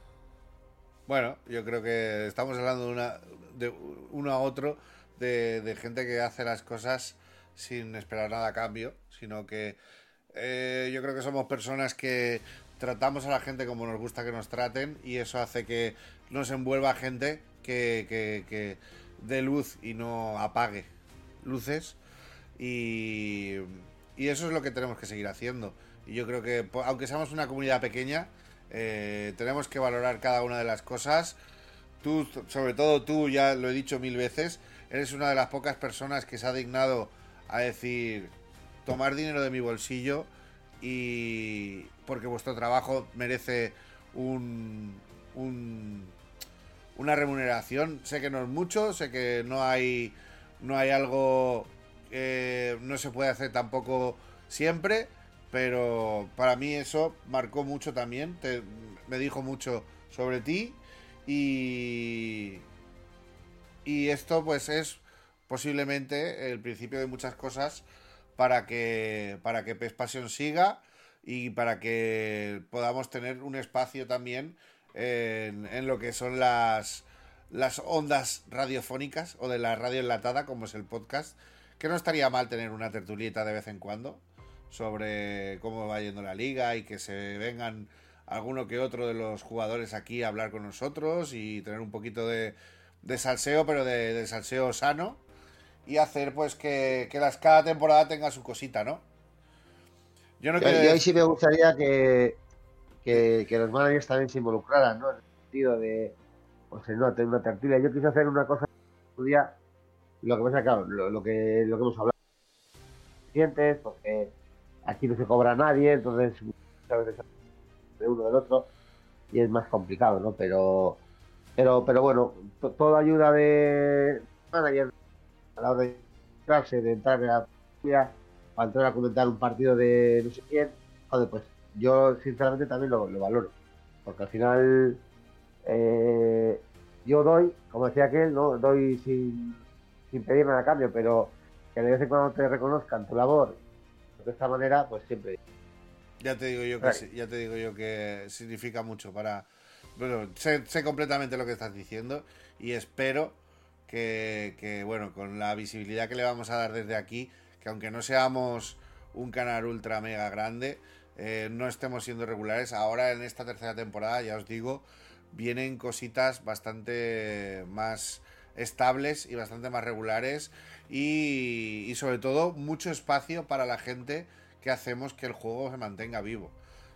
Bueno, yo creo que estamos hablando de, una, de uno a otro, de, de gente que hace las cosas sin esperar nada a cambio, sino que eh, yo creo que somos personas que tratamos a la gente como nos gusta que nos traten y eso hace que nos envuelva gente que, que, que dé luz y no apague luces. Y, y eso es lo que tenemos que seguir haciendo. Y yo creo que, aunque seamos una comunidad pequeña, eh, tenemos que valorar cada una de las cosas. Tú, sobre todo tú, ya lo he dicho mil veces, eres una de las pocas personas que se ha dignado a decir tomar dinero de mi bolsillo y porque vuestro trabajo merece un, un- una remuneración. Sé que no es mucho, sé que no hay no hay algo eh, no se puede hacer tampoco siempre, pero para mí eso marcó mucho también. Te- me dijo mucho sobre ti y y esto pues es posiblemente el principio de muchas cosas para que para que PES Passion siga y para que podamos tener un espacio también en, en lo que son las las ondas radiofónicas o de la radio enlatada como es el podcast que no estaría mal tener una tertulieta de vez en cuando sobre cómo va yendo la liga y que se vengan alguno que otro de los jugadores aquí a hablar con nosotros y tener un poquito de, de salseo, pero de, de salseo sano y hacer pues que, que las, cada temporada tenga su cosita, ¿no? Yo no Y, quiero y ahí sí me gustaría que, que, que los managers también se involucraran, ¿no? En el sentido de, pues, no, tener una tertulia. Yo quise hacer una cosa en su día, lo que pasa, claro, lo, lo que, lo que hemos hablado clientes, porque aquí no se cobra a nadie, entonces muchas veces de uno del otro y es más complicado, ¿no? Pero, pero, pero bueno, to- toda ayuda de manager a la hora de entrarse, de entrar en la tertulia, para entrar a comentar un partido de no sé quién, joder, pues yo sinceramente también lo, lo valoro, porque al final eh, yo doy, como decía aquel, ¿no? doy sin, sin pedir nada a cambio, pero que de vez en cuando te reconozcan tu labor de esta manera, pues siempre. Ya te digo yo que sí, ya te digo yo que significa mucho para. Bueno, sé, sé completamente lo que estás diciendo y espero que, bueno, con la visibilidad que le vamos a dar desde aquí, que aunque no seamos un canal ultra mega grande, eh, no estemos siendo regulares. Ahora en esta tercera temporada, ya os digo, vienen cositas bastante más estables y bastante más regulares y, y sobre todo mucho espacio para la gente que hacemos que el juego se mantenga vivo.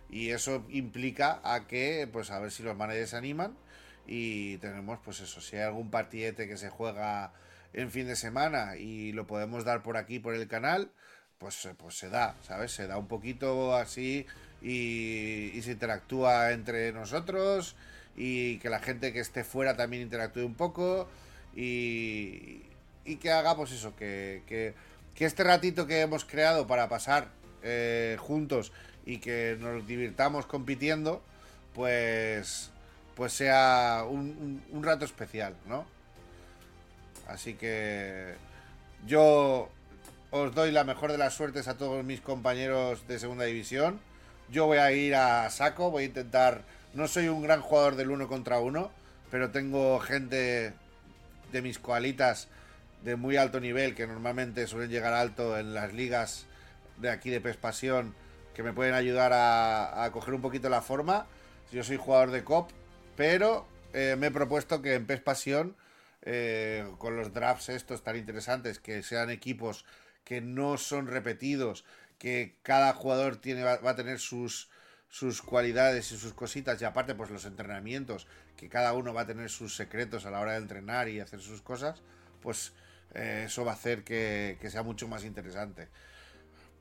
Y eso implica a que, pues a ver si los managers se animan y tenemos, pues eso, si hay algún partidete que se juega en fin de semana y lo podemos dar por aquí, por el canal, pues, eh, pues se da, ¿sabes? Se da un poquito así y, se interactúa entre nosotros y que la gente que esté fuera también interactúe un poco y, y que haga, pues eso, que, que, que este ratito que hemos creado para pasar eh, juntos y que nos divirtamos compitiendo, pues, pues sea un, un- rato especial, ¿no? Así que yo os doy la mejor de las suertes a todos mis compañeros de segunda división. Yo voy a ir a saco, voy a intentar. No soy un gran jugador del uno contra uno, pero tengo gente de mis coalitas de muy alto nivel que normalmente suelen llegar alto en las ligas de aquí de PES Pasión que me pueden ayudar a, a coger un poquito la forma. Yo soy jugador de COP, pero eh, me he propuesto que en PES Pasión, eh, con los drafts estos tan interesantes, que sean equipos que no son repetidos, que cada jugador tiene, va, a tener sus, sus cualidades y sus cositas, y aparte pues los entrenamientos, que cada uno va a tener sus secretos a la hora de entrenar y hacer sus cosas, pues eh, eso va a hacer que, que sea mucho más interesante.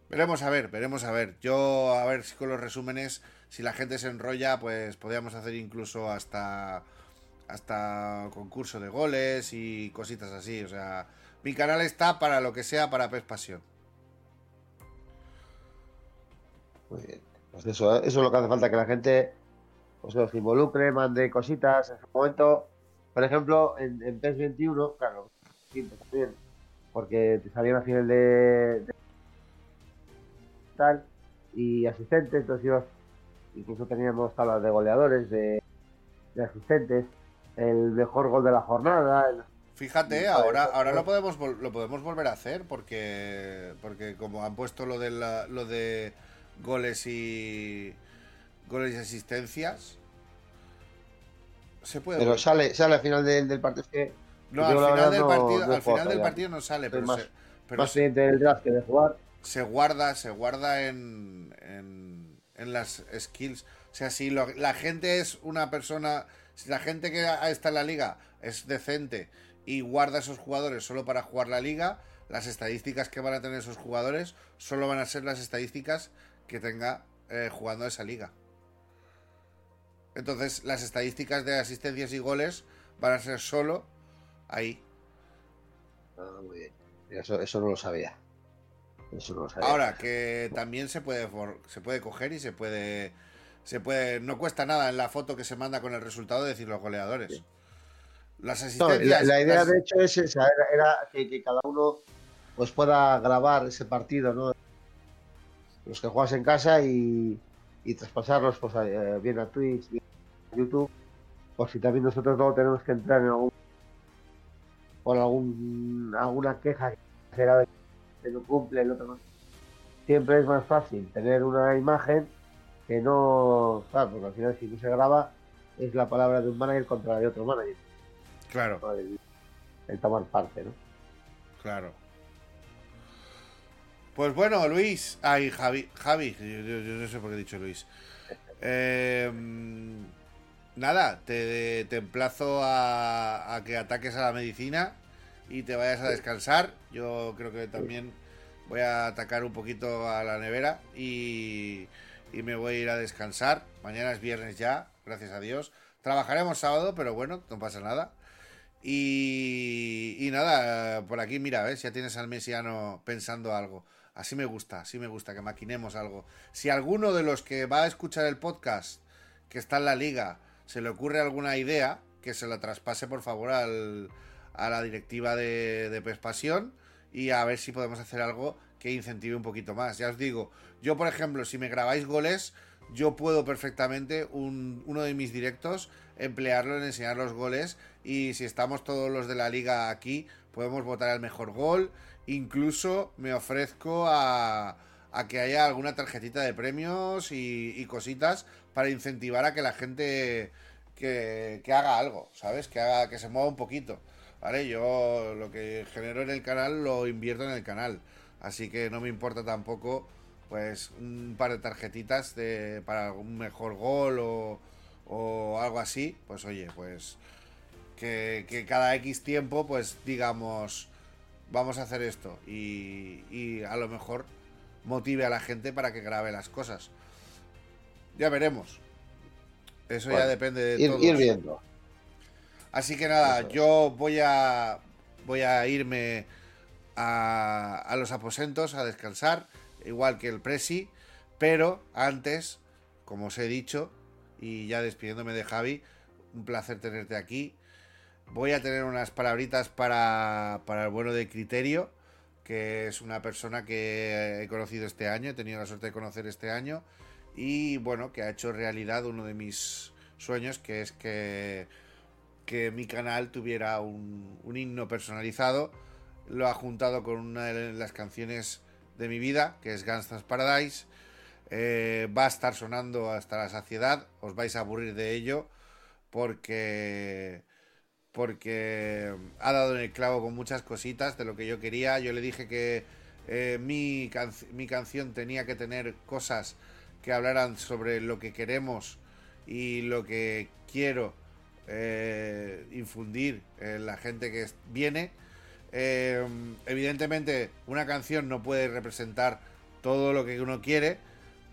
Veremos a ver, veremos a ver. Yo a ver si con los resúmenes, si la gente se enrolla, pues podríamos hacer incluso hasta hasta concurso de goles y cositas así. O sea, mi canal está para lo que sea para PES Pasión. Muy bien. Pues eso, ¿eh? eso es lo que hace falta, que la gente pues, se involucre, mande cositas. En su momento, por ejemplo, en, PES 21, claro, también, porque te salía una final de, de tal y asistentes, entonces ibas- incluso teníamos tablas de goleadores, de, de asistentes, el mejor gol de la jornada, el- Fíjate, ahora, joder, ahora lo joder. podemos vol- lo podemos volver a hacer porque porque como han puesto lo de la- lo de goles y goles y asistencias, Se puede. Pero volver. sale, sale al final del, del partido. Es que No, al final verdad del no- partido, no al puedo final del fallar. partido no sale, pero, más- se, pero más se, del draft que de jugar. se guarda, se guarda en, en, en las skills. O sea, si la gente es una persona, si la gente que está en la liga es decente y guarda esos jugadores solo para jugar la liga, las estadísticas que van a tener esos jugadores solo van a ser las estadísticas que tenga eh, jugando esa liga. Entonces, las estadísticas de asistencias y goles van a ser solo ahí. Ah, muy bien. Eso, eso no lo sabía. Eso no lo sabía. Ahora, que también se puede se puede coger y se puede se puede no cuesta nada en la foto que se manda con el resultado decir los goleadores. Las No, asistencias la, la idea las- de hecho es esa, era, era que, que cada uno pues pueda grabar ese partido, ¿no? Los que juegas en casa y, y traspasarlos pues, a- eh, bien a Twitch, bien a YouTube, por si también nosotros luego tenemos que entrar en algún por algún alguna queja que será de que no cumple el otro no. Siempre es más fácil tener una imagen que no, claro, porque al final si no se graba es la palabra de un manager contra la de otro manager claro, el, el tomar parte, ¿no? claro. Pues bueno, Luis, ay Javi, Javi, yo, yo- yo no sé por qué he dicho Luis. Eh, nada, te, te emplazo a, a que ataques a la medicina y te vayas a descansar. Yo creo que también voy a atacar un poquito a la nevera y, y me voy a ir a descansar. Mañana es viernes ya, gracias a Dios. Trabajaremos sábado, pero bueno, no pasa nada. Y, y nada, por aquí mira, ¿ves? Ya tienes al mesiano pensando algo. Así me gusta, así me gusta, que maquinemos algo. Si alguno de los que va a escuchar el podcast, que está en la liga, se le ocurre alguna idea, que se la traspase por favor al, a la directiva de, de y a ver si podemos hacer algo que incentive un poquito más. Ya os digo, yo por ejemplo, si me grabáis goles, yo puedo perfectamente un- uno de mis directos emplearlo en enseñar los goles y si estamos todos los de la liga aquí, podemos votar el mejor gol. Incluso me ofrezco a, a que haya alguna tarjetita de premios y, y cositas para incentivar a que la gente que, que haga algo, ¿sabes? Que haga que se mueva un poquito. ¿Vale? Yo lo que genero en el canal lo invierto en el canal. Así que no me importa tampoco, pues, un par de tarjetitas de, para algún mejor gol o, o algo así. Pues oye, pues que, que cada X tiempo, pues digamos, vamos a hacer esto. Y, y a lo mejor motive a la gente para que grabe las cosas. Ya veremos. Eso ya depende de Ir, todos. ir viendo. Así que nada, Eso yo voy a voy a irme a, a los aposentos a descansar, igual que el Presi, pero antes, como os he dicho, y ya despidiéndome de Javi, un placer tenerte aquí. Voy a tener unas palabritas para, para el bueno de Criterio, que es una persona que he conocido este año, he tenido la suerte de conocer este año, y bueno, que ha hecho realidad uno de mis sueños, que es que que mi canal tuviera un, himno personalizado. Lo ha juntado con una de las canciones de mi vida, que es Gangsta's Paradise. Eh, va a estar sonando hasta la saciedad. Os vais a aburrir de ello porque porque ha dado en el clavo con muchas cositas de lo que yo quería. Yo le dije que eh, mi, mi canción tenía que tener cosas que hablaran sobre lo que queremos y lo que quiero eh, infundir en la gente que viene. Eh, evidentemente, una canción no puede representar todo lo que uno quiere,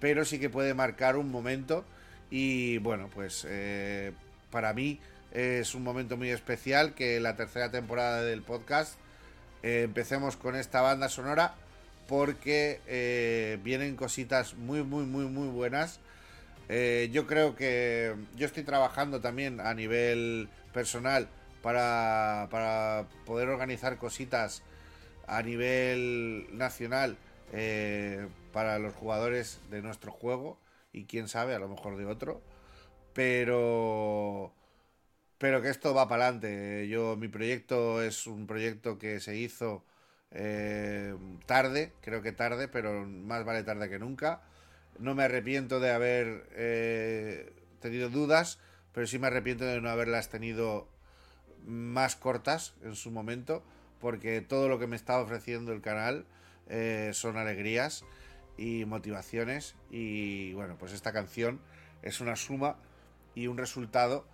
pero sí que puede marcar un momento. Y bueno, pues eh, para mí es un momento muy especial que la tercera temporada del podcast eh, empecemos con esta banda sonora porque eh, vienen cositas muy, muy, muy, muy buenas. Eh, yo creo que yo estoy trabajando también a nivel personal para, para poder organizar cositas a nivel nacional eh, para los jugadores de nuestro juego y quién sabe, a lo mejor de otro. Pero pero que esto va para adelante. Yo mi proyecto es un proyecto que se hizo eh, tarde, creo que tarde, pero más vale tarde que nunca. No me arrepiento de haber eh, tenido dudas, pero sí me arrepiento de no haberlas tenido más cortas en su momento, porque todo lo que me está ofreciendo el canal eh, son alegrías y motivaciones y bueno, pues esta canción es una suma y un resultado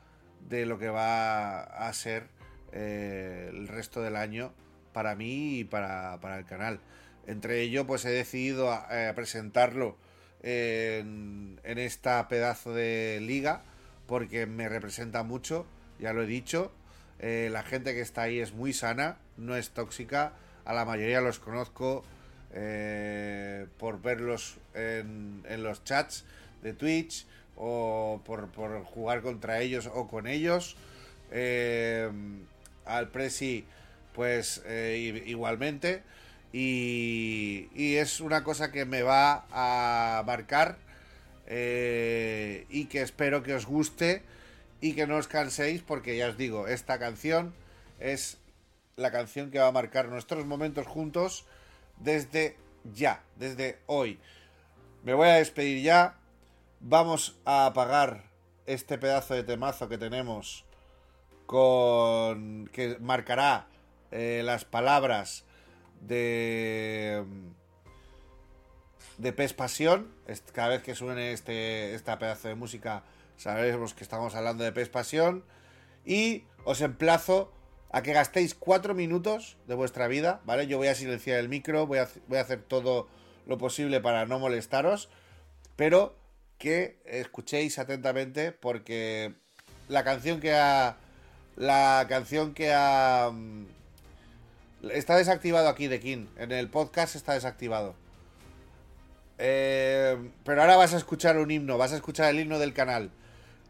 de lo que va a ser eh, el resto del año para mí y para, el canal. Entre ello, pues he decidido eh, presentarlo en, esta pedazo de liga porque me representa mucho, ya lo he dicho. Eh, la gente que está ahí es muy sana, no es tóxica. A la mayoría los conozco por verlos en, en los chats de Twitch o por, jugar contra ellos o con ellos. Eh, al Presi, pues eh, igualmente. Y, es una cosa que me va a marcar eh, y que espero que os guste y que no os canséis porque ya os digo, esta canción es la canción que va a marcar nuestros momentos juntos desde ya, desde hoy. Me voy a despedir ya. Vamos a apagar este pedazo de temazo que tenemos con que marcará eh, las palabras de de Pes Pasión. Cada vez que suene este esta pedazo de música sabemos que estamos hablando de Pes Pasión y os emplazo a que gastéis cuatro minutos de vuestra vida, ¿vale? Yo voy a silenciar el micro, voy a, voy a hacer todo lo posible para no molestaros, pero que escuchéis atentamente porque la canción que ha la canción que ha mm, está desactivado aquí de King. En el podcast está desactivado. Eh, pero ahora vas a escuchar un himno vas a escuchar el himno del canal.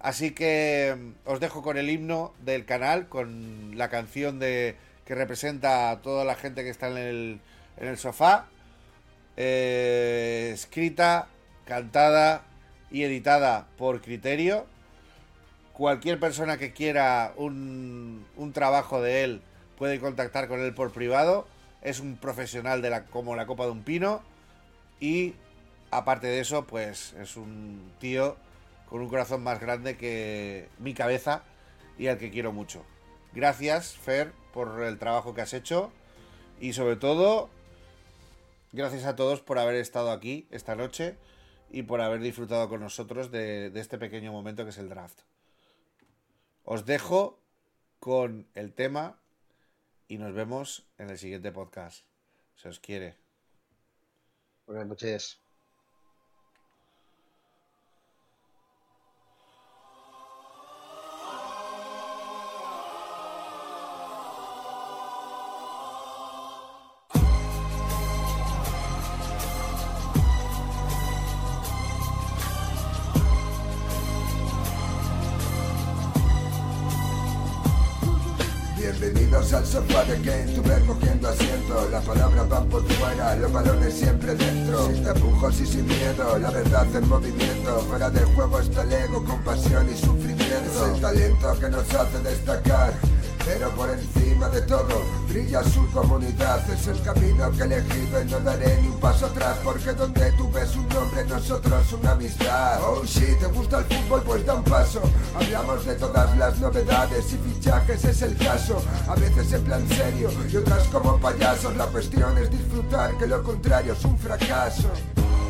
Así que mm, os dejo con el himno del canal con la canción de que representa a toda la gente que está en el, en el sofá. Eh, escrita cantada y editada por criterio. Cualquier persona que quiera un, un trabajo de él puede contactar con él por privado. Es un profesional de la, como la copa de un pino. Y aparte de eso, pues es un tío con un corazón más grande que mi cabeza y al que quiero mucho. Gracias, Fer, por el trabajo que has hecho. Y sobre todo, gracias a todos por haber estado aquí esta noche y por haber disfrutado con nosotros de, este pequeño momento que es el draft. Os dejo con el tema y nos vemos en el siguiente podcast. Se os quiere. Buenas noches. Al sofá de Kane, tú ves cogiendo asiento. Las palabras van por fuera, los balones siempre dentro. Sin tapujos y sin miedo, la verdad en movimiento. Fuera del juego está el ego, con pasión y sufrimiento. Es el talento que nos hace destacar pero por encima de todo brilla su comunidad. Es el camino que he elegido y no daré ni un paso atrás, porque donde tú ves un nombre, nosotros una amistad. Oh, si te gusta el fútbol, pues da un paso. Hablamos de todas las novedades y fichajes, es el caso. A veces en plan serio y otras como payasos. La cuestión es disfrutar, que lo contrario es un fracaso.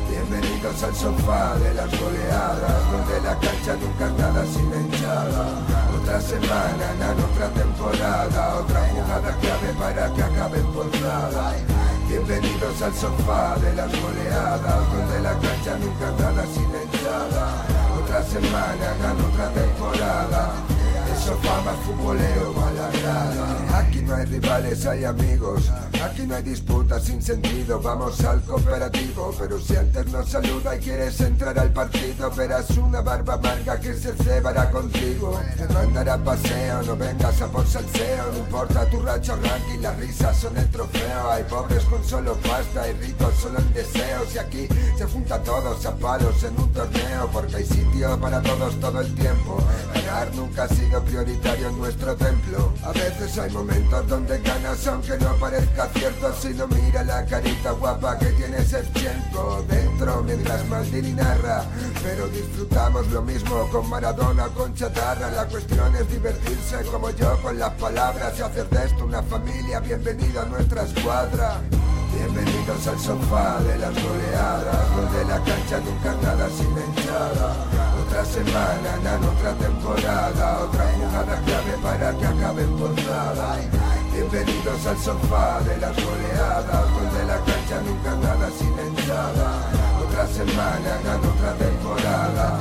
Bienvenidos al sofá de las goleadas, donde la cancha nunca nada sin hinchada otra semana, en otra temporada, otra jugada clave para que acabe nada. Bienvenidos al sofá de las goleadas, donde la cancha nunca nada silenciada. Otra semana, en otra temporada Aquí no hay rivales, hay amigos. Aquí no hay disputas sin sentido, vamos al cooperativo. Pero si antes nos saluda y quieres entrar al partido, verás una barba amarga que se cebará contigo. Te mandará paseo, no vengas a por salseo. No importa tu racho ranking, las risas son el trofeo. Hay pobres con solo pasta y ricos solo en deseos. Y aquí se junta todos a palos en un torneo, porque hay sitio para todos todo el tiempo. Ganar nunca sido en nuestro templo. A veces hay momentos donde ganas aunque no parezca cierto. Si no mira la carita guapa que tiene tiempo dentro mientras Maldini narra. Pero disfrutamos lo mismo con Maradona, con chatarra. La cuestión es divertirse como yo con las palabras y hacer de esto una familia. Bienvenido a nuestra escuadra. Bienvenidos al sofá de las goleadas, donde la cancha nunca nada sin hinchada. Otra semana, nan, otra temporada, otra jugada clave para que acabe en. Bienvenidos al sofá de las goleadas, donde la cancha nunca nada sin hinchada. Otra semana, nan, otra temporada.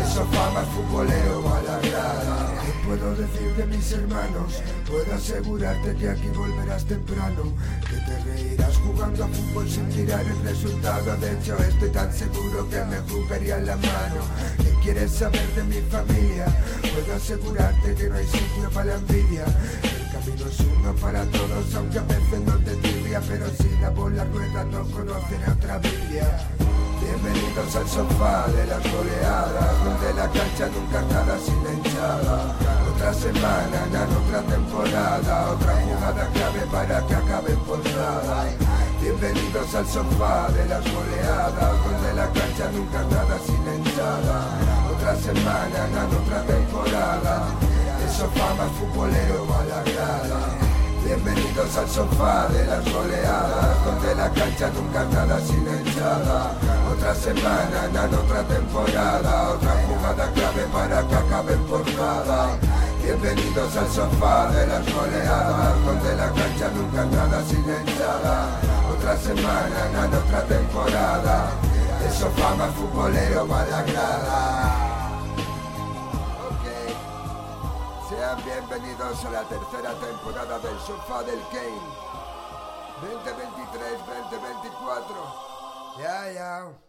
El sofá más futbolero a la grada. ¿Qué puedo decir de mis hermanos? Puedo asegurarte que aquí volverás temprano, que te reirás jugando a fútbol sin mirar el resultado. De hecho, estoy tan seguro que me jugaría la mano. ¿Qué quieres saber de mi familia? Puedo asegurarte que no hay sitio para la envidia. El camino es uno para todos, aunque a veces no te tibia, pero si la bola rueda no conoceré otra Biblia. Bienvenidos al sofá de las goleadas, donde la cancha nunca nada sin la. Otra semana, nan, otra temporada, otra jugada clave para que acabe en portada. Bienvenidos al sofá de las goleadas, donde la cancha nunca nada sin la. Otra semana, nan, otra temporada. El sofá más futbolero a la grada. Bienvenidos al sofá de las goleadas, donde la cancha nunca nada sin hinchada. Otra semana, nan, otra temporada, otra jugada clave para que acabe en portada. Bienvenidos al sofá de las goleadas, donde la cancha nunca nada sin hinchada. Otra semana, nan, otra temporada. El sofá más futbolero para la grada. Bienvenidos a la tercera temporada del Sofá del Game. 2023-2024. Ya, ya.